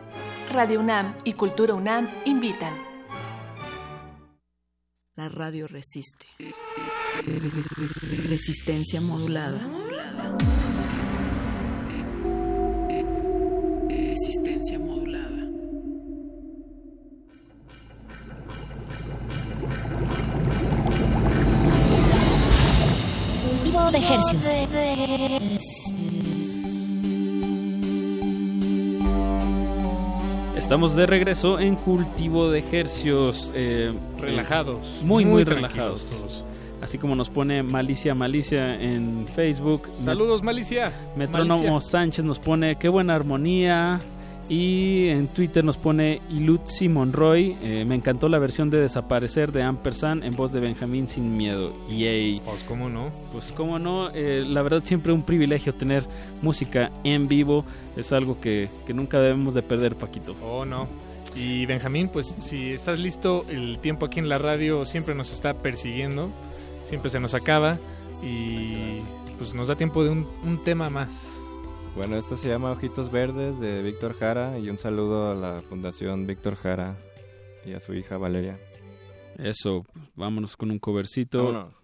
Speaker 33: Radio UNAM y Cultura UNAM invitan.
Speaker 10: La radio resiste. Resistencia modulada. Resistencia modulada.
Speaker 11: Cultivo de ejercicios.
Speaker 28: Estamos de regreso en cultivo de ejercios. eh,
Speaker 29: Relajados,
Speaker 28: Muy, muy,
Speaker 29: muy
Speaker 28: relajados. Así como nos pone Malicia Malicia en Facebook.
Speaker 29: Saludos, Malicia.
Speaker 28: Metrónomo
Speaker 29: Malicia.
Speaker 28: Sánchez nos pone qué buena armonía. Y en Twitter nos pone Ilutzi Monroy. eh, me encantó la versión de Desaparecer de Ampersand en voz de Benjamín Sin Miedo. Yay.
Speaker 29: Pues cómo no.
Speaker 28: Pues cómo no. eh, la verdad siempre un privilegio tener música en vivo. Es algo que, que nunca debemos de perder, Paquito.
Speaker 29: Oh, no. Y Benjamín, pues si estás listo, el tiempo aquí en la radio siempre nos está persiguiendo, siempre se nos acaba y pues nos da tiempo de un, un tema más.
Speaker 30: Bueno, esto se llama Ojitos Verdes de Víctor Jara y un saludo a la Fundación Víctor Jara y a su hija Valeria.
Speaker 28: Eso, vámonos con un covercito.
Speaker 30: Vámonos.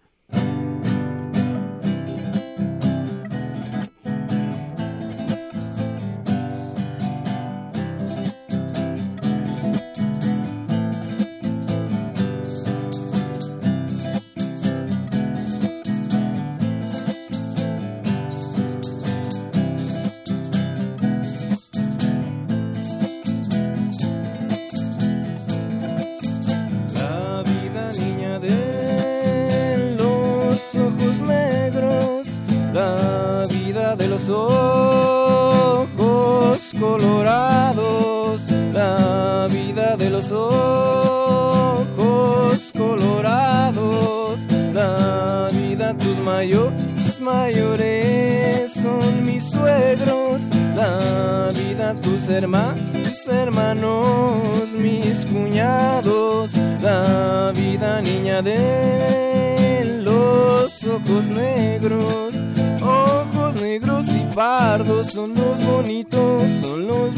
Speaker 31: Son mis suegros, la vida tus hermanos, tus hermanos, mis cuñados, la vida niña de los ojos negros, ojos negros y pardos son los bonitos, son los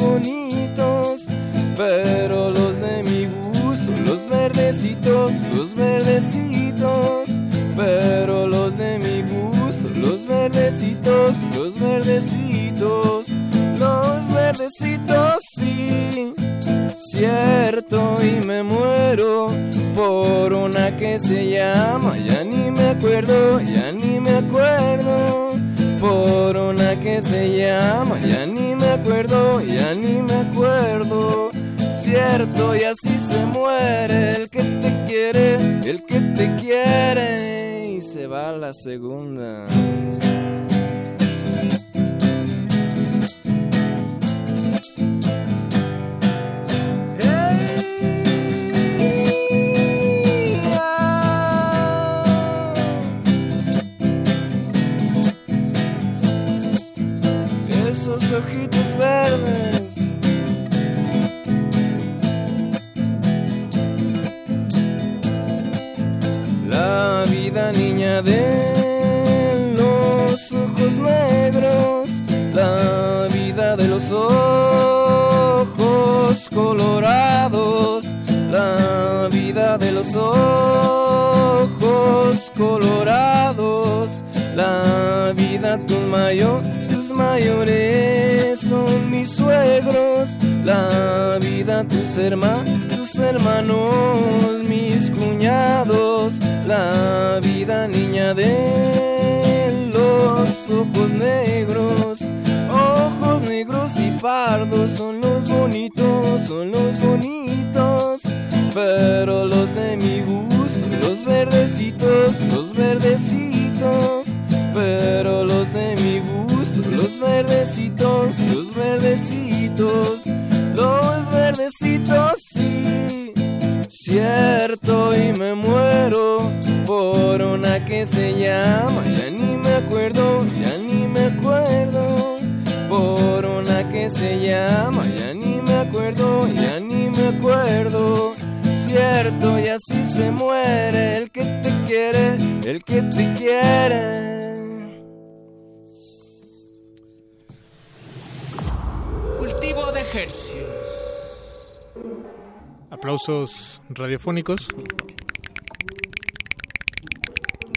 Speaker 29: radiofónicos.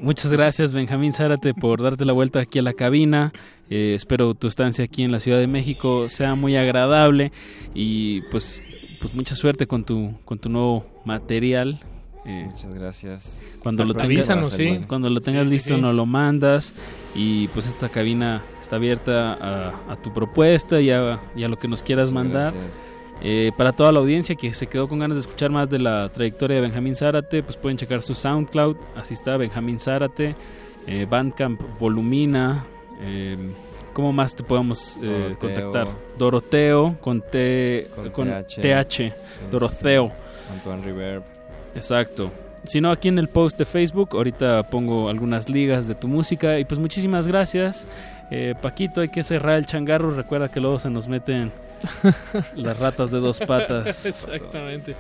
Speaker 28: Muchas gracias Benjamín Zárate por darte la vuelta aquí a la cabina. Eh, espero tu estancia aquí en la Ciudad de México sea muy agradable y pues, pues mucha suerte con tu, con tu nuevo material.
Speaker 30: Eh, Muchas gracias.
Speaker 28: Cuando lo, tengas,
Speaker 29: Avísanos, sí.
Speaker 28: cuando lo tengas
Speaker 29: Sí, sí,
Speaker 28: listo
Speaker 29: sí.
Speaker 28: nos lo mandas y pues esta cabina está abierta a, a tu propuesta y a, y a lo que nos quieras mandar.
Speaker 30: gracias.
Speaker 28: Eh, para toda la audiencia que se quedó con ganas de escuchar más de la trayectoria de Benjamín Zárate, pues pueden checar su SoundCloud, así está Benjamín Zárate, eh, Bandcamp Volumina, eh, ¿cómo más te podemos eh,
Speaker 30: Doroteo.
Speaker 28: contactar? Doroteo con T
Speaker 30: Con
Speaker 28: con
Speaker 30: TH.
Speaker 28: TH, Doroteo.
Speaker 30: Antoine Reverb.
Speaker 28: Exacto. Si no, aquí en el post de Facebook, ahorita pongo algunas ligas de tu música. Y pues muchísimas gracias. Eh, Paquito, hay que cerrar el changarro. Recuerda que luego se nos meten <laughs> las ratas de dos patas. <laughs>
Speaker 29: Exactamente.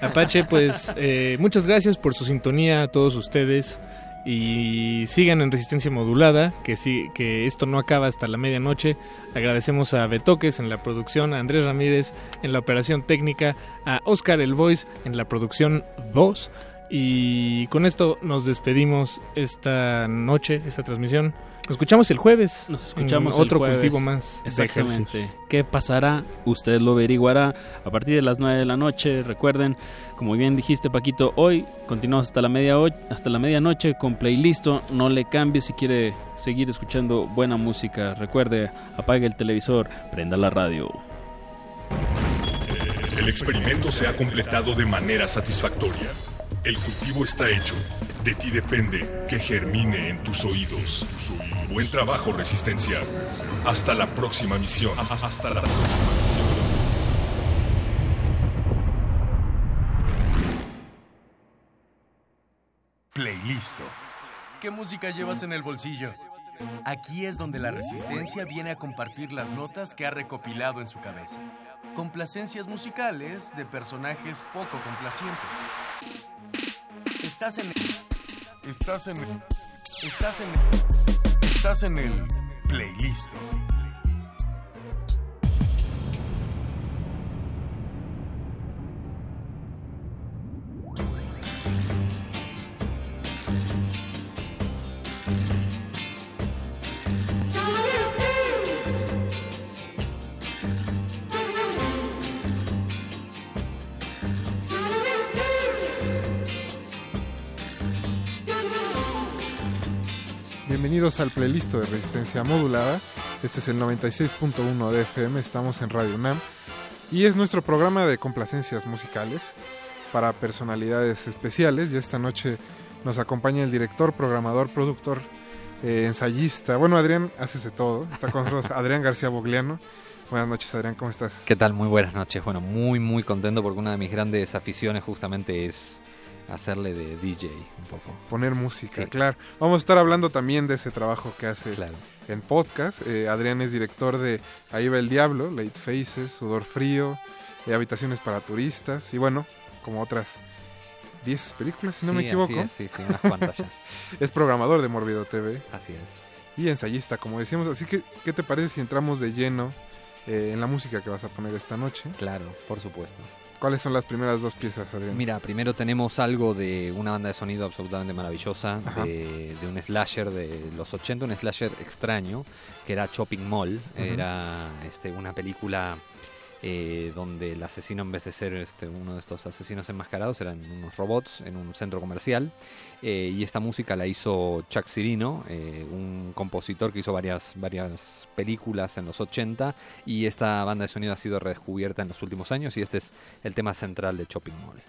Speaker 29: Apache, pues eh, muchas gracias por su sintonía a todos ustedes y sigan en resistencia modulada, que sí, que esto no acaba hasta la medianoche. Agradecemos a Betoques en la producción, a Andrés Ramírez en la operación técnica, a Oscar El Voice en la producción 2 y con esto nos despedimos esta noche, esta transmisión. Nos escuchamos el jueves.
Speaker 28: Nos escuchamos
Speaker 29: en otro
Speaker 28: el jueves.
Speaker 29: cultivo más.
Speaker 28: Exactamente. ¿Qué pasará? Usted lo averiguará a partir de las 9 de la noche. Recuerden, como bien dijiste Paquito, hoy continuamos hasta la media hasta la medianoche con playlisto. No le cambie si quiere seguir escuchando buena música. Recuerde, apague el televisor, prenda la radio.
Speaker 34: El experimento se ha completado de manera satisfactoria. El cultivo está hecho. De ti depende que germine en tus oídos. Buen trabajo, Resistencia. Hasta la próxima misión. Hasta la próxima misión.
Speaker 35: Playlisto. ¿Qué música llevas en el bolsillo? Aquí es donde la resistencia viene a compartir las notas que ha recopilado en su cabeza. Complacencias musicales de personajes poco complacientes. Estás en Estás en Estás en Estás en el Playlisto.
Speaker 36: Bienvenidos al playlist de Resistencia Modulada. Este es el 96.1 de FM, estamos en Radio UNAM y es nuestro programa de complacencias musicales para personalidades especiales. Y esta noche nos acompaña el director, programador, productor, eh, ensayista. Bueno, Adrián, haces de todo. Está con nosotros <laughs> Adrián García Bogliano. Buenas noches, Adrián, ¿cómo estás?
Speaker 37: ¿Qué tal? Muy buenas noches. Bueno, muy, muy contento porque una de mis grandes aficiones justamente es hacerle de DJ un poco.
Speaker 36: Poner música,
Speaker 37: Sí.
Speaker 36: claro. Vamos a estar hablando también de ese trabajo que haces
Speaker 37: Claro.
Speaker 36: en podcast. Eh, Adrián es director de Ahí va el Diablo, Late Faces, Sudor Frío, eh, Habitaciones para Turistas y bueno, como otras 10 películas, si no me equivoco.
Speaker 37: es, sí, sí, unas cuantas ya. <laughs>
Speaker 36: es programador de Morbido TV.
Speaker 37: Así es.
Speaker 36: Y ensayista, como decíamos. Así que, ¿qué te parece si entramos de lleno eh, en la música que vas a poner esta noche?
Speaker 37: Claro, por supuesto.
Speaker 36: ¿Cuáles son las primeras dos piezas, Adrián?
Speaker 37: Mira, primero tenemos algo de una banda de sonido absolutamente maravillosa, de, de un slasher de los 80, un slasher extraño, que era Chopping Mall. Era este, una película eh, donde el asesino, en vez de ser este, uno de estos asesinos enmascarados, eran unos robots en un centro comercial. Eh, y esta música la hizo Chuck Cirino, eh, un compositor que hizo varias, varias películas en los 80. Y esta banda de sonido ha sido redescubierta en los últimos años. Y este es el tema central de Chopping Mall.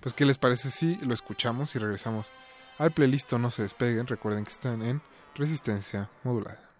Speaker 36: Pues, ¿qué les parece si lo escuchamos y regresamos al playlist? No se despeguen. Recuerden que están en Resistencia Modulada.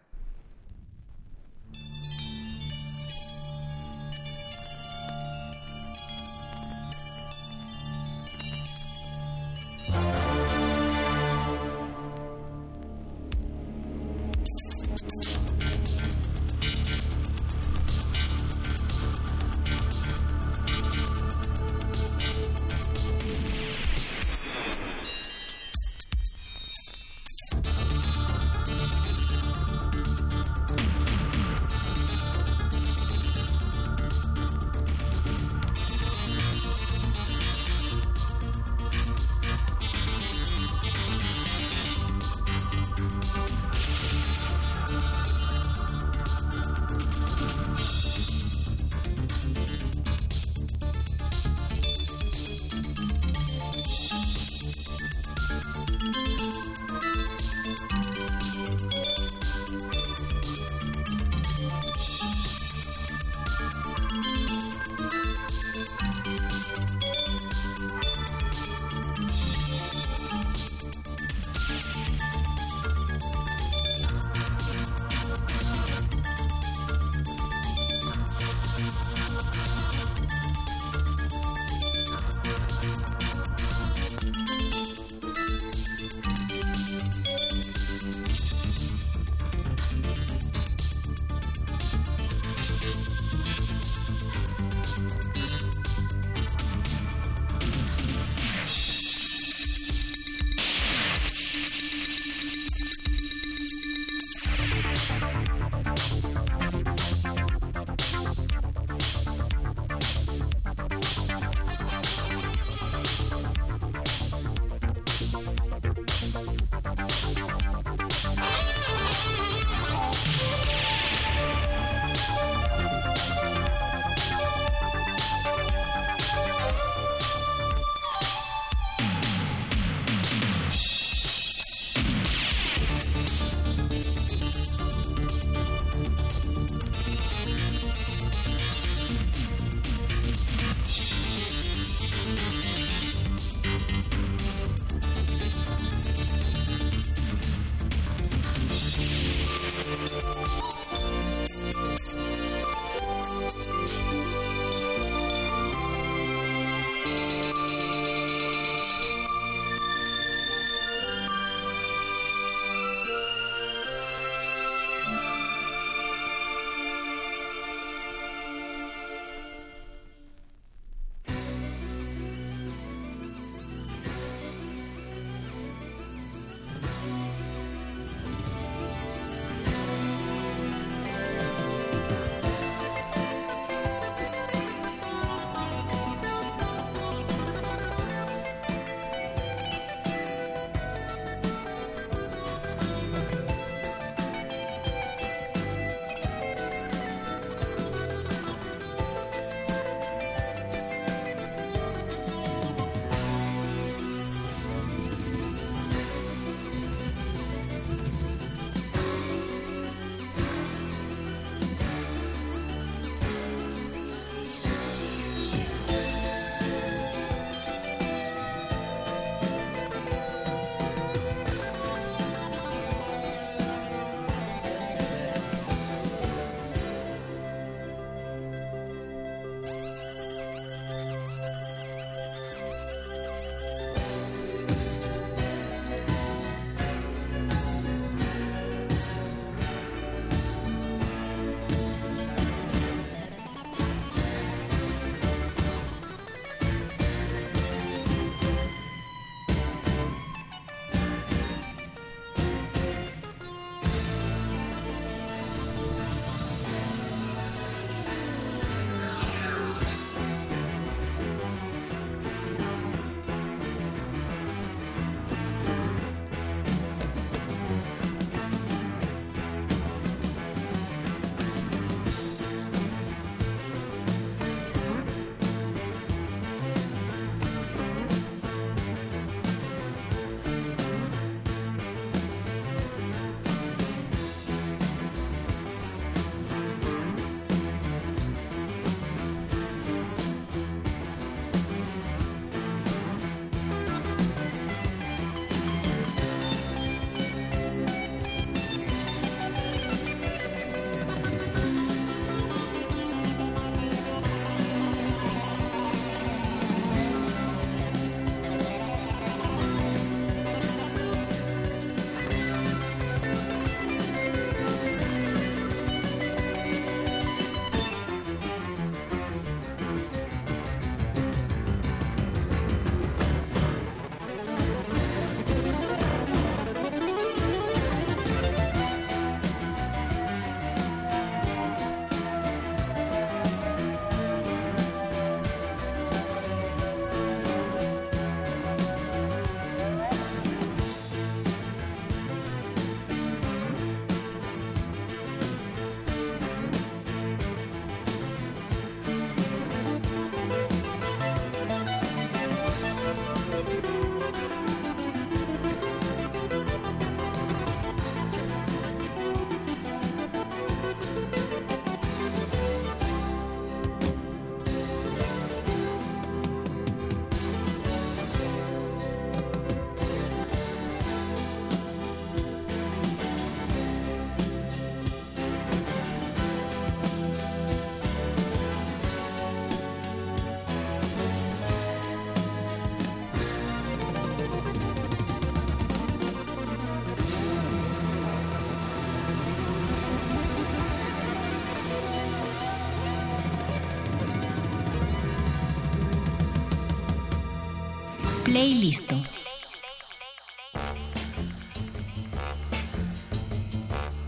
Speaker 11: Playlisto.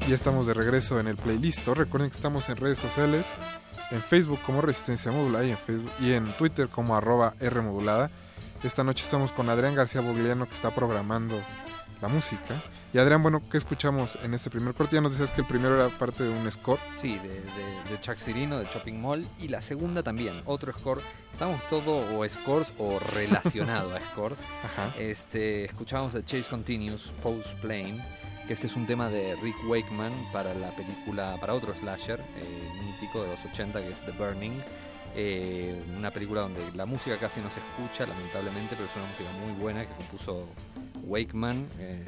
Speaker 36: Ya estamos de regreso en el playlist. Recuerden que estamos en redes sociales, en Facebook como Resistencia Modulada y en, Facebook, y en Twitter como arroba R Modulada. Esta noche estamos con Adrián García Bogliano que está programando la música. Y Adrián, bueno, ¿qué escuchamos en este primer corte? Ya nos decías que el primero era parte de un score.
Speaker 37: Sí, de, de, de Chuck Cirino, de Shopping Mall. Y la segunda también, otro score. Estamos todo o scores o relacionado a <laughs> scores.
Speaker 36: Ajá.
Speaker 37: Este, escuchábamos The Chase Continues, Post Plane, que este es un tema de Rick Wakeman para la película, para otro slasher eh, mítico de los 80 que es The Burning. Eh, una película donde la música casi no se escucha, lamentablemente, pero es una música muy buena que compuso Wakeman, eh,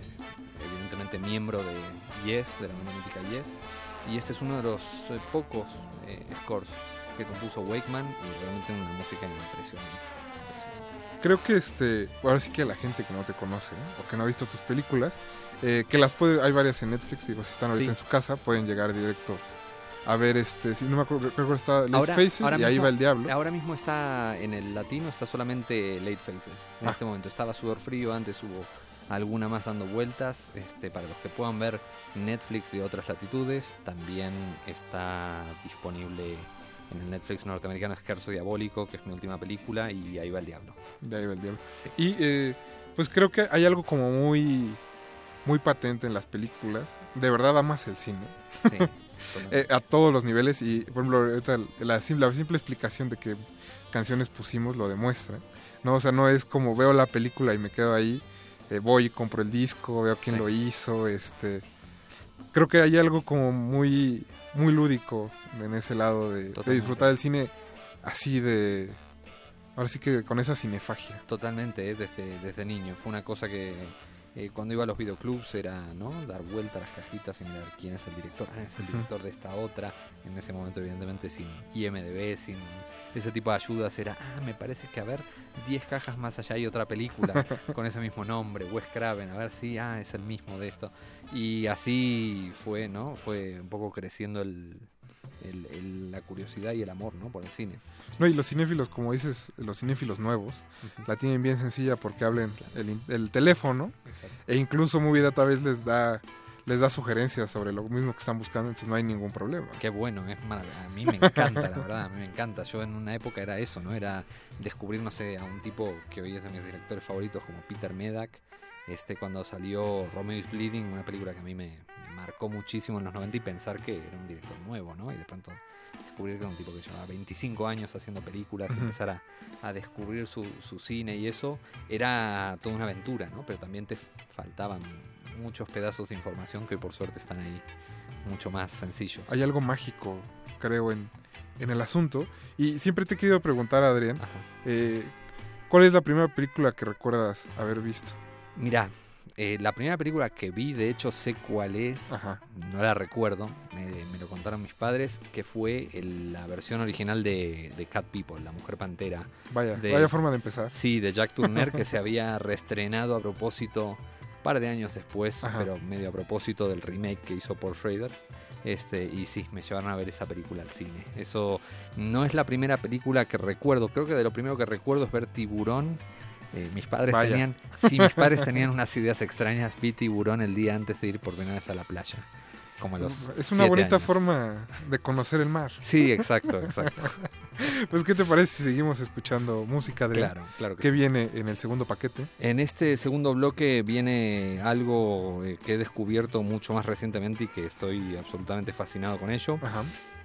Speaker 37: evidentemente miembro de Yes, de la banda mítica Yes. Y este es uno de los eh, pocos eh, scores que compuso Wakeman y realmente una música impresionante.
Speaker 36: Creo que este, ahora sí que la gente que no te conoce o que no ha visto tus películas, eh, que las puede, hay varias en Netflix, digo, si están ahorita
Speaker 37: Sí.
Speaker 36: en su casa, pueden llegar directo a ver este, si no me acuerdo, creo que está Late
Speaker 37: Ahora-
Speaker 36: Faces
Speaker 37: ahora
Speaker 36: y ahí
Speaker 37: mismo-
Speaker 36: va el diablo.
Speaker 37: Ahora mismo está en el latino, está solamente Late Faces. En
Speaker 36: Ah.
Speaker 37: este momento estaba Sudor Frío, antes hubo alguna más dando vueltas. Este, para los que puedan ver Netflix de otras latitudes, también está disponible en el Netflix norteamericano Esquerzo Diabólico, que es mi última película, y ahí va el diablo.
Speaker 36: De ahí va el diablo. Y eh, pues creo que hay algo como muy muy patente en las películas. De verdad amas el cine.
Speaker 37: Sí, <laughs>
Speaker 36: Eh, a todos los niveles y por ejemplo la, sim- la simple explicación de que canciones pusimos lo demuestra. No, o sea, no es como veo la película y me quedo ahí, eh, voy y compro el disco, veo quién
Speaker 37: Sí.
Speaker 36: lo hizo, este creo que hay algo como muy muy lúdico en ese lado de, de disfrutar del cine así de ahora sí que con esa cinefagia.
Speaker 37: Totalmente, eh, desde, desde niño. Fue una cosa que eh, cuando iba a los videoclubs era no dar vuelta a las cajitas y mirar quién es el director. Ah, es el director de esta otra. En ese momento, evidentemente, sin IMDB, sin ese tipo de ayudas. Era, ah, me parece que a ver, 10 cajas más allá hay otra película <laughs> con ese mismo nombre, Wes Craven. A ver si, ah, es el mismo de esto. Y así fue, ¿no? Fue un poco creciendo el, el- el- la curiosidad y el amor, ¿no? Por el cine.
Speaker 36: No, y los cinéfilos, como dices, los cinéfilos nuevos, la tienen bien sencilla porque hablan el, teléfono e incluso Movie Database les da les da sugerencias sobre lo mismo que están buscando, entonces no hay ningún problema.
Speaker 37: Qué bueno, es A mí me encanta, la verdad, a mí me encanta. Yo en una época era eso, ¿no? Era descubrir, no sé, a un tipo que hoy es de mis directores favoritos como Peter Medak. Este, cuando salió Romeo is Bleeding, una película que a mí me marcó muchísimo en los 90 y pensar que era un director nuevo, ¿no? Y de pronto descubrir que era un tipo que llevaba 25 años haciendo películas y empezar a, a descubrir su, su cine y eso era toda una aventura, ¿no? Pero también te faltaban muchos pedazos de información que por suerte están ahí mucho más sencillos.
Speaker 36: Hay algo mágico, creo, en, en el asunto. Y siempre te he querido preguntar, Adrián, eh, ¿cuál es la primera película que recuerdas haber visto?
Speaker 37: Mira, eh, la primera película que vi, de hecho sé cuál es, no la recuerdo, eh, me lo contaron mis padres, que fue el- la versión original de, de Cat People, La Mujer Pantera.
Speaker 36: Vaya,
Speaker 37: de-
Speaker 36: vaya forma de empezar.
Speaker 37: Sí, de Jack Turner, que <laughs> se había reestrenado a propósito, un par de años después,
Speaker 36: Ajá.
Speaker 37: pero medio a propósito del remake que hizo Paul Schrader. Este, y sí, me llevaron a ver esa película al cine. Eso no es la primera película que recuerdo. Creo que de lo primero que recuerdo es ver Tiburón. Eh, mis padres
Speaker 36: Vaya.
Speaker 37: tenían, sí, mis padres tenían unas ideas extrañas. Vi Tiburón el día antes de ir por primera vez a la playa. Como a los
Speaker 36: Es una bonita
Speaker 37: años.
Speaker 36: forma de conocer el mar.
Speaker 37: Sí, exacto, exacto. <laughs>
Speaker 36: pues, ¿qué te parece si seguimos escuchando música, Adrián?
Speaker 37: Claro, claro que
Speaker 36: ¿Qué
Speaker 37: sí.
Speaker 36: viene en el segundo paquete?
Speaker 37: En este segundo bloque viene algo eh, que he descubierto mucho más recientemente y que estoy absolutamente fascinado con ello.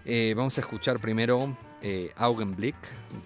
Speaker 37: Eh, vamos a escuchar primero eh, Augenblick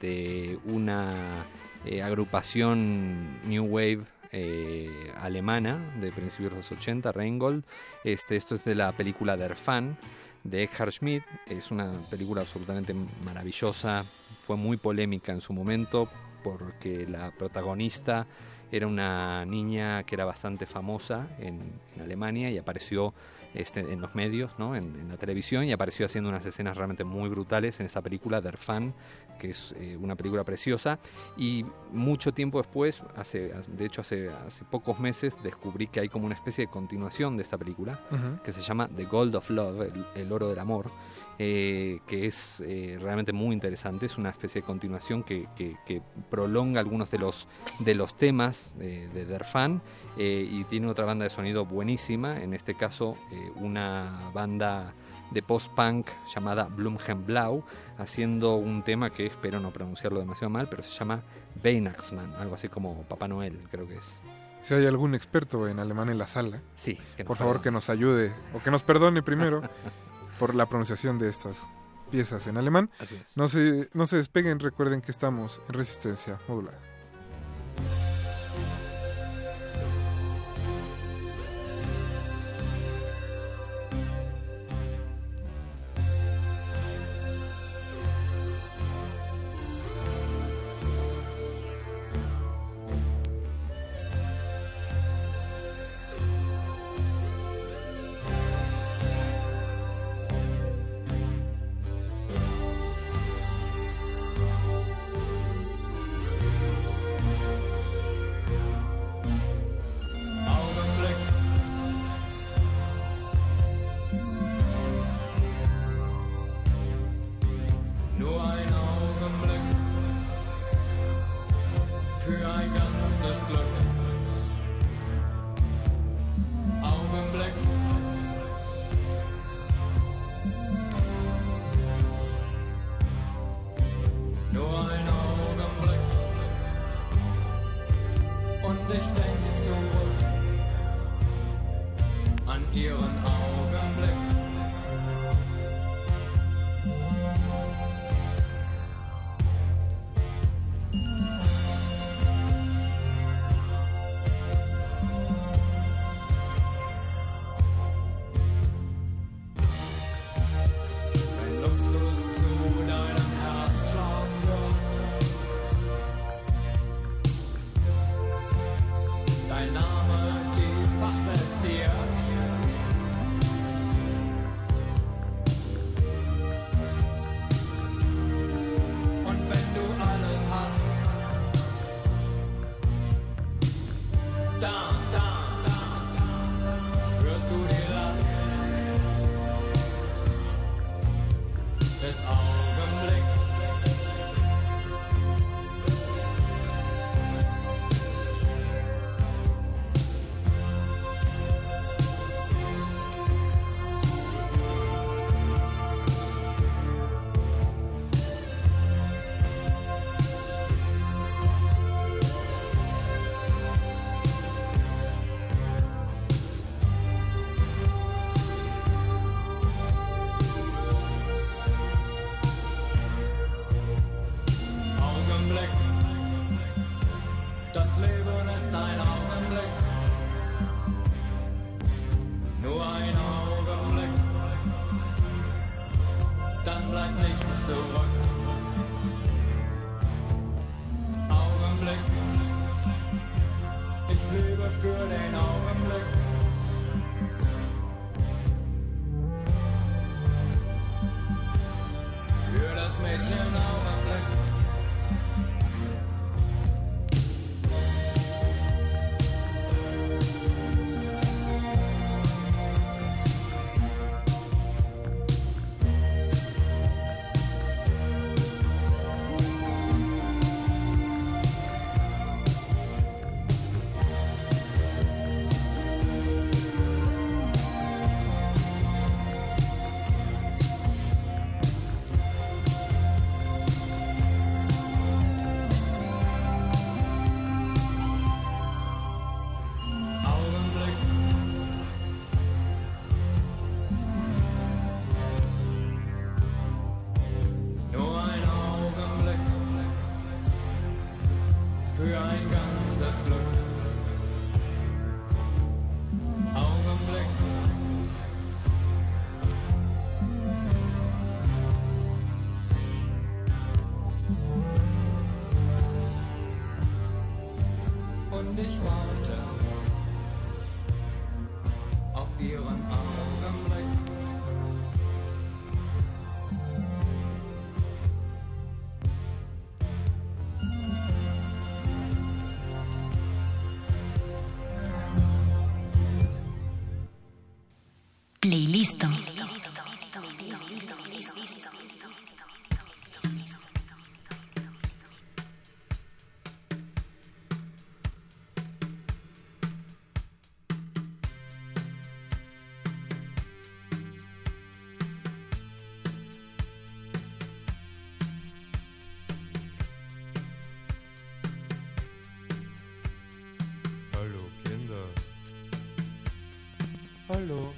Speaker 37: de una eh, agrupación New Wave eh, alemana de principios de los 80, Rheingold. Este, esto es de la película Der Fan de Eckhard Schmidt. Es una película absolutamente maravillosa. Fue muy polémica en su momento porque la protagonista era una niña que era bastante famosa en, en Alemania y apareció este, en los medios, ¿no? en, en la televisión, y apareció haciendo unas escenas realmente muy brutales en esa película, Der Fan, que es eh, una película preciosa. Y mucho tiempo después, hace, de hecho hace, hace pocos meses, descubrí que hay como una especie de continuación de esta película,
Speaker 38: Ujú.
Speaker 37: que se llama The Gold of Love, el, el oro del amor, eh, que es eh, realmente muy interesante. Es una especie de continuación que, que- que prolonga algunos de los, de los temas eh, de Der Fan eh, y tiene otra banda de sonido buenísima, en este caso eh, una banda de post-punk llamada Blumhenblau, haciendo un tema que espero no pronunciarlo demasiado mal, pero se llama Weihnachtsmann, algo así como Papá Noel, creo que es.
Speaker 38: Si hay algún experto en alemán en la sala,
Speaker 37: Sí,
Speaker 38: por favor
Speaker 37: perdone.
Speaker 38: que nos ayude o que nos perdone primero <laughs> por la pronunciación de estas piezas en alemán.
Speaker 37: Así es.
Speaker 38: No se, no se despeguen, recuerden que estamos en resistencia modulada.
Speaker 39: Playlisto.
Speaker 40: Hallo Kinder. Hallo.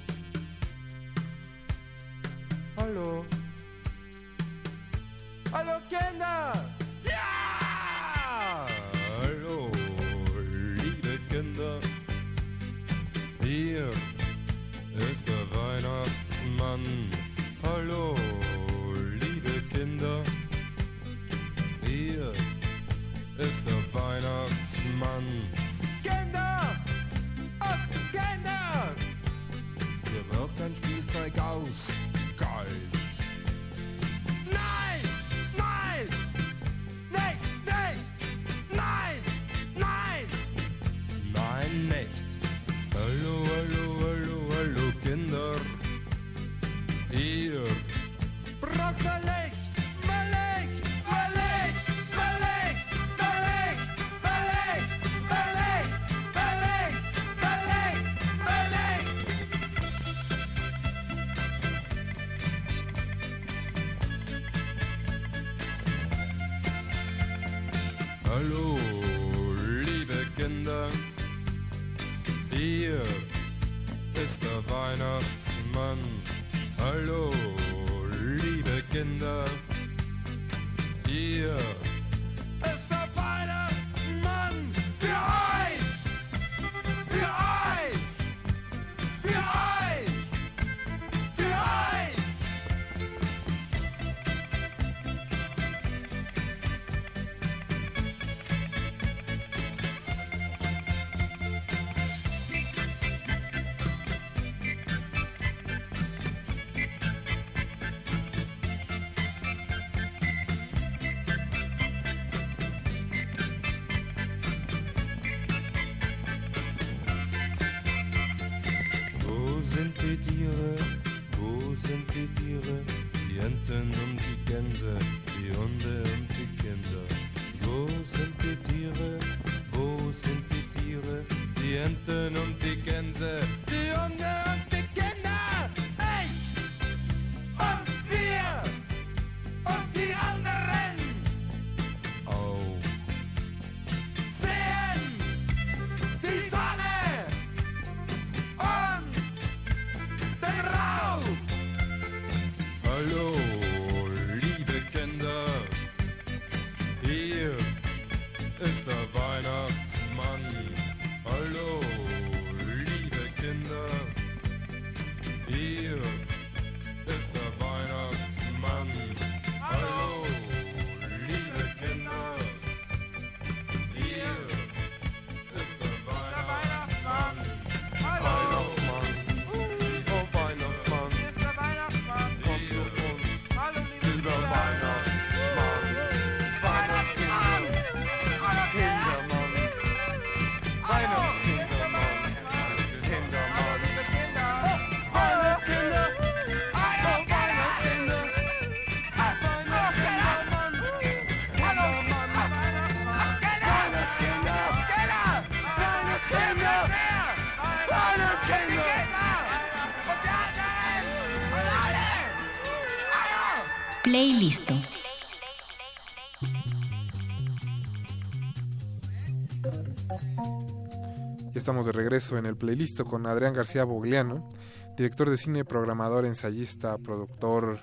Speaker 36: Ya estamos de regreso en el playlist con Adrián García Bogliano, director de cine, programador, ensayista, productor,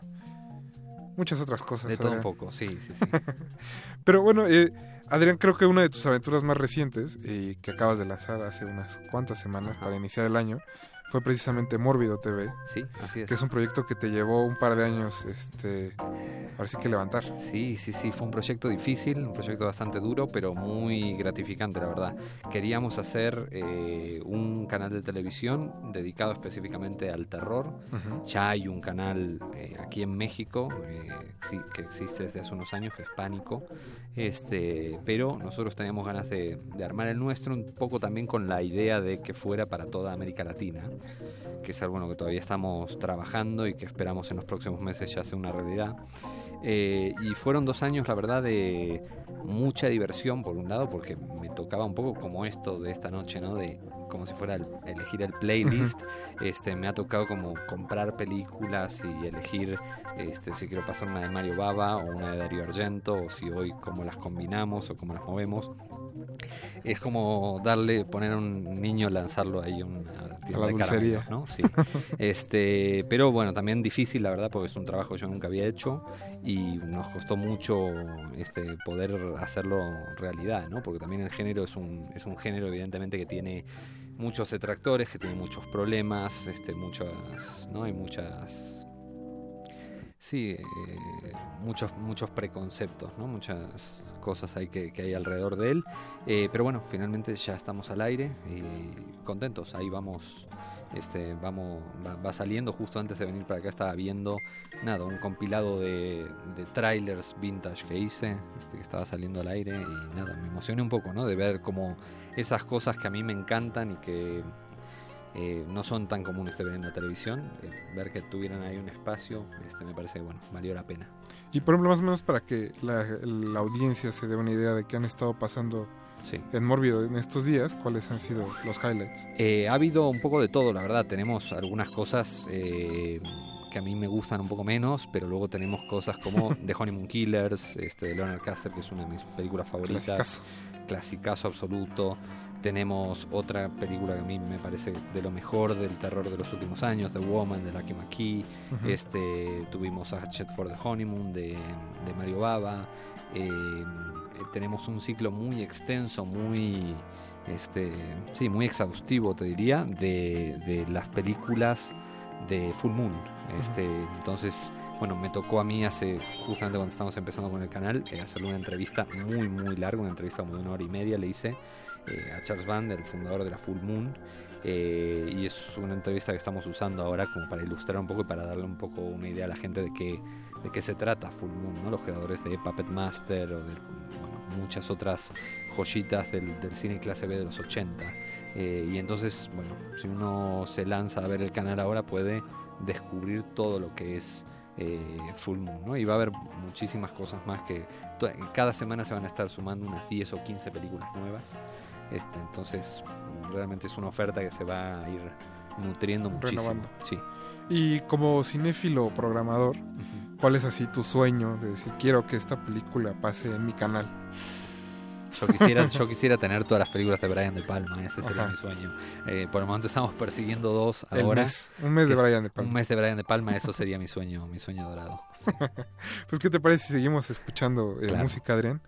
Speaker 36: muchas otras cosas.
Speaker 37: De todo un poco, sí, sí, sí. <laughs>
Speaker 36: Pero bueno, eh, Adrián, creo que una de tus aventuras más recientes, eh, que acabas de lanzar hace unas cuantas semanas para iniciar el año, fue precisamente Mórbido TV.
Speaker 37: Sí, así es.
Speaker 36: Que es un proyecto que te llevó un par de años, este, ahora sí que levantar.
Speaker 37: Sí, sí, sí, fue un proyecto difícil, un proyecto bastante duro, pero muy gratificante, la verdad. Queríamos hacer eh, un canal de televisión dedicado específicamente al terror. Ya hay un canal eh, aquí en México eh, sí, que existe desde hace unos años, que es Pánico, este, pero nosotros teníamos ganas de, de armar el nuestro un poco también con la idea de que fuera para toda América Latina. Que es algo en lo que todavía estamos trabajando y que esperamos en los próximos meses ya sea una realidad. Eh, y fueron dos años, la verdad, de mucha diversión, por un lado, porque me tocaba un poco como esto de esta noche, ¿no? De como si fuera el- elegir el playlist. este, me ha tocado como comprar películas y elegir este, si quiero pasar una de Mario Baba o una de Dario Argento, o si hoy cómo las combinamos o cómo las movemos. Es como darle, poner a un niño, lanzarlo ahí a una tienda
Speaker 36: la dulcería.
Speaker 37: ¿no? Sí. <laughs> este, pero bueno, también difícil, la verdad, porque es un trabajo que yo nunca había hecho y nos costó mucho este, poder hacerlo realidad, ¿no? Porque también el género es un, es un género, evidentemente, que tiene muchos detractores, que tiene muchos problemas, este, muchas, ¿no? Hay muchas Sí, eh, muchos, muchos preconceptos, ¿no? muchas cosas hay que, hay alrededor de él. Eh, pero bueno, finalmente ya estamos al aire y contentos. Ahí vamos, este, vamos, va, saliendo. Justo antes de venir para acá estaba viendo nada, un compilado de, de trailers vintage que hice, este, que estaba saliendo al aire y nada, me emocioné un poco, ¿no? De ver como esas cosas que a mí me encantan y que eh, no son tan comunes de ver en la televisión, eh, ver que tuvieran ahí un espacio, este, me parece bueno, valió la pena.
Speaker 36: Y por ejemplo, más o menos para que la, la audiencia se dé una idea de qué han estado pasando en Mórbido en estos días, cuáles han sido los highlights.
Speaker 37: Eh, ha habido un poco de todo, la verdad. Tenemos algunas cosas eh, que a mí me gustan un poco menos, pero luego tenemos cosas como <laughs> The Honeymoon Killers, este, de Leonard Caster, que es una de mis películas favoritas.
Speaker 36: Clasicazo.
Speaker 37: Clasicazo absoluto. Tenemos otra película que a mí me parece de lo mejor del terror de los últimos años, The Woman, de Lucky McKee.
Speaker 36: Ujú.
Speaker 37: este, tuvimos a Hatchet for the Honeymoon de, de Mario Baba. Eh, eh, tenemos un ciclo muy extenso, muy este, sí, muy exhaustivo, te diría, de, de las películas de Full Moon. Este, entonces, bueno, me tocó a mí hace, justamente cuando estamos empezando con el canal, eh, hacerle una entrevista muy, muy larga, una entrevista como de una hora y media, le hice eh, a Charles Band, el fundador de la Full Moon. eh, y es una entrevista que estamos usando ahora como para ilustrar un poco y para darle un poco una idea a la gente de qué, de qué se trata Full Moon, ¿no? los creadores de Puppet Master o de bueno, muchas otras joyitas del, del cine clase B de los 80. Eh, y entonces, bueno, si uno se lanza a ver el canal ahora puede descubrir todo lo que es eh, Full Moon, ¿no? Y va a haber muchísimas cosas más que cada semana se van a estar sumando unas 10 o 15 películas nuevas. Este, entonces, realmente es una oferta que se va a ir nutriendo muchísimo.
Speaker 36: Renovando.
Speaker 37: Sí.
Speaker 36: Y como cinéfilo programador, ¿cuál es así tu sueño de decir quiero que esta película pase en mi canal?
Speaker 37: Yo quisiera, yo quisiera tener todas las películas de Brian De Palma, ese sería
Speaker 36: Ajá.
Speaker 37: mi sueño. Eh, por el momento estamos persiguiendo dos
Speaker 36: El
Speaker 37: ahora.
Speaker 36: mes, un mes de Brian De Palma.
Speaker 37: Un mes de Brian De Palma, eso sería mi sueño, mi sueño dorado. Sí. <laughs>
Speaker 36: Pues, ¿qué te parece si seguimos escuchando eh,
Speaker 37: Claro.
Speaker 36: música, Adrián?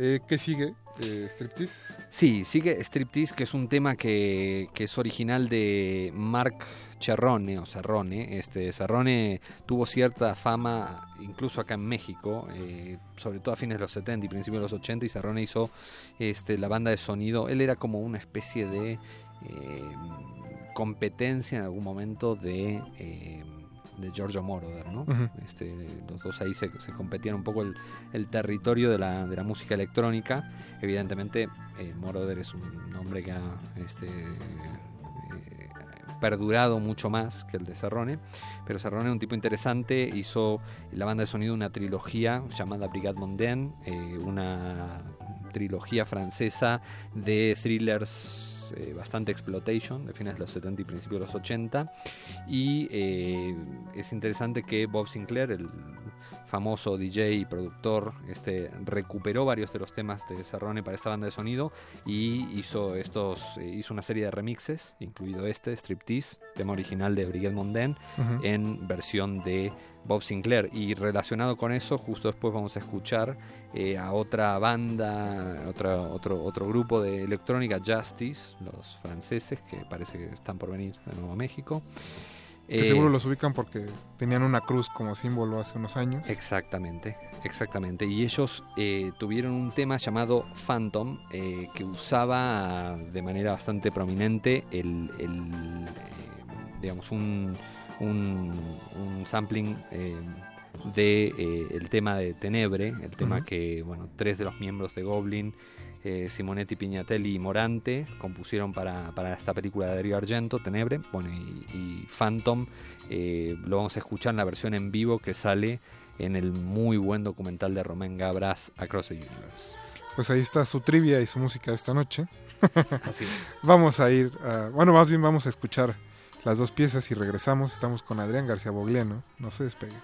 Speaker 36: Eh, ¿Qué sigue? Eh, ¿Striptease?
Speaker 37: Sí, sigue Striptease, que es un tema que, que es original de Mark Cerrone o Cerrone. Este, Cerrone tuvo cierta fama incluso acá en México, eh, sobre todo a fines de los 70 y principios de los 80, y Cerrone hizo este, la banda de sonido. Él era como una especie de eh, competencia en algún momento de... de Giorgio Moroder, ¿no?
Speaker 36: Ujú.
Speaker 37: Este, los dos ahí se, se competían un poco el, el territorio de la, de la música electrónica. Evidentemente, eh, Moroder es un nombre que ha este, eh, perdurado mucho más que el de Serrone, pero Serrone es un tipo interesante, hizo la banda de sonido una trilogía llamada Brigade Mondaine, eh, una trilogía francesa de thrillers eh, bastante exploitation de fines de los 70 y principios de los 80 y eh, es interesante que Bob Sinclair el famoso DJ y productor este recuperó varios de los temas de Serrone para esta banda de sonido y hizo estos eh, hizo una serie de remixes incluido este Striptease tema original de Brigade Mondaine en versión de Bob Sinclair y relacionado con eso justo después vamos a escuchar eh, a otra banda otra, otro otro grupo de electrónica Justice los franceses que parece que están por venir de nuevo México
Speaker 36: Que
Speaker 37: Eh,
Speaker 36: seguro los ubican porque tenían una cruz como símbolo hace unos años.
Speaker 37: Exactamente, exactamente. Y ellos eh, tuvieron un tema llamado Phantom eh, que usaba de manera bastante prominente el, el, eh, digamos, un, un, un sampling eh, de eh, el tema de Tenebre, el tema que, bueno, tres de los miembros de Goblin eh, Simonetti, Pignatelli y Morante compusieron para, para esta película de Darío Argento, Tenebre, bueno, y, y Phantom eh, lo vamos a escuchar en la versión en vivo que sale en el muy buen documental de Romain Gabras, Across the Universe.
Speaker 36: Pues ahí está su trivia y su música de esta noche.
Speaker 37: Así es. <laughs>
Speaker 36: Vamos a ir, a- bueno, más bien vamos a escuchar las dos piezas y regresamos. Estamos con Adrián García Bogliano. No se despegue.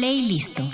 Speaker 36: playlist.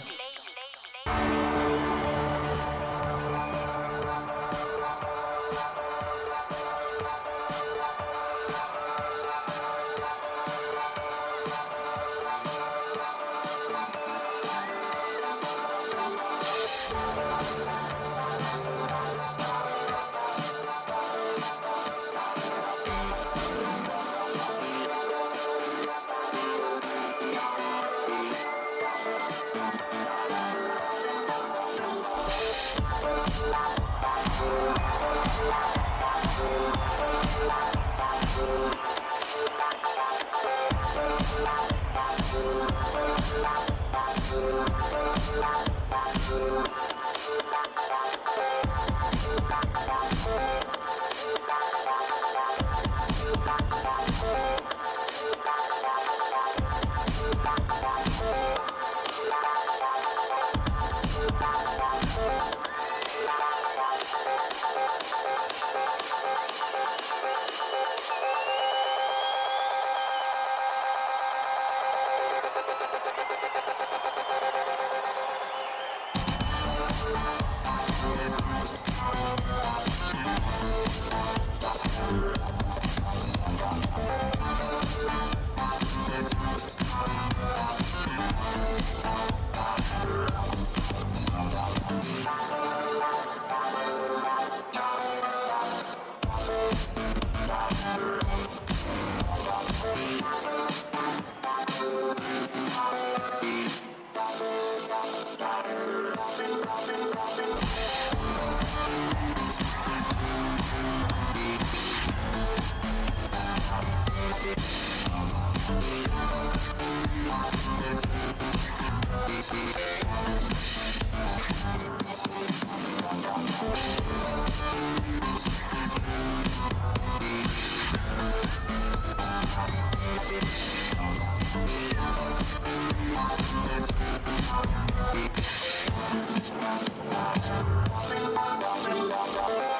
Speaker 39: Playlisto. Playlist.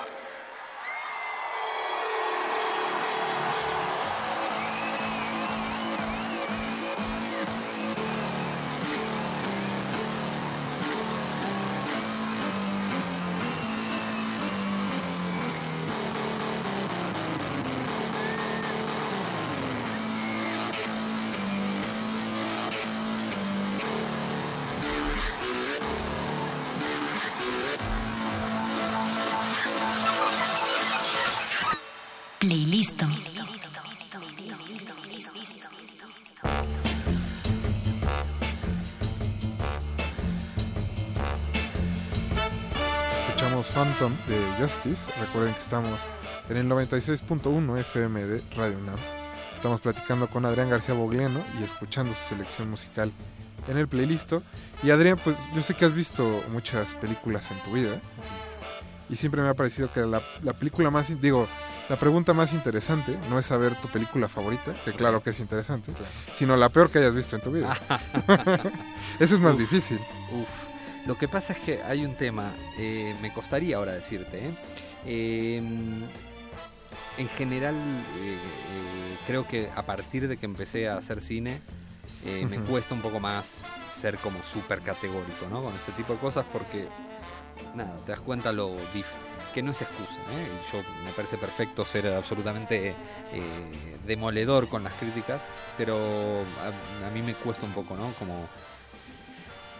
Speaker 36: Phantom de Justice. Recuerden que estamos en el 96.1 FM de Radio UNAM. Estamos platicando con Adrián García Bogliano y escuchando su selección musical en el playlist. Y Adrián, pues yo sé que has visto muchas películas en tu vida. Y siempre me ha parecido que la, la película más, digo, la pregunta más interesante no es saber tu película favorita, que claro que es interesante, sino la peor que hayas visto en tu vida. <laughs> <laughs> Eso es más
Speaker 37: Uf,
Speaker 36: difícil.
Speaker 37: Uf. Lo que pasa es que hay un tema, eh, me costaría ahora decirte, ¿eh? Eh, en general, eh, creo que a partir de que empecé a hacer cine, eh, me cuesta un poco más ser como súper categórico, ¿no? Con ese tipo de cosas porque, nada, te das cuenta lo dif que no es excusa, ¿eh? Y Yo me parece perfecto ser absolutamente eh, demoledor con las críticas, pero a, a mí me cuesta un poco, ¿no? Como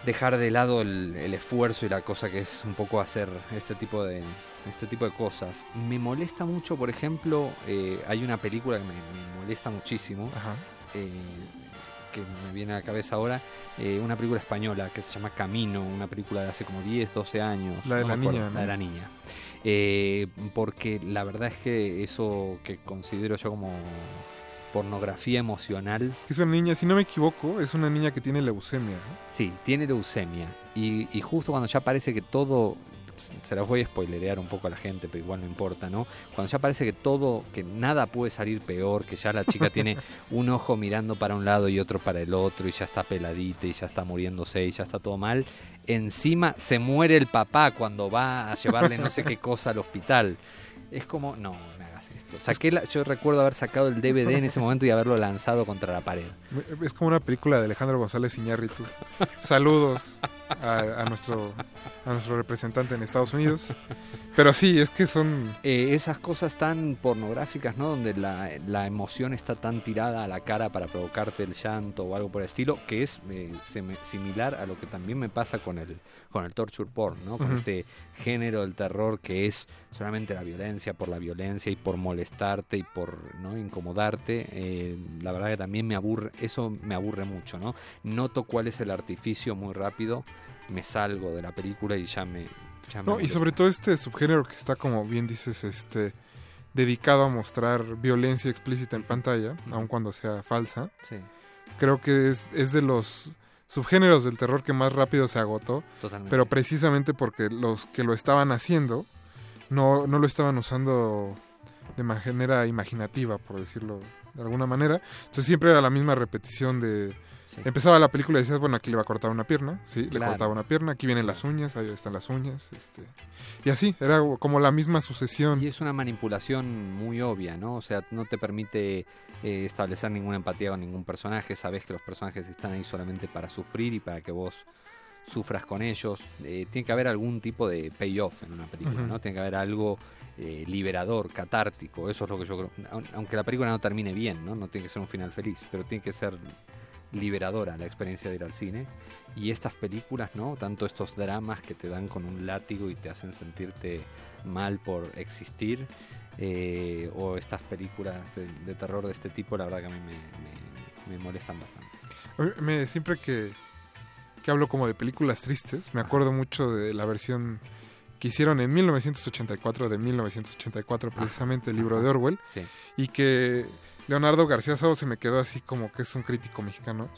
Speaker 37: dejar de lado el, el esfuerzo y la cosa que es un poco hacer este tipo de este tipo de cosas. Me molesta mucho, por ejemplo, eh, hay una película que me, me molesta muchísimo, eh, que me viene a la cabeza ahora, eh, una película española que se llama Camino, una película de hace como 10, 12 años.
Speaker 36: La de
Speaker 37: no
Speaker 36: la
Speaker 37: acuerdo,
Speaker 36: niña, ¿no?
Speaker 37: La de la niña. Eh, porque la verdad es que eso que considero yo como pornografía emocional
Speaker 36: Es una niña, si no me equivoco, es una niña que tiene leucemia. ¿no?
Speaker 37: Sí, tiene leucemia. Y, y justo cuando ya parece que todo. Se las voy a spoilerear un poco a la gente, pero igual no importa, ¿no? Cuando ya parece que todo, que nada puede salir peor, que ya la chica tiene <laughs> un ojo mirando para un lado y otro para el otro, y ya está peladita, y ya está muriéndose, y ya está todo mal. Encima se muere el papá cuando va a llevarle no sé qué <laughs> cosa al hospital. Es como, no, esto. Saqué la- yo recuerdo haber sacado el DVD en ese momento y haberlo lanzado contra la pared.
Speaker 36: Es como una película de Alejandro González Iñárritu. Saludos a, a nuestro a nuestro representante en Estados Unidos. Pero sí, es que son
Speaker 37: Eh, esas cosas tan pornográficas, ¿no? Donde la, la emoción está tan tirada a la cara para provocarte el llanto o algo por el estilo, que es eh, similar a lo que también me pasa con el, con el torture porn, ¿no? Con este género del terror que es solamente la violencia por la violencia y por molestarte y por no incomodarte. Eh, la verdad que también me aburre, eso me aburre mucho, ¿no? Noto cuál es el artificio muy rápido, me salgo de la película y ya me... ya me
Speaker 36: No, y sobre todo este subgénero que está como bien dices, este dedicado a mostrar violencia explícita en pantalla, aun cuando sea falsa.
Speaker 37: Sí.
Speaker 36: Creo que es, es de los subgéneros del terror que más rápido se agotó.
Speaker 37: Totalmente.
Speaker 36: Pero precisamente porque los que lo estaban haciendo no, no lo estaban usando de manera imaginativa, por decirlo de alguna manera. Entonces siempre era la misma repetición de...
Speaker 37: Sí.
Speaker 36: Empezaba la película y decías, bueno, aquí le va a cortar una pierna, sí, le cortaba una pierna, aquí vienen las uñas, ahí están las uñas, este, y así, era como la misma sucesión.
Speaker 37: Y es una manipulación muy obvia, ¿no? O sea, no te permite eh, establecer ninguna empatía con ningún personaje. Sabes que los personajes están ahí solamente para sufrir y para que vos sufras con ellos. Eh, tiene que haber algún tipo de payoff en una película. ¿no? Tiene que haber algo eh, liberador, catártico. Eso es lo que yo creo. Aun- Aunque la película no termine bien, ¿no? No tiene que ser un final feliz, pero tiene que ser liberadora la experiencia de ir al cine. Y estas películas, ¿no? Tanto estos dramas que te dan con un látigo y te hacen sentirte mal por existir, eh, o estas películas de, de terror de este tipo, la verdad que a mí me, me- me molestan bastante.
Speaker 36: Me, siempre que, que hablo como de películas tristes, me acuerdo mucho de la versión que hicieron en 1984, de 1984 precisamente, el libro de Orwell,
Speaker 37: Sí.
Speaker 36: y que Leonardo García Sado se me quedó así como que es un crítico mexicano.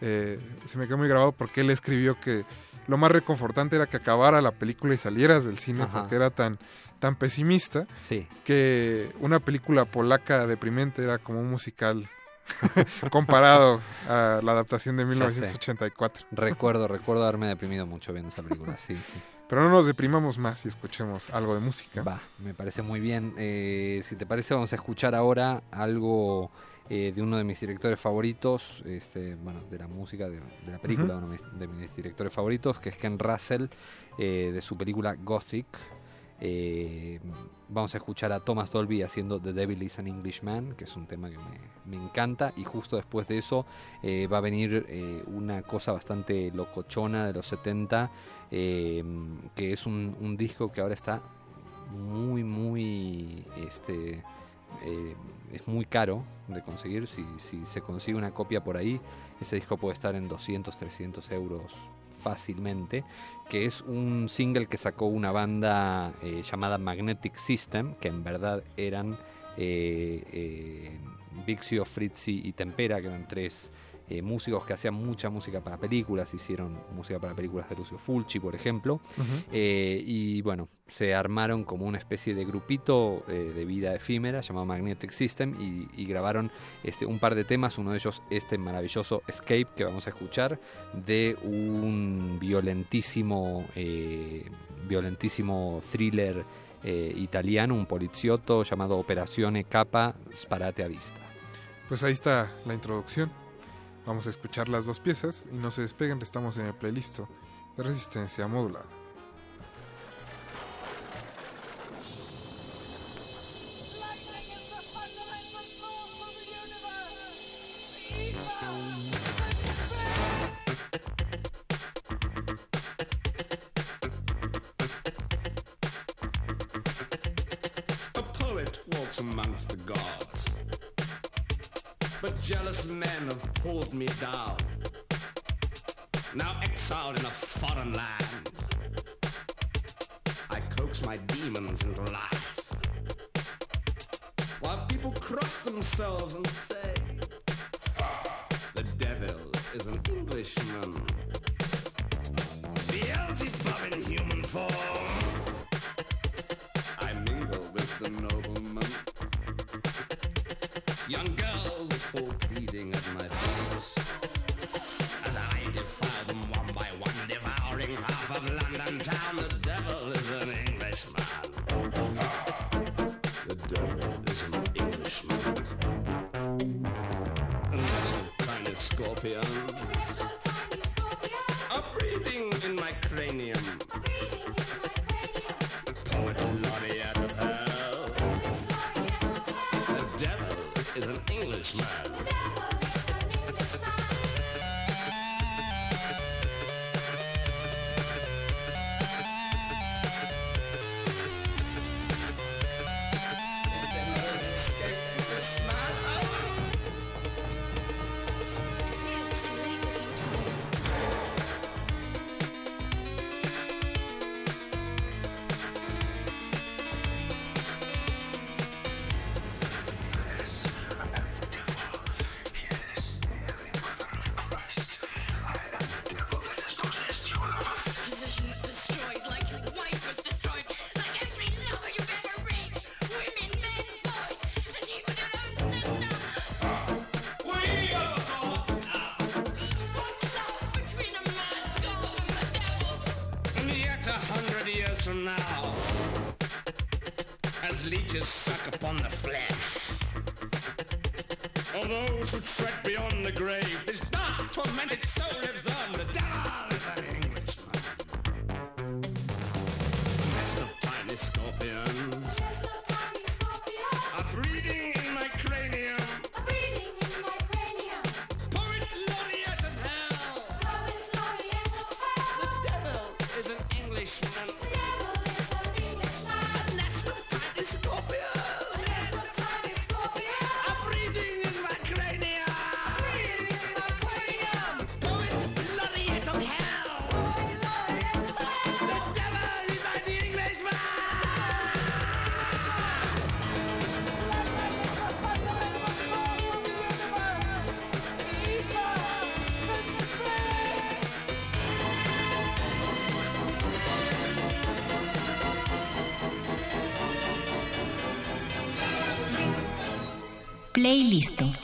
Speaker 36: Eh, se me quedó muy grabado porque él escribió que lo más reconfortante era que acabara la película y salieras del cine
Speaker 37: Ajá.
Speaker 36: porque era tan tan pesimista
Speaker 37: Sí.
Speaker 36: que una película polaca deprimente era como un musical <laughs> comparado a la adaptación de
Speaker 37: Ya sé.
Speaker 36: 1984.
Speaker 37: Recuerdo, recuerdo haberme deprimido mucho viendo esa película, sí, sí.
Speaker 36: Pero no nos deprimamos más y escuchemos algo de música.
Speaker 37: Va, me parece muy bien. Eh, si te parece, vamos a escuchar ahora algo eh, de uno de mis directores favoritos, este, bueno, de la música, de, de la película,
Speaker 36: Ujú.
Speaker 37: uno de mis, de mis directores favoritos, que es Ken Russell, eh, de su película Gothic. Eh, vamos a escuchar a Thomas Dolby haciendo The Devil is an Englishman, que es un tema que me, encanta. Y justo después de eso eh, va a venir eh, una cosa bastante locochona de los 70, eh, que es un, disco que ahora está muy, muy. Este, es muy caro de conseguir. Si, si se consigue una copia por ahí, ese disco puede estar en 200, 300 euros fácilmente, que es un single que sacó una banda eh, llamada Magnetic System, que en verdad eran eh, eh, Vixio, Fritzi y Tempera, que eran tres eh, músicos que hacían mucha música para películas, hicieron música para películas de Lucio Fulci, por ejemplo, eh, y bueno, se armaron como una especie de grupito eh, de vida efímera llamado Magnetic System y, y grabaron este, un par de temas, uno de ellos este maravilloso Escape que vamos a escuchar de un violentísimo, violentísimo thriller italiano, un poliziotto llamado Operazione Capa Sparate a Vista.
Speaker 36: Pues ahí está la introducción. Vamos a escuchar las dos piezas y no se despeguen, estamos en el playlist de resistencia modulada.
Speaker 41: Jealous men have pulled me down. Now exiled in a foreign land. I coax my demons into life. While people cross themselves and say, The devil is an Englishman. Beelzebub in human form.
Speaker 11: Playlisto.
Speaker 36: Y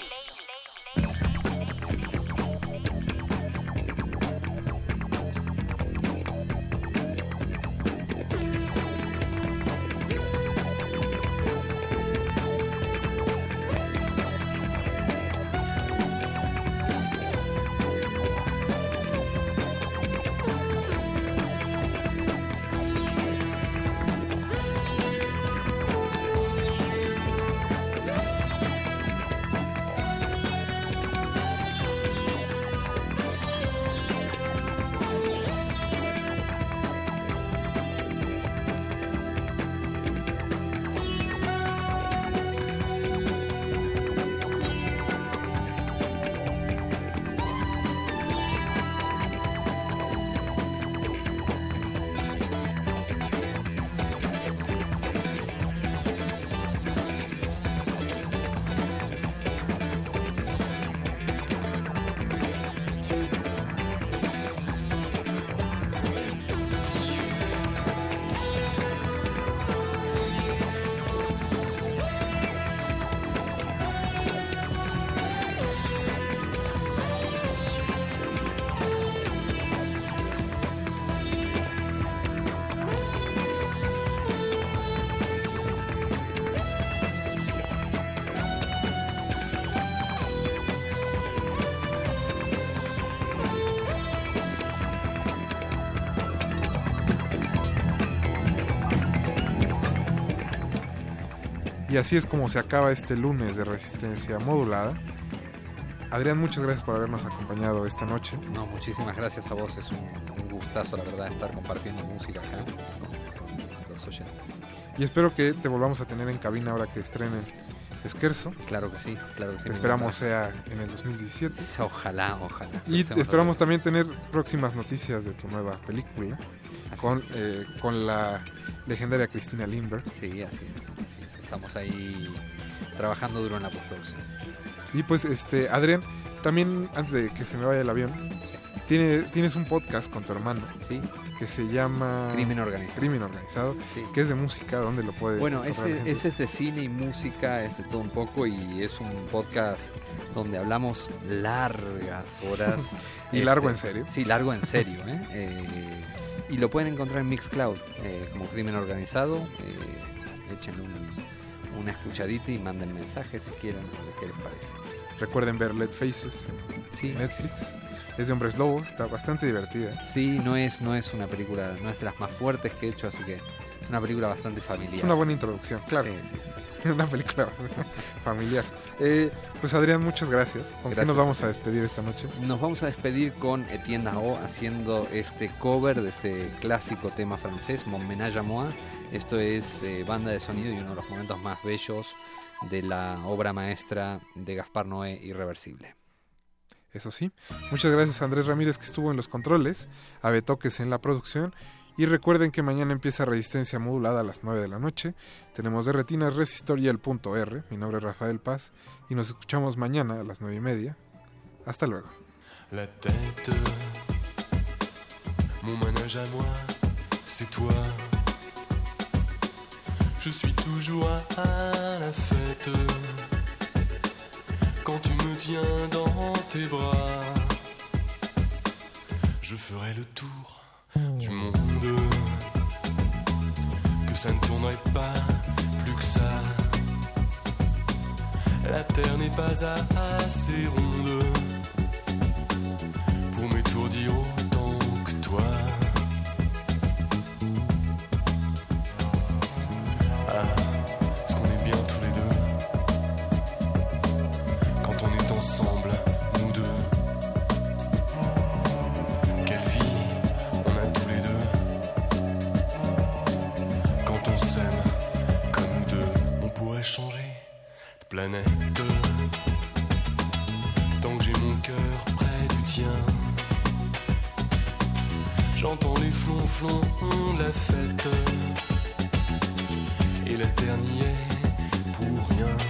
Speaker 36: así es como se acaba este lunes de resistencia modulada. Adrián, muchas gracias por habernos acompañado esta noche.
Speaker 37: No, muchísimas gracias a vos. Es un, un gustazo, la verdad, estar compartiendo música acá con, los oyentes.
Speaker 36: Y espero que te volvamos a tener en cabina ahora que estrenen Esquerzo.
Speaker 37: Claro que sí, claro que sí.
Speaker 36: Esperamos sea en el 2017.
Speaker 37: Ojalá, ojalá.
Speaker 36: Y esperamos también tener próximas noticias de tu nueva película
Speaker 37: Así
Speaker 36: con, eh, con la legendaria Cristina Lindbergh.
Speaker 37: Sí, así es. Estamos ahí trabajando duro en la postproducción.
Speaker 36: Y pues, este, Adrián, también antes de que se me vaya el avión, tiene, tienes un podcast con tu hermano.
Speaker 37: Sí.
Speaker 36: Que se llama
Speaker 37: Crimen Organizado.
Speaker 36: Crimen Organizado,
Speaker 37: Sí.
Speaker 36: que es de música, ¿dónde lo puede
Speaker 37: Bueno, ese, es de cine y música, es de todo un poco y es un podcast donde hablamos largas horas. Este, <laughs>
Speaker 36: ¿Y largo en serio?
Speaker 37: Sí, largo en serio. ¿eh? Eh, y lo pueden encontrar en Mixcloud eh, como Crimen Organizado. Eh, échenle un- una escuchadita y manden mensajes si quieren, ver qué les parece.
Speaker 36: Recuerden ver Let Faces en
Speaker 37: Sí.
Speaker 36: Netflix. Es de hombres lobos, está bastante divertida.
Speaker 37: Sí, no es, no es una película, no es de las más fuertes que he hecho, así que es una película bastante familiar.
Speaker 36: Es una buena introducción, claro.
Speaker 37: Sí, sí, sí. <laughs>
Speaker 36: una película <laughs> familiar. Eh, pues Adrián, muchas gracias. ¿Con qué
Speaker 37: Gracias
Speaker 36: nos vamos
Speaker 37: a
Speaker 36: despedir esta noche?
Speaker 37: Nos vamos a despedir con Etienne Dao haciendo este cover de este clásico tema francés, Mon Ménage à Moi. Esto es eh, banda de sonido y uno de los momentos más bellos de la obra maestra de Gaspar Noé, Irreversible.
Speaker 36: Eso sí. Muchas gracias a Andrés Ramírez que estuvo en los controles, a Betoques en la producción. Y recuerden que mañana empieza Resistencia Modulada a las 9 de la noche. Tenemos de retinas Resistor y el punto R. Mi nombre es Rafael Paz. Y nos escuchamos mañana a las 9 y media. Hasta luego.
Speaker 42: La tête, mon manège à moi, c'est toi. Je suis toujours à la fête quand tu me tiens dans tes bras. Je ferai le tour du monde, que ça ne tournerait pas plus que ça. La terre n'est pas assez ronde pour m'étourdir tant que j'ai mon cœur près du tien. J'entends les flonflons de la fête et la terre n'y est pour rien.